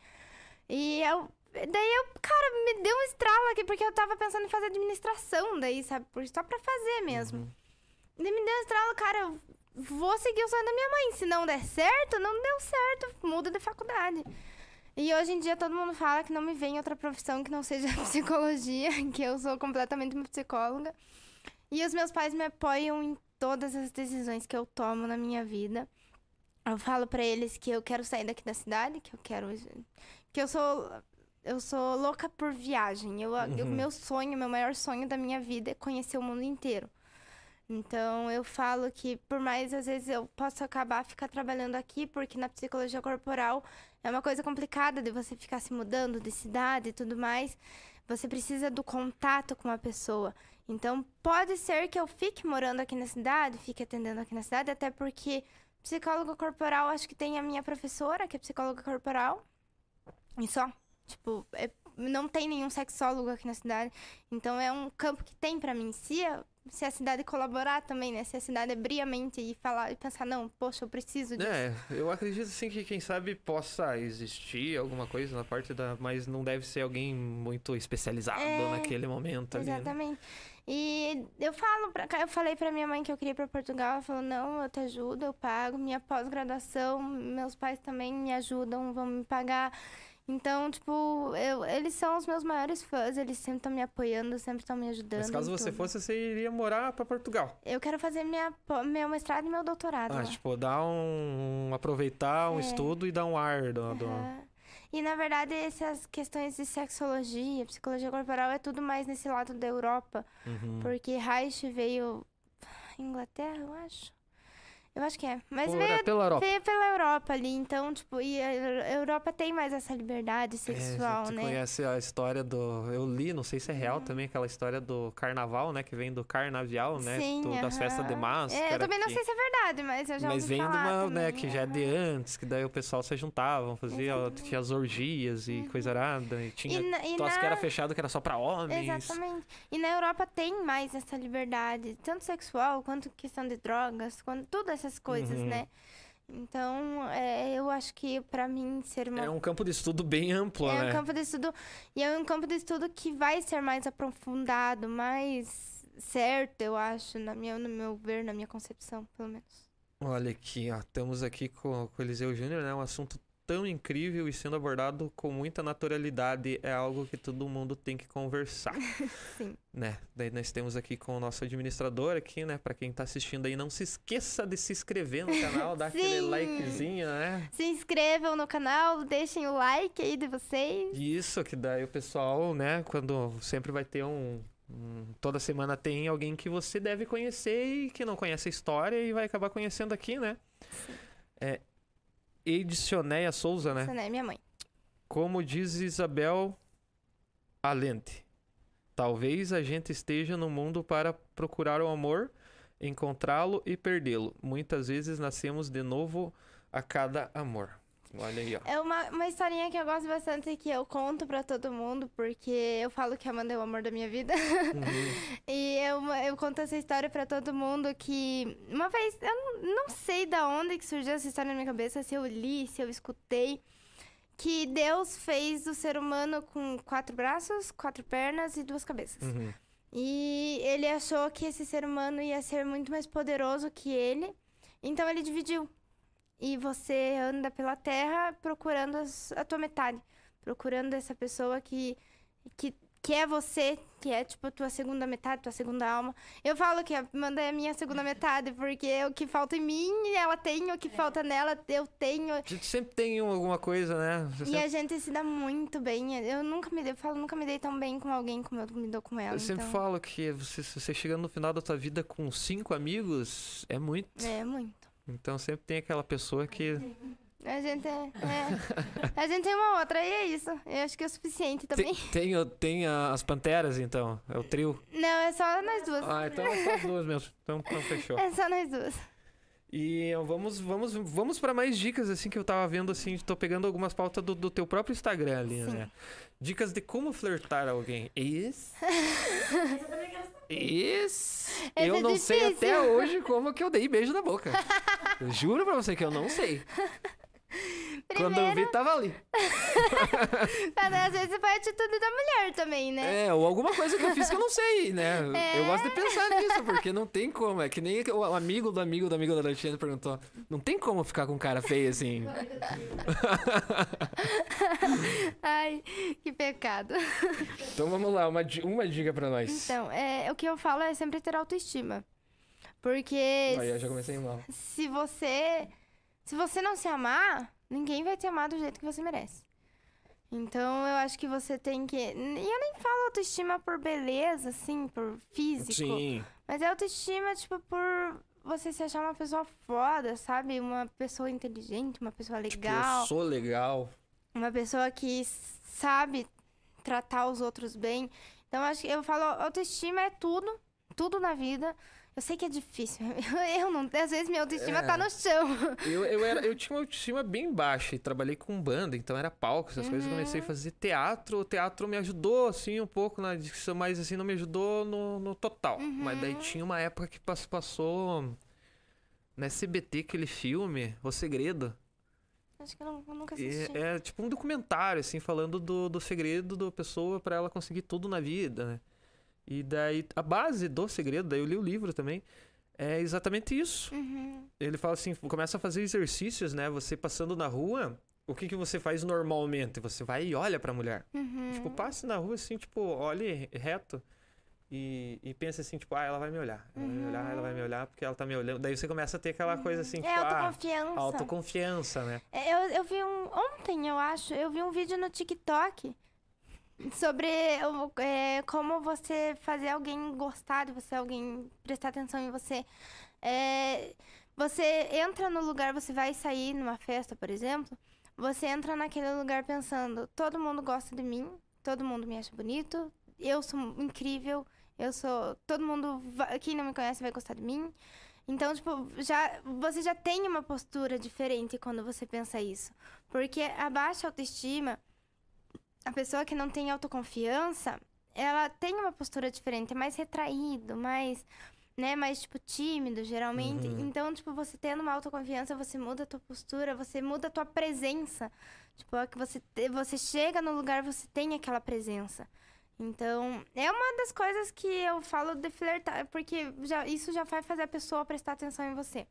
E eu. Daí eu, cara, me deu um estralo aqui, porque eu tava pensando em fazer administração daí, sabe? Por- Só pra fazer mesmo. Uhum. Daí me deu um estralo, cara, eu vou seguir o sonho da minha mãe. Se não der certo, não deu certo, muda de faculdade. E hoje em dia todo mundo fala que não me vem outra profissão que não seja psicologia, que eu sou completamente uma psicóloga. E os meus pais me apoiam em todas as decisões que eu tomo na minha vida. Eu falo pra eles que eu quero sair daqui da cidade, que eu quero que eu sou eu sou louca por viagem. Eu, eu- Uhum. meu sonho, meu maior sonho da minha vida é conhecer o mundo inteiro. Então eu falo que por mais às vezes eu posso acabar ficar trabalhando aqui, porque na psicologia corporal é uma coisa complicada de você ficar se mudando de cidade e tudo mais. Você precisa do contato com a pessoa. Então pode ser que eu fique morando aqui na cidade, fique atendendo aqui na cidade, até porque psicóloga corporal acho que tem a minha professora, que é psicóloga corporal. E só. Tipo, é- não tem nenhum sexólogo aqui na cidade. Então é um campo que tem pra mim. Se a, se a cidade colaborar também, né? Se a cidade abrir a mente e falar e pensar, não, poxa, eu preciso disso. É, eu acredito assim que quem sabe possa existir alguma coisa na parte da. Mas não deve ser alguém muito especializado É, naquele momento ali. né? Exatamente. E eu falo pra, eu falei pra minha mãe que eu queria ir pra Portugal, ela falou, não, eu te ajudo, eu pago. Minha pós-graduação, meus pais também me ajudam, vão me pagar. Então, tipo, eu, eles são os meus maiores fãs, eles sempre estão me apoiando, sempre estão me ajudando. Mas caso você tudo. fosse, você iria morar pra Portugal. Eu quero fazer minha, meu mestrado e meu doutorado. Ah, lá. tipo, dar um. aproveitar um É. estudo e dar um ar do. do- Aham. E na verdade, essas questões de sexologia, psicologia corporal, é tudo mais nesse lado da Europa. Uhum. Porque Reich veio. Inglaterra, eu acho. Eu acho que é. Mas Por- veio, pela Europa. veio pela Europa ali. Então, tipo, e a Eu- Europa tem mais essa liberdade sexual, é, você né? conhece a história do. Eu li, não sei se é real também, aquela história do carnaval, né? Que vem do carnavial, né? Sim, do- das festas de máscara. É, eu também não que- sei se é verdade, mas eu já Mas ouvi vem de uma, né, também, que já é de antes, que daí o pessoal se juntavam, fazia tinha as orgias e coisa arada. E tinha Uhum. E na- que era fechado, que era só pra homens. Exatamente. E na Europa tem mais essa liberdade, tanto sexual quanto questão de drogas, quanto todas essas coisas, Uhum. né? Então, é, eu acho que pra mim ser uma É um campo de estudo bem amplo, É né? um campo de estudo. E é um campo de estudo que vai ser mais aprofundado, mais certo, eu acho, na minha, no meu ver, na minha concepção, pelo menos. Olha aqui, ó. Estamos aqui com, com o Eliseu Júnior, né? Um assunto tão incrível e sendo abordado com muita naturalidade. É algo que todo mundo tem que conversar. Sim. né? Daí nós temos aqui com o nosso administrador aqui, né? Pra quem tá assistindo aí, não se esqueça de se inscrever no canal, dar aquele likezinho, né? Se inscrevam no canal, deixem o like aí de vocês. Isso, que daí o pessoal, né, quando sempre vai ter um, um- Toda semana tem alguém que você deve conhecer e que não conhece a história e vai acabar conhecendo aqui, né? É. Edicionéia Souza, né? Né? Minha mãe. Como diz Isabel Allende, talvez a gente esteja no mundo para procurar o amor, encontrá-lo e perdê-lo. Muitas vezes nascemos de novo a cada amor. Olha aí, ó. É uma, uma historinha que eu gosto bastante e que eu conto pra todo mundo, porque eu falo que a Amanda é o amor da minha vida. Uhum. E eu, eu conto essa história pra todo mundo que uma vez, eu não, não sei da onde que surgiu essa história na minha cabeça, se eu li, se eu escutei, que Deus fez o ser humano com quatro braços, quatro pernas e duas cabeças. Uhum. E ele achou que esse ser humano ia ser muito mais poderoso que ele, então ele dividiu. E você anda pela terra procurando as- a tua metade, procurando essa pessoa que, que, que é você, que é tipo a tua segunda metade, tua segunda alma. Eu falo que a Amanda é a minha segunda metade, porque o que falta em mim, ela tem, o que falta nela, eu tenho. A gente sempre tem um- alguma coisa, né? Você E sempre- a gente se dá muito bem. Eu nunca me dei, eu falo, nunca me dei tão bem com alguém como eu me dou com ela. Eu sempre então, falo que você, você chegando no final da tua vida com cinco amigos, é muito. É muito. Então sempre tem aquela pessoa que. A gente é, é. A gente tem uma outra e é isso. Eu acho que é o suficiente também. Tem, tem, tem as panteras, então. É o trio. Não, é só nós duas. Ah, então é só as duas mesmo. Então, então fechou. É só nós duas. E vamos, vamos, vamos para mais dicas, assim, que eu tava vendo, assim, tô pegando algumas pautas do, do teu próprio Instagram ali, Sim. né? Dicas de como flertar alguém. Isso. Saber. Isso. Eu é não sei difícil. até hoje como que eu dei beijo na boca. Juro pra você que eu não sei. Quando eu vi, tava ali. Mas às vezes foi a atitude da mulher também, né? É, ou alguma coisa que eu fiz que eu não sei, né? É. Eu gosto de pensar nisso, porque não tem como. É que nem o amigo do amigo do amigo da Alexandre perguntou. Não tem como ficar com um cara feio assim. Ai, que pecado. Então vamos lá, uma, uma dica pra nós. Então, é, o que eu falo é sempre ter autoestima. Porque Aí eu já comecei mal. se você se você não se amar, ninguém vai te amar do jeito que você merece. Então, eu acho que você tem que. E eu nem falo autoestima por beleza, assim, por físico. Sim. Mas é autoestima, tipo, por você se achar uma pessoa foda, sabe? Uma pessoa inteligente, uma pessoa Tipo, legal. eu sou legal. Uma pessoa que sabe tratar os outros bem. Então, acho que eu falo, autoestima é tudo, tudo na vida. Eu sei que é difícil. Eu não, às vezes minha autoestima É. tá no chão. Eu, eu, era, eu tinha uma autoestima bem baixa e trabalhei com banda, então era palco, essas coisas. Eu comecei a fazer teatro. O teatro me ajudou, assim, um pouco na dicção, mas assim, não me ajudou no, no total. Mas daí tinha uma época que pass- passou na SBT aquele filme, O Segredo. Acho que eu, não, eu nunca assisti. é tipo um documentário, assim, falando do, do segredo da pessoa pra ela conseguir tudo na vida, né? E daí, a base do segredo, daí eu li o livro também, é exatamente isso. Uhum. Ele fala assim, começa a fazer exercícios, né? Você passando na rua, o que que você faz normalmente? Você vai e olha pra mulher. Uhum. Tipo, passe na rua assim, tipo, olhe reto. E, e pensa assim, tipo, ah, ela vai me olhar. Ela vai me olhar, ela vai me olhar porque ela tá me olhando. Daí você começa a ter aquela coisa assim, é tipo, ah, autoconfiança. autoconfiança, né? É, Eu, eu vi um. Ontem, eu acho, eu vi um vídeo no TikTok sobre é, como você fazer alguém gostar de você, alguém prestar atenção em você. É, você entra no lugar, você vai sair numa festa, por exemplo. Você entra naquele lugar pensando: todo mundo gosta de mim, todo mundo me acha bonito, eu sou incrível, eu sou. Todo mundo, quem não me conhece vai gostar de mim. Então, tipo, já, você já tem uma postura diferente quando você pensa isso. Porque a baixa autoestima, a pessoa que não tem autoconfiança, ela tem uma postura diferente, é mais retraído, mais, né, mais, tipo, tímido, geralmente. Uhum. Então, tipo, você tendo uma autoconfiança, você muda a tua postura, você muda a tua presença. Tipo, a que você, te- você chega no lugar, você tem aquela presença. Então, é uma das coisas que eu falo de flertar, porque já, isso já vai fazer a pessoa prestar atenção em você.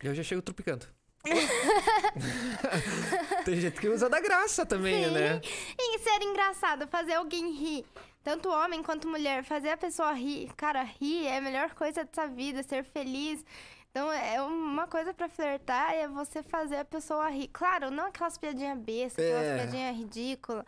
Eu já chego tropicando. Tem gente que usa da graça também, Sim. né? E ser engraçado, fazer alguém rir. Tanto homem quanto mulher, fazer a pessoa rir. Cara, rir é a melhor coisa dessa vida, ser feliz. Então, é uma coisa pra flertar é você fazer a pessoa rir. Claro, não aquelas piadinhas bestas, aquelas É. piadinhas ridículas.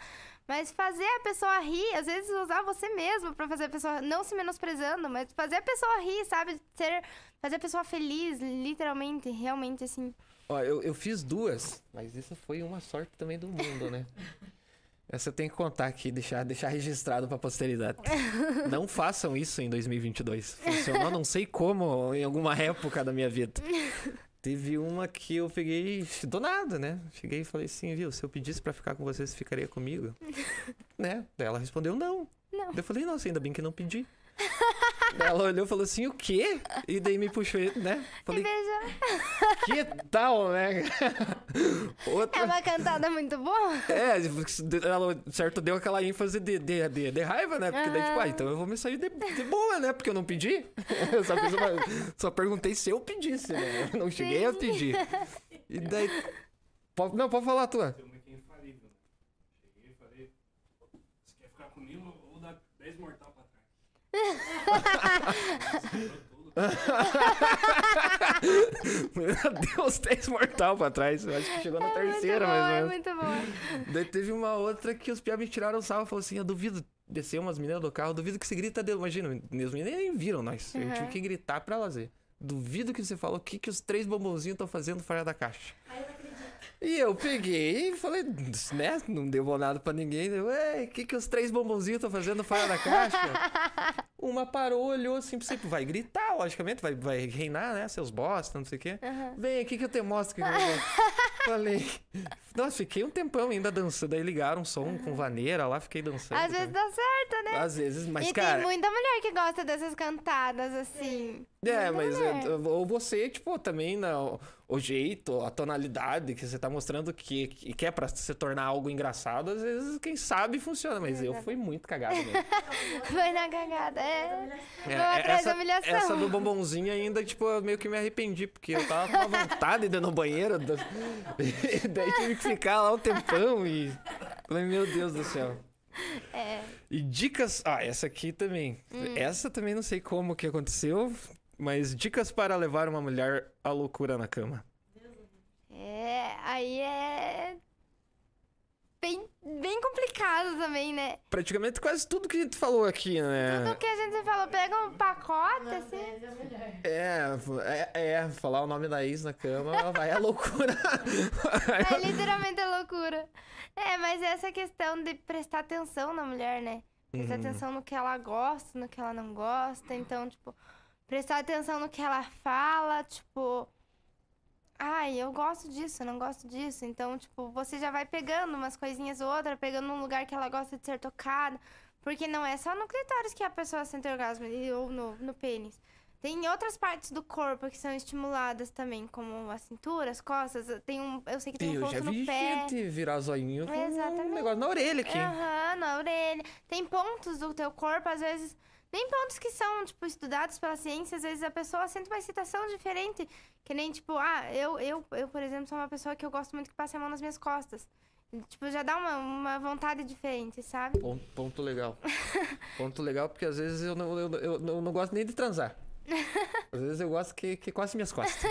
Mas fazer a pessoa rir, às vezes usar você mesmo pra fazer a pessoa, não se menosprezando, mas fazer a pessoa rir, sabe? Ser, fazer a pessoa feliz, literalmente, realmente, assim. Ó, eu, eu fiz duas, mas isso foi uma sorte também do mundo, né? Essa eu tenho que contar aqui, deixar, deixar registrado pra posteridade. Não façam isso em 2022. Funcionou não sei como em alguma época da minha vida. Teve uma que eu peguei do nada, né? Cheguei e falei assim, viu, se eu pedisse pra ficar com você, você ficaria comigo? né? Daí ela respondeu não. Não. Daí eu falei, nossa, ainda bem que não pedi. Ela olhou e falou assim, o quê? E daí me puxou, né? E Falei, veja, que tal, né? Outra... é uma cantada muito boa. É, ela certo deu aquela ênfase de, de, de, de raiva, né? Porque daí, tipo, ah, então eu vou me sair de, de boa, né? Porque eu não pedi. Eu só, fiz uma- só perguntei se eu pedisse, né? Eu não cheguei a pedir. E daí. Pode- não, pode falar a tua. Tem uma que é infalível, né? Cheguei e falei, você quer ficar comigo ou dar 10 mortal pra trás? Sobrou tudo. Meu Deus, 10 mortal pra trás. Eu acho que chegou na terceira, é bom, ou é muito bom. Daí teve uma outra que os piá me tiraram o sarro e falou assim: Eu duvido. Desceu umas meninas do carro, duvido que você grita dele. Imagina, as meninas nem viram nós. Eu Uhum. tive que gritar pra elas ver. Duvido que você falou o que, que os três bombonzinhos estão fazendo fora da caixa. Aí eu. E eu peguei e falei, né? Não deu nada pra ninguém. Ué, o que, que os três bombonzinhos estão fazendo fora da caixa? Uma parou, olhou assim pra você. Vai gritar, logicamente, vai, vai reinar, né? Seus bosta, não sei o quê. Vem aqui que eu te mostro. Que eu falei. Nossa, fiquei um tempão ainda dançando. Daí ligaram um som com vaneira lá, fiquei dançando. Às vezes dá certo, né? Às vezes, mas e cara. tem muita mulher que gosta dessas cantadas, assim. É, Muita mas é, mulher. ou você, tipo, também na, o jeito, a tonalidade que você tá mostrando que, que quer pra se tornar algo engraçado, às vezes, quem sabe, funciona. Mas eu fui muito cagado mesmo. Foi na cagada, é. É, atrás essa, da humilhação. essa do bombonzinho ainda, tipo, eu meio que me arrependi, porque eu tava com uma vontade de ir no banheiro. da- e daí tive que ficar lá um tempão e. Falei, meu Deus do céu. É. E dicas. Ah, essa aqui também. Hum. Essa também não sei como que aconteceu, mas dicas para levar uma mulher à loucura na cama. É, aí é. Bem, bem complicado também, né? Praticamente quase tudo que a gente falou aqui, né? Tudo que a gente falou, pega um pacote, assim. É, é, é, falar o nome da ex na cama, vai à loucura. É literalmente a loucura. É, mas essa questão de prestar atenção na mulher, né? Prestar Uhum. atenção no que ela gosta, no que ela não gosta. Então, tipo, prestar atenção no que ela fala, tipo. Ai, eu gosto disso, eu não gosto disso. Então, tipo, você já vai pegando umas coisinhas ou outra, pegando um lugar que ela gosta de ser tocada. Porque não é só no clitóris que a pessoa sente orgasmo, ou no, no pênis. Tem outras partes do corpo que são estimuladas também, como a cintura, as costas. Tem um, eu sei que tem um eu ponto já vi no pé. gente virar zoinho com um Exatamente. negócio na orelha aqui. Aham, na orelha. Tem pontos do teu corpo, às vezes. Nem pontos que são, tipo, estudados pela ciência, às vezes a pessoa sente uma excitação diferente. Que nem, tipo, ah, eu, eu, eu, por exemplo, sou uma pessoa que eu gosto muito que passe a mão nas minhas costas. Tipo, já dá uma, uma vontade diferente, sabe? Ponto, ponto legal. ponto legal, porque às vezes eu não, eu, eu, eu não gosto nem de transar. Às vezes eu gosto que, que coce minhas costas.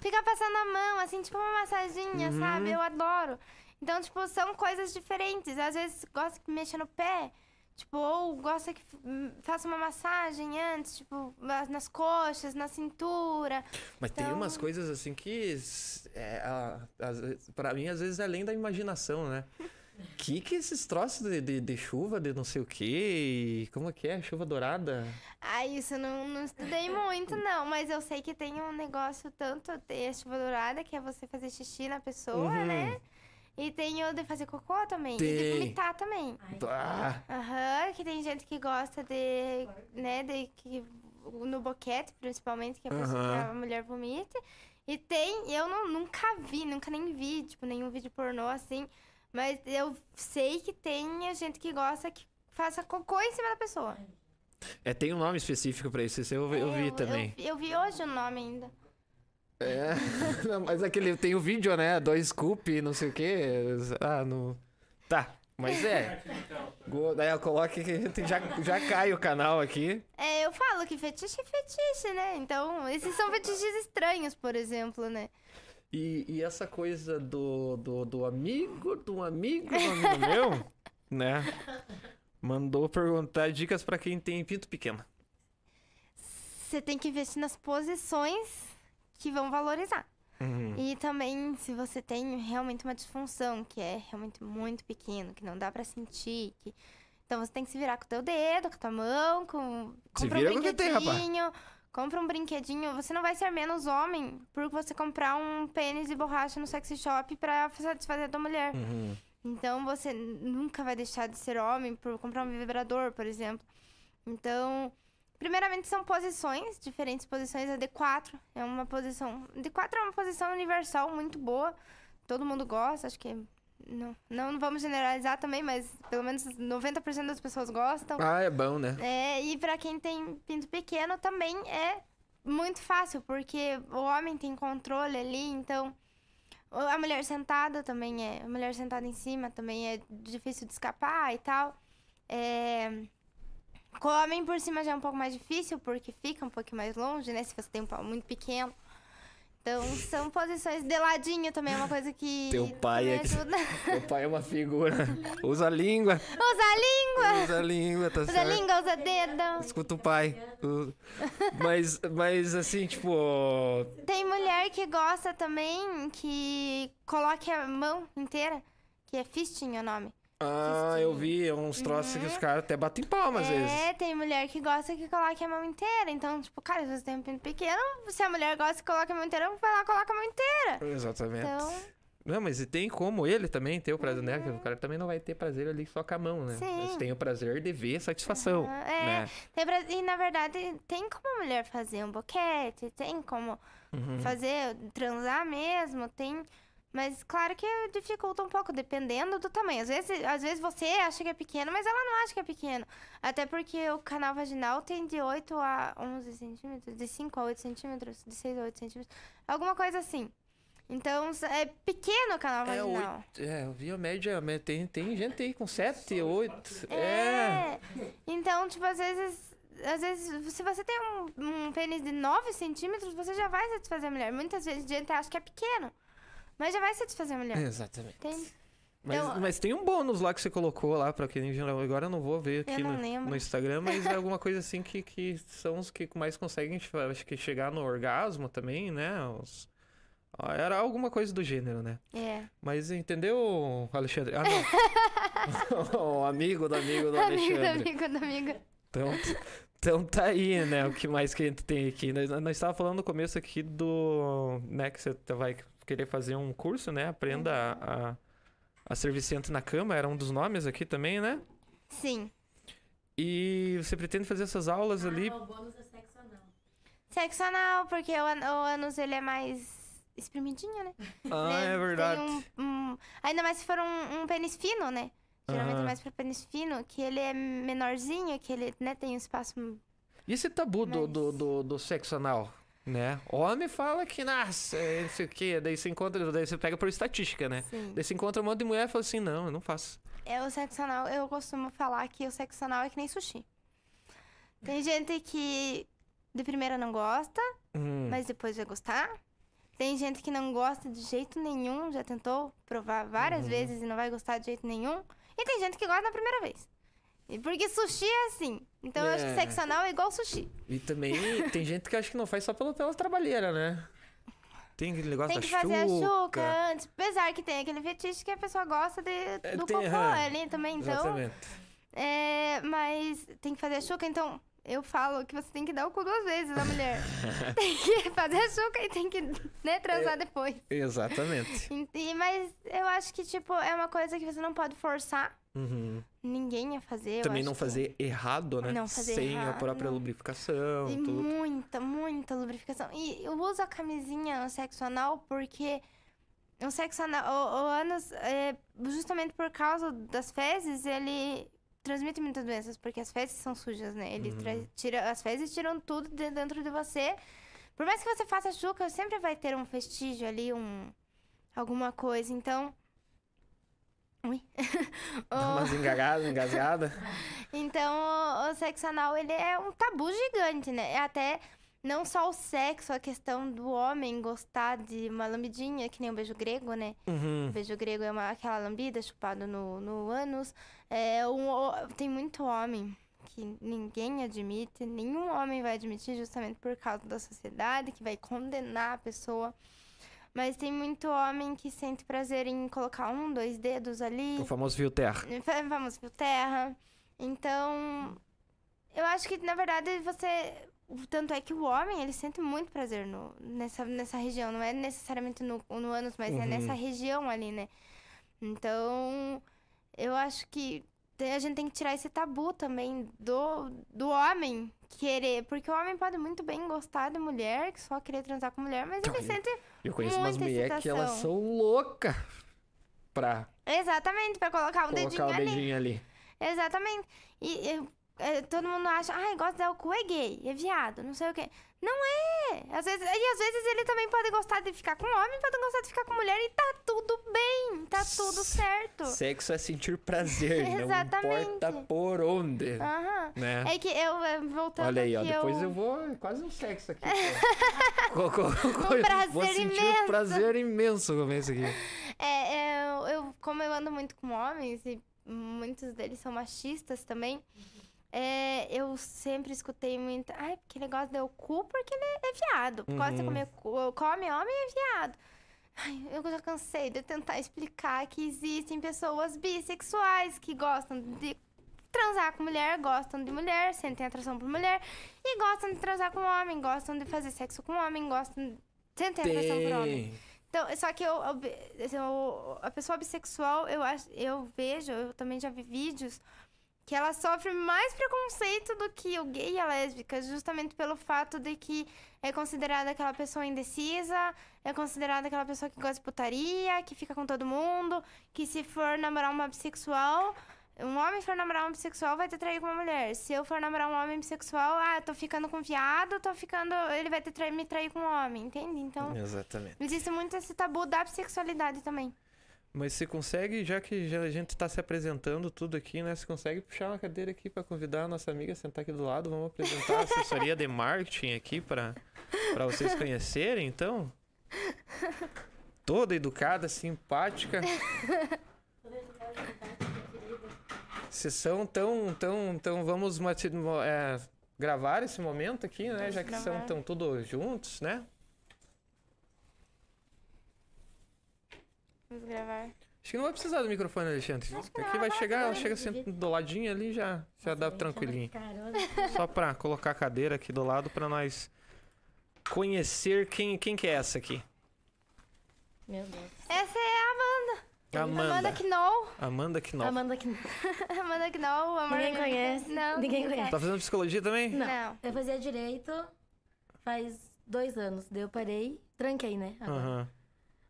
Fica passando a mão, assim, tipo uma massaginha, Uhum. sabe? Eu adoro. Então, tipo, são coisas diferentes. Às vezes gosta que mexa no pé. Tipo, ou gosta que hum, faça uma massagem antes, tipo, na- nas coxas, na cintura. Mas tem Então- umas coisas assim que, é, a- pra mim, às vezes é além da imaginação, né? Que que esses troços de, de, de chuva, de não sei o quê, e como é que é? Chuva dourada? Ah, isso eu não, não estudei muito, não. Mas eu sei que tem um negócio tanto de chuva dourada, que é você fazer xixi na pessoa, Uhum. né? E tem o de fazer cocô também. E de Tem. vomitar também. Ah, Aham, que tem gente que gosta de, né, de que no boquete, principalmente, que a, pessoa, Aham. que a mulher vomite. E tem, eu não, nunca vi, nunca nem vi, tipo, nenhum vídeo pornô assim, mas eu sei que tem gente que gosta que faça cocô em cima da pessoa. é, tem um nome específico pra isso, esse eu, eu vi também. Eu, eu vi hoje o nome ainda. É, não, mas aquele tem o vídeo, né? Dois scoop, não sei o quê. Ah, no. Tá, mas é. Daí eu coloco que já, já cai o canal aqui. É, eu falo que fetiche é fetiche, né? Então, esses são fetiches estranhos, por exemplo, né? E, e essa coisa do, do, do amigo, do amigo, do amigo meu, né? Mandou perguntar dicas pra quem tem pinto pequeno. Você tem que investir nas posições que vão valorizar. Uhum. E também, se você tem realmente uma disfunção, que é realmente muito pequeno, que não dá pra sentir, que... então você tem que se virar com o teu dedo, com a tua mão, com... Se compra um com o que tem, brinquedinho, compra um brinquedinho. Você não vai ser menos homem por você comprar um pênis de borracha no sexy shop pra satisfazer a tua mulher. Uhum. Então você nunca vai deixar de ser homem por comprar um vibrador, por exemplo. Então, primeiramente são posições, diferentes posições. A D4 é uma posição. D4 é uma posição universal muito boa. Todo mundo gosta, acho que. Não, não vamos generalizar também, mas pelo menos 90% das pessoas gostam. Ah, é bom, né? É, e pra quem tem pinto pequeno também é muito fácil, porque o homem tem controle ali, então a mulher sentada também é, a mulher sentada em cima também é difícil de escapar e tal. É, com o homem por cima já é um pouco mais difícil, porque fica um pouquinho mais longe, né, se você tem um pau muito pequeno. Então, são posições de ladinho também, é uma coisa que. Teu pai é que-. Meu pai é uma figura. Usa a língua. Usa a língua! Usa a língua, tá Usa a certo? língua, usa dedo. Escuta o pai. Mas, mas assim, tipo. Tem mulher que gosta também que coloque a mão inteira, que é fisting o nome. Ah, eu vi uns troços que os caras até batem palma às vezes. É, tem mulher que gosta que coloque a mão inteira. Então, tipo, cara, se você tem um pinto pequeno, se a mulher gosta que coloque a mão inteira, vai lá e coloca a mão inteira. Exatamente. Então, Não, mas e tem como ele também ter o prazer, né? Que O cara também não vai ter prazer ali só com a mão, né? Sim. Mas tem o prazer de ver satisfação, Ah, é. né? tem pra- e na verdade, tem como a mulher fazer um boquete, tem como Uhum. fazer, transar mesmo, tem. Mas claro que dificulta um pouco, dependendo do tamanho. Às vezes, às vezes você acha que é pequeno, mas ela não acha que é pequeno. Até porque o canal vaginal tem de 8 a 11 centímetros, de 5 a 8 centímetros, de 6 a 8 centímetros, alguma coisa assim. Então, é pequeno o canal É, vaginal. oito, é, eu vi a média, mas tem, tem gente aí com 7, 8. É. É. Então, tipo, às vezes. Às vezes, se você tem um, um pênis de 9 centímetros, você já vai satisfazer a mulher. Muitas vezes a gente acha que é pequeno. Mas já vai satisfazer a mulher. Exatamente. Tem- Mas, Então- mas tem um bônus lá que você colocou lá pra quem geral. Agora eu não vou ver aqui no, no Instagram, mas é alguma coisa assim que, que são os que mais conseguem, tipo, acho que chegar no orgasmo também, né? Os- Era alguma coisa do gênero, né? É. Mas entendeu, Alexandre? Ah, não. o amigo do amigo do Amigo, Alexandre. amigo, do amigo. Então, então tá aí, né? O que mais que a gente tem aqui? Nós, nós estávamos falando no começo aqui do. né, que você vai querer fazer um curso, né? Aprenda a, a, a ser viciante na cama, era um dos nomes aqui também, né? Sim. E você pretende fazer essas aulas ali. Ah, o bônus é sexo anal. Sexo anal, porque o, an- o ânus ele é mais espremidinho, né? Ah, Né? é verdade. um- um- ainda mais se for um, um pênis fino, né? Geralmente Ah. é mais pra pênis fino, que ele é menorzinho, que ele né, tem um espaço. E esse tabu do, Mas- do, do, do sexo anal? Né? Homem fala que, nossa, é não sei o quê. Daí você encontra, daí você pega por estatística, né? Sim. Daí você encontra um monte de mulher e fala assim: não, eu não faço. É o sexo anal, eu costumo falar que o sexo anal é que nem sushi. Tem gente que de primeira não gosta, Hum. mas depois vai gostar. Tem gente que não gosta de jeito nenhum, já tentou provar várias Uhum. vezes e não vai gostar de jeito nenhum. E tem gente que gosta na primeira vez. E Porque sushi é assim. Então eu acho que É. sexo anal é igual sushi. E também tem gente que acha que não faz só pela, pela trabalheira, né? Tem aquele negócio Tem da que fazer a chuca. antes. Apesar que tem aquele fetiche que a pessoa gosta de, É, do tem- cocô ali também. Então, Exatamente. É, mas tem que fazer a chuca, então eu falo que você tem que dar o cu duas vezes na mulher. tem que fazer a chuca e tem que né, transar É. depois. Exatamente. E- mas eu acho que, tipo, é uma coisa que você não pode forçar Uhum. ninguém a fazer. Também não que- fazer errado, né? Não fazer Sem a errado, própria não. lubrificação, E tudo. muita, muita lubrificação. E eu uso a camisinha no sexo anal porque o sexo anal, o, o ânus, é, justamente por causa das fezes, ele transmite muitas doenças, porque as fezes são sujas, né? Ele Uhum. tira, as fezes tiram tudo de dentro de você. Por mais que você faça chuca, sempre vai ter um vestígio ali, um alguma coisa. Então, Ui. Dá umas engagadas, engasgadas. então, o, o sexo anal, ele é um tabu gigante, né? É até não só o sexo, a questão do homem gostar de uma lambidinha, que nem o beijo grego, né? Uhum. O beijo grego é uma, aquela lambida chupada no, no ânus. É um, o- tem muito homem que ninguém admite, nenhum homem vai admitir justamente por causa da sociedade, que vai condenar a pessoa. Mas tem muito homem que sente prazer em colocar um, dois dedos ali. O famoso fio terra. Fa- Vamos por terra. Então, eu acho que, na verdade, você... o Tanto é que o homem, ele sente muito prazer no, nessa, nessa região. Não é necessariamente no, no ânus, mas é Uhum. nessa região ali, né? Então, eu acho que a gente tem que tirar esse tabu também do, do homem querer. Porque o homem pode muito bem gostar de mulher, que só querer transar com mulher, mas ele Então, sente... Eu conheço umas Muita mulheres que elas são loucas pra Exatamente, pra colocar um dedinho colocar o ali. dedinho ali. Exatamente. E, e é, todo mundo acha, ai, gosta de cu, é gay, é viado, não sei o quê. Não é! Às vezes, e às vezes ele também pode gostar de ficar com homem, pode gostar de ficar com mulher e tá tudo bem, tá tudo certo. Sexo é sentir prazer, não Exatamente. importa por onde. Aham. Né? É que eu, eh, voltando Olha aí, ó, depois eu... eu... vou. é Quase um sexo aqui. Co- co- co- Um prazer vou sentir imenso. um prazer imenso comer isso aqui. É, é, eu, eu- como eu ando muito com homens e muitos deles são machistas também, é, eu sempre escutei muito, ai, porque ele gosta de o cu porque ele é viado. Gosta de Uhum. comer cu, come homem é viado. Ai, eu já cansei de tentar explicar que existem pessoas bissexuais que gostam de transar com mulher, gostam de mulher, sentem atração por mulher, e gostam de transar com homem, gostam de fazer sexo com homem, gostam de sentem atração por homem. Então, só que eu, eu- eu- a pessoa bissexual, eu, acho, eu vejo, eu também já vi vídeos, que ela sofre mais preconceito do que o gay e a lésbica, justamente pelo fato de que é considerada aquela pessoa indecisa, é considerada aquela pessoa que gosta de putaria, que fica com todo mundo, que se for namorar uma bissexual, um homem for namorar um bissexual vai te trair com uma mulher. Se eu for namorar um homem bissexual, ah, eu tô ficando com viado, tô ficando. Ele vai te trair, me trair com um homem, entende? Então. Exatamente. Existe muito esse tabu da bissexualidade também. Mas você consegue, já que já a gente tá se apresentando tudo aqui, né? Você consegue puxar uma cadeira aqui pra convidar a nossa amiga a sentar aqui do lado? Vamos apresentar a assessoria de marketing aqui pra vocês conhecerem, então? Toda educada, simpática. Vocês são tão, tão, tão... Vamos é, gravar esse momento aqui, né? Vamos Já que são tão todos juntos, né? Vamos gravar. Acho que não vai precisar do microfone, Alexandre. Acho que Aqui vai chegar, ela chega assim do ladinho ali já, já dá tranquilinho. Carona. Só pra colocar a cadeira aqui do lado pra nós conhecer quem, quem que é essa aqui. Meu Deus. Essa é a Amanda. Amanda. Amanda Knoll. Amanda Knoll. Amanda que Amanda Knoll. Ninguém conhece. Não. Ninguém conhece. Tá fazendo psicologia também? Não. Não. Eu fazia direito faz dois anos. Daí eu parei, tranquei, né? agora. Aham.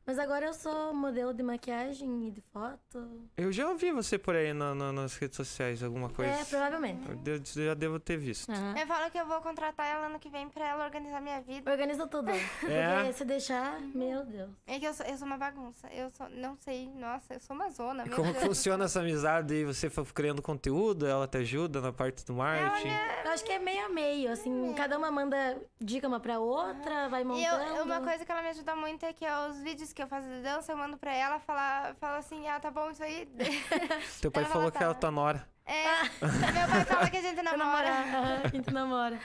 Mas agora eu sou modelo de maquiagem e de foto. Eu já ouvi você por aí na- na- nas redes sociais, alguma coisa. É, provavelmente. Eu de- já devo ter visto. Aham. Eu falo que eu vou contratar ela ano que vem pra ela organizar minha vida. Organiza tudo. É? Porque se deixar, meu Deus. É que eu sou, eu sou uma bagunça. Eu sou, não sei, nossa, eu sou uma zona. E como Deus. funciona essa amizade aí? Você foi criando conteúdo, ela te ajuda na parte do marketing? Eu acho que é meio a meio, assim, cada uma manda dica uma pra outra, vai E montando. eu, uma coisa que ela me ajuda muito é que os vídeos que eu faço de dança, eu mando pra ela, falar, fala assim, ah, tá bom isso aí. Teu pai ela falou tá- que ela tá nora. É, meu pai fala que a gente namora. a gente namora.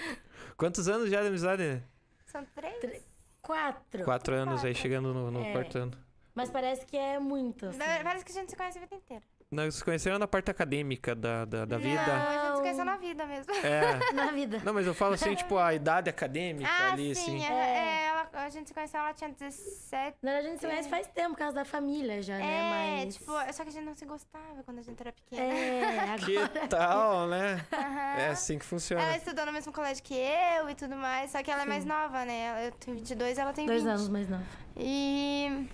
Quantos anos já de amizade? São três? Quatro. Quatro anos aí, chegando no, no É. quarto ano. Mas parece que é muito, assim. Parece que a gente se conhece a vida inteira. Nós se conheceram na parte acadêmica da, da, da vida. Não, a gente se conheceu na vida mesmo. É. Na vida. Não, mas eu falo assim, tipo, a idade acadêmica Ah, ali, sim. assim. É, É. é, ela, a gente se conheceu, ela tinha 17. Na verdade, a gente se conhece faz tempo, por causa da família já, É, né? Mas. tipo, só que a gente não se gostava quando a gente era pequena. É, agora. Que tal, né? Aham. É assim que funciona. Ela estudou no mesmo colégio que eu e tudo mais, só que ela é mais nova, né? Eu tenho 22, ela tem 20. Dois anos mais não. E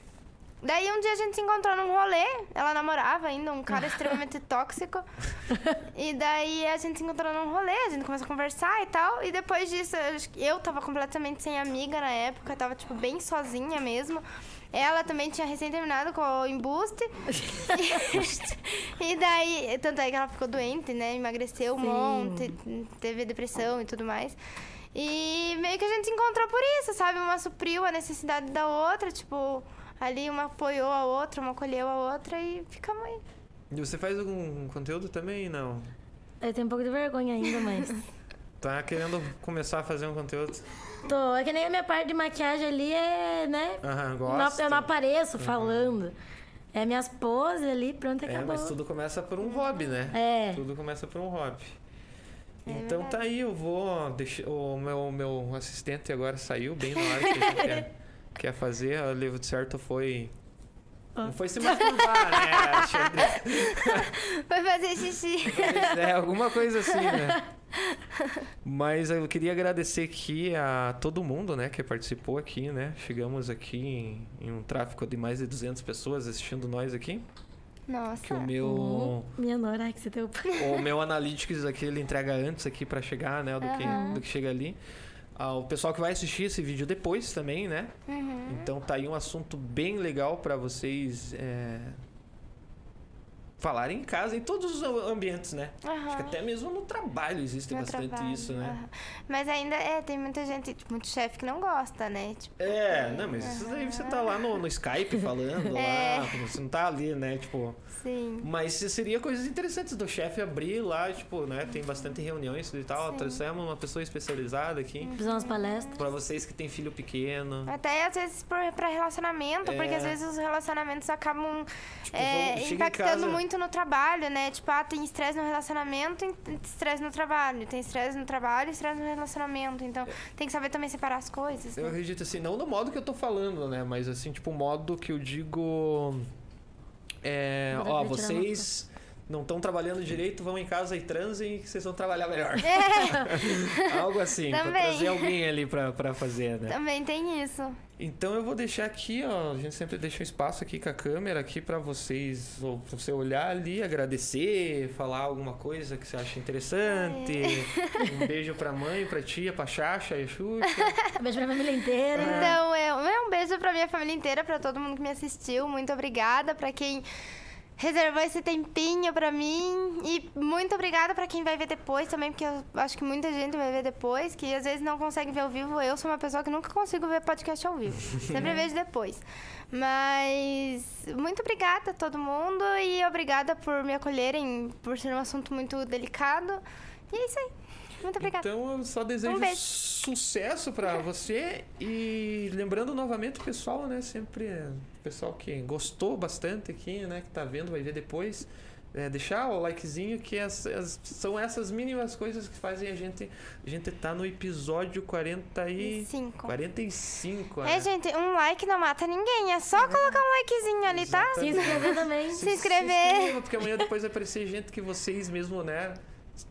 daí um dia a gente se encontrou num rolê, ela namorava ainda, um cara extremamente tóxico. E daí a gente se encontrou num rolê, a gente começou a conversar e tal. E depois disso, eu, tava completamente sem amiga na época, tava tipo bem sozinha mesmo. Ela também tinha recém terminado com o embuste. e daí, tanto é que ela ficou doente, né? Emagreceu um Sim. monte, teve depressão e tudo mais. E meio que a gente se encontrou por isso, sabe? Uma supriu a necessidade da outra, tipo, ali uma apoiou a outra, uma acolheu a outra e ficamos aí. E você faz algum conteúdo também? Não. Eu tenho um pouco de vergonha ainda, mas. Tá querendo começar a fazer um conteúdo? Tô. É que nem a minha parte de maquiagem ali é, né? Aham, Não, gosto. eu não apareço falando. É minhas poses ali, pronto, É, acabou. mas tudo começa por um hobby, né? É. Tudo começa por um hobby. É então verdade. tá aí, eu vou deixar. O meu, meu assistente agora saiu bem na hora que a gente quer, quer fazer. O livro de certo foi. Não foi se masturbar, né? Foi fazer xixi. É, alguma coisa assim, né? Mas eu queria agradecer aqui a todo mundo, né, que participou aqui, né? Chegamos aqui em, em um tráfego de mais de 200 pessoas assistindo nós aqui. Nossa. Que o meu. Hum, minha nora, ai, que você deu. o meu Analytics aqui, ele entrega antes aqui pra chegar, né? Do, que, Aham. do que chega ali. Ah, o pessoal que vai assistir esse vídeo depois também, né? Uhum. Então tá aí um assunto bem legal pra vocês é, falarem em casa, em todos os ambientes, né? Acho que até mesmo no trabalho existe No bastante trabalho, isso, né? aham. Mas ainda é, tem muita gente, tipo, muito chefe que não gosta, né? Tipo, É, não, mas isso daí você tá lá no, no Skype falando É. lá, você não tá ali, né? Tipo, sim. Mas seria coisas interessantes do chefe abrir lá, tipo, né? Tem bastante reuniões e tal. Sim. Trouxemos uma pessoa especializada aqui. Fazer umas palestras. Pra vocês que tem filho pequeno. Até às vezes pra relacionamento, porque É. às vezes os relacionamentos acabam Tipo, é, vamos- chega em impactando casa- muito no trabalho, né? Tipo, ah, tem estresse no relacionamento e estresse no trabalho. Tem estresse no trabalho e estresse no relacionamento. Então, tem que saber também separar as coisas. Eu né? acredito assim, não no modo que eu tô falando, né? Mas assim, tipo, o modo que eu digo. É, ó, vocês não estão trabalhando direito, vão em casa e transem que vocês vão trabalhar melhor. Algo assim, pra Também. trazer alguém ali pra, pra fazer, né? Também tem isso. Então eu vou deixar aqui, ó. A gente sempre deixa um espaço aqui com a câmera aqui pra vocês, ou pra você olhar ali, agradecer, falar alguma coisa que você acha interessante. É. Um beijo pra mãe, pra tia, pra Xaxa e Xuxa. Um beijo pra família inteira. Então, é, é um beijo pra minha família inteira, pra todo mundo que me assistiu. Muito obrigada pra quem reservou esse tempinho pra mim. E muito obrigada pra quem vai ver depois também, porque eu acho que muita gente vai ver depois, que às vezes não consegue ver ao vivo. Eu sou uma pessoa que nunca consigo ver podcast ao vivo. Sempre vejo depois. Mas muito obrigada a todo mundo e obrigada por me acolherem, por ser um assunto muito delicado. E é isso aí. Muito obrigada. Então eu só desejo Um sucesso pra você e lembrando novamente o pessoal, né? Sempre é, o pessoal que gostou bastante aqui, né? Que tá vendo, vai ver depois. É, deixar o likezinho, que as- as- são essas mínimas coisas que fazem a gente. A gente tá no episódio 40 e. Cinco. 45, É, né? gente, um like não mata ninguém. É só colocar um likezinho ali, tá? Se Exatamente. inscrever também. Se inscrever. inscreva, porque amanhã depois vai aparecer gente que vocês mesmo, né?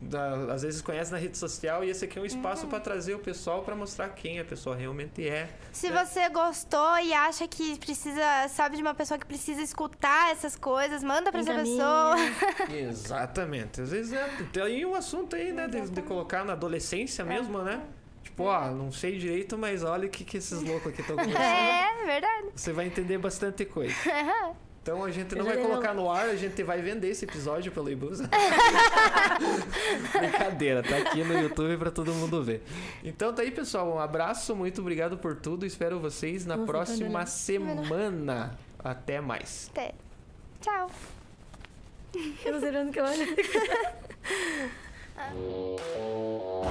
Da- às vezes conhecem na rede social e esse aqui é um espaço Uhum. pra trazer o pessoal pra mostrar quem a pessoa realmente é. Se você gostou e acha que precisa, sabe, de uma pessoa que precisa escutar essas coisas, manda pra essa pessoa. Exatamente. Às vezes é, tem um assunto aí, né? De, de colocar na adolescência mesmo, né? Tipo, ó, não sei direito, mas olha o que, que esses loucos aqui estão conversando. É, verdade. Você vai entender bastante coisa. Então a gente não vai colocar no ar, a gente vai vender esse episódio pelo Ibusa. Brincadeira, tá aqui no YouTube pra todo mundo ver. Então tá aí, pessoal. Um abraço, muito obrigado por tudo. Espero vocês na Vou próxima semana. Até mais. Até. Tchau. Eu não sei pra onde que eu olho.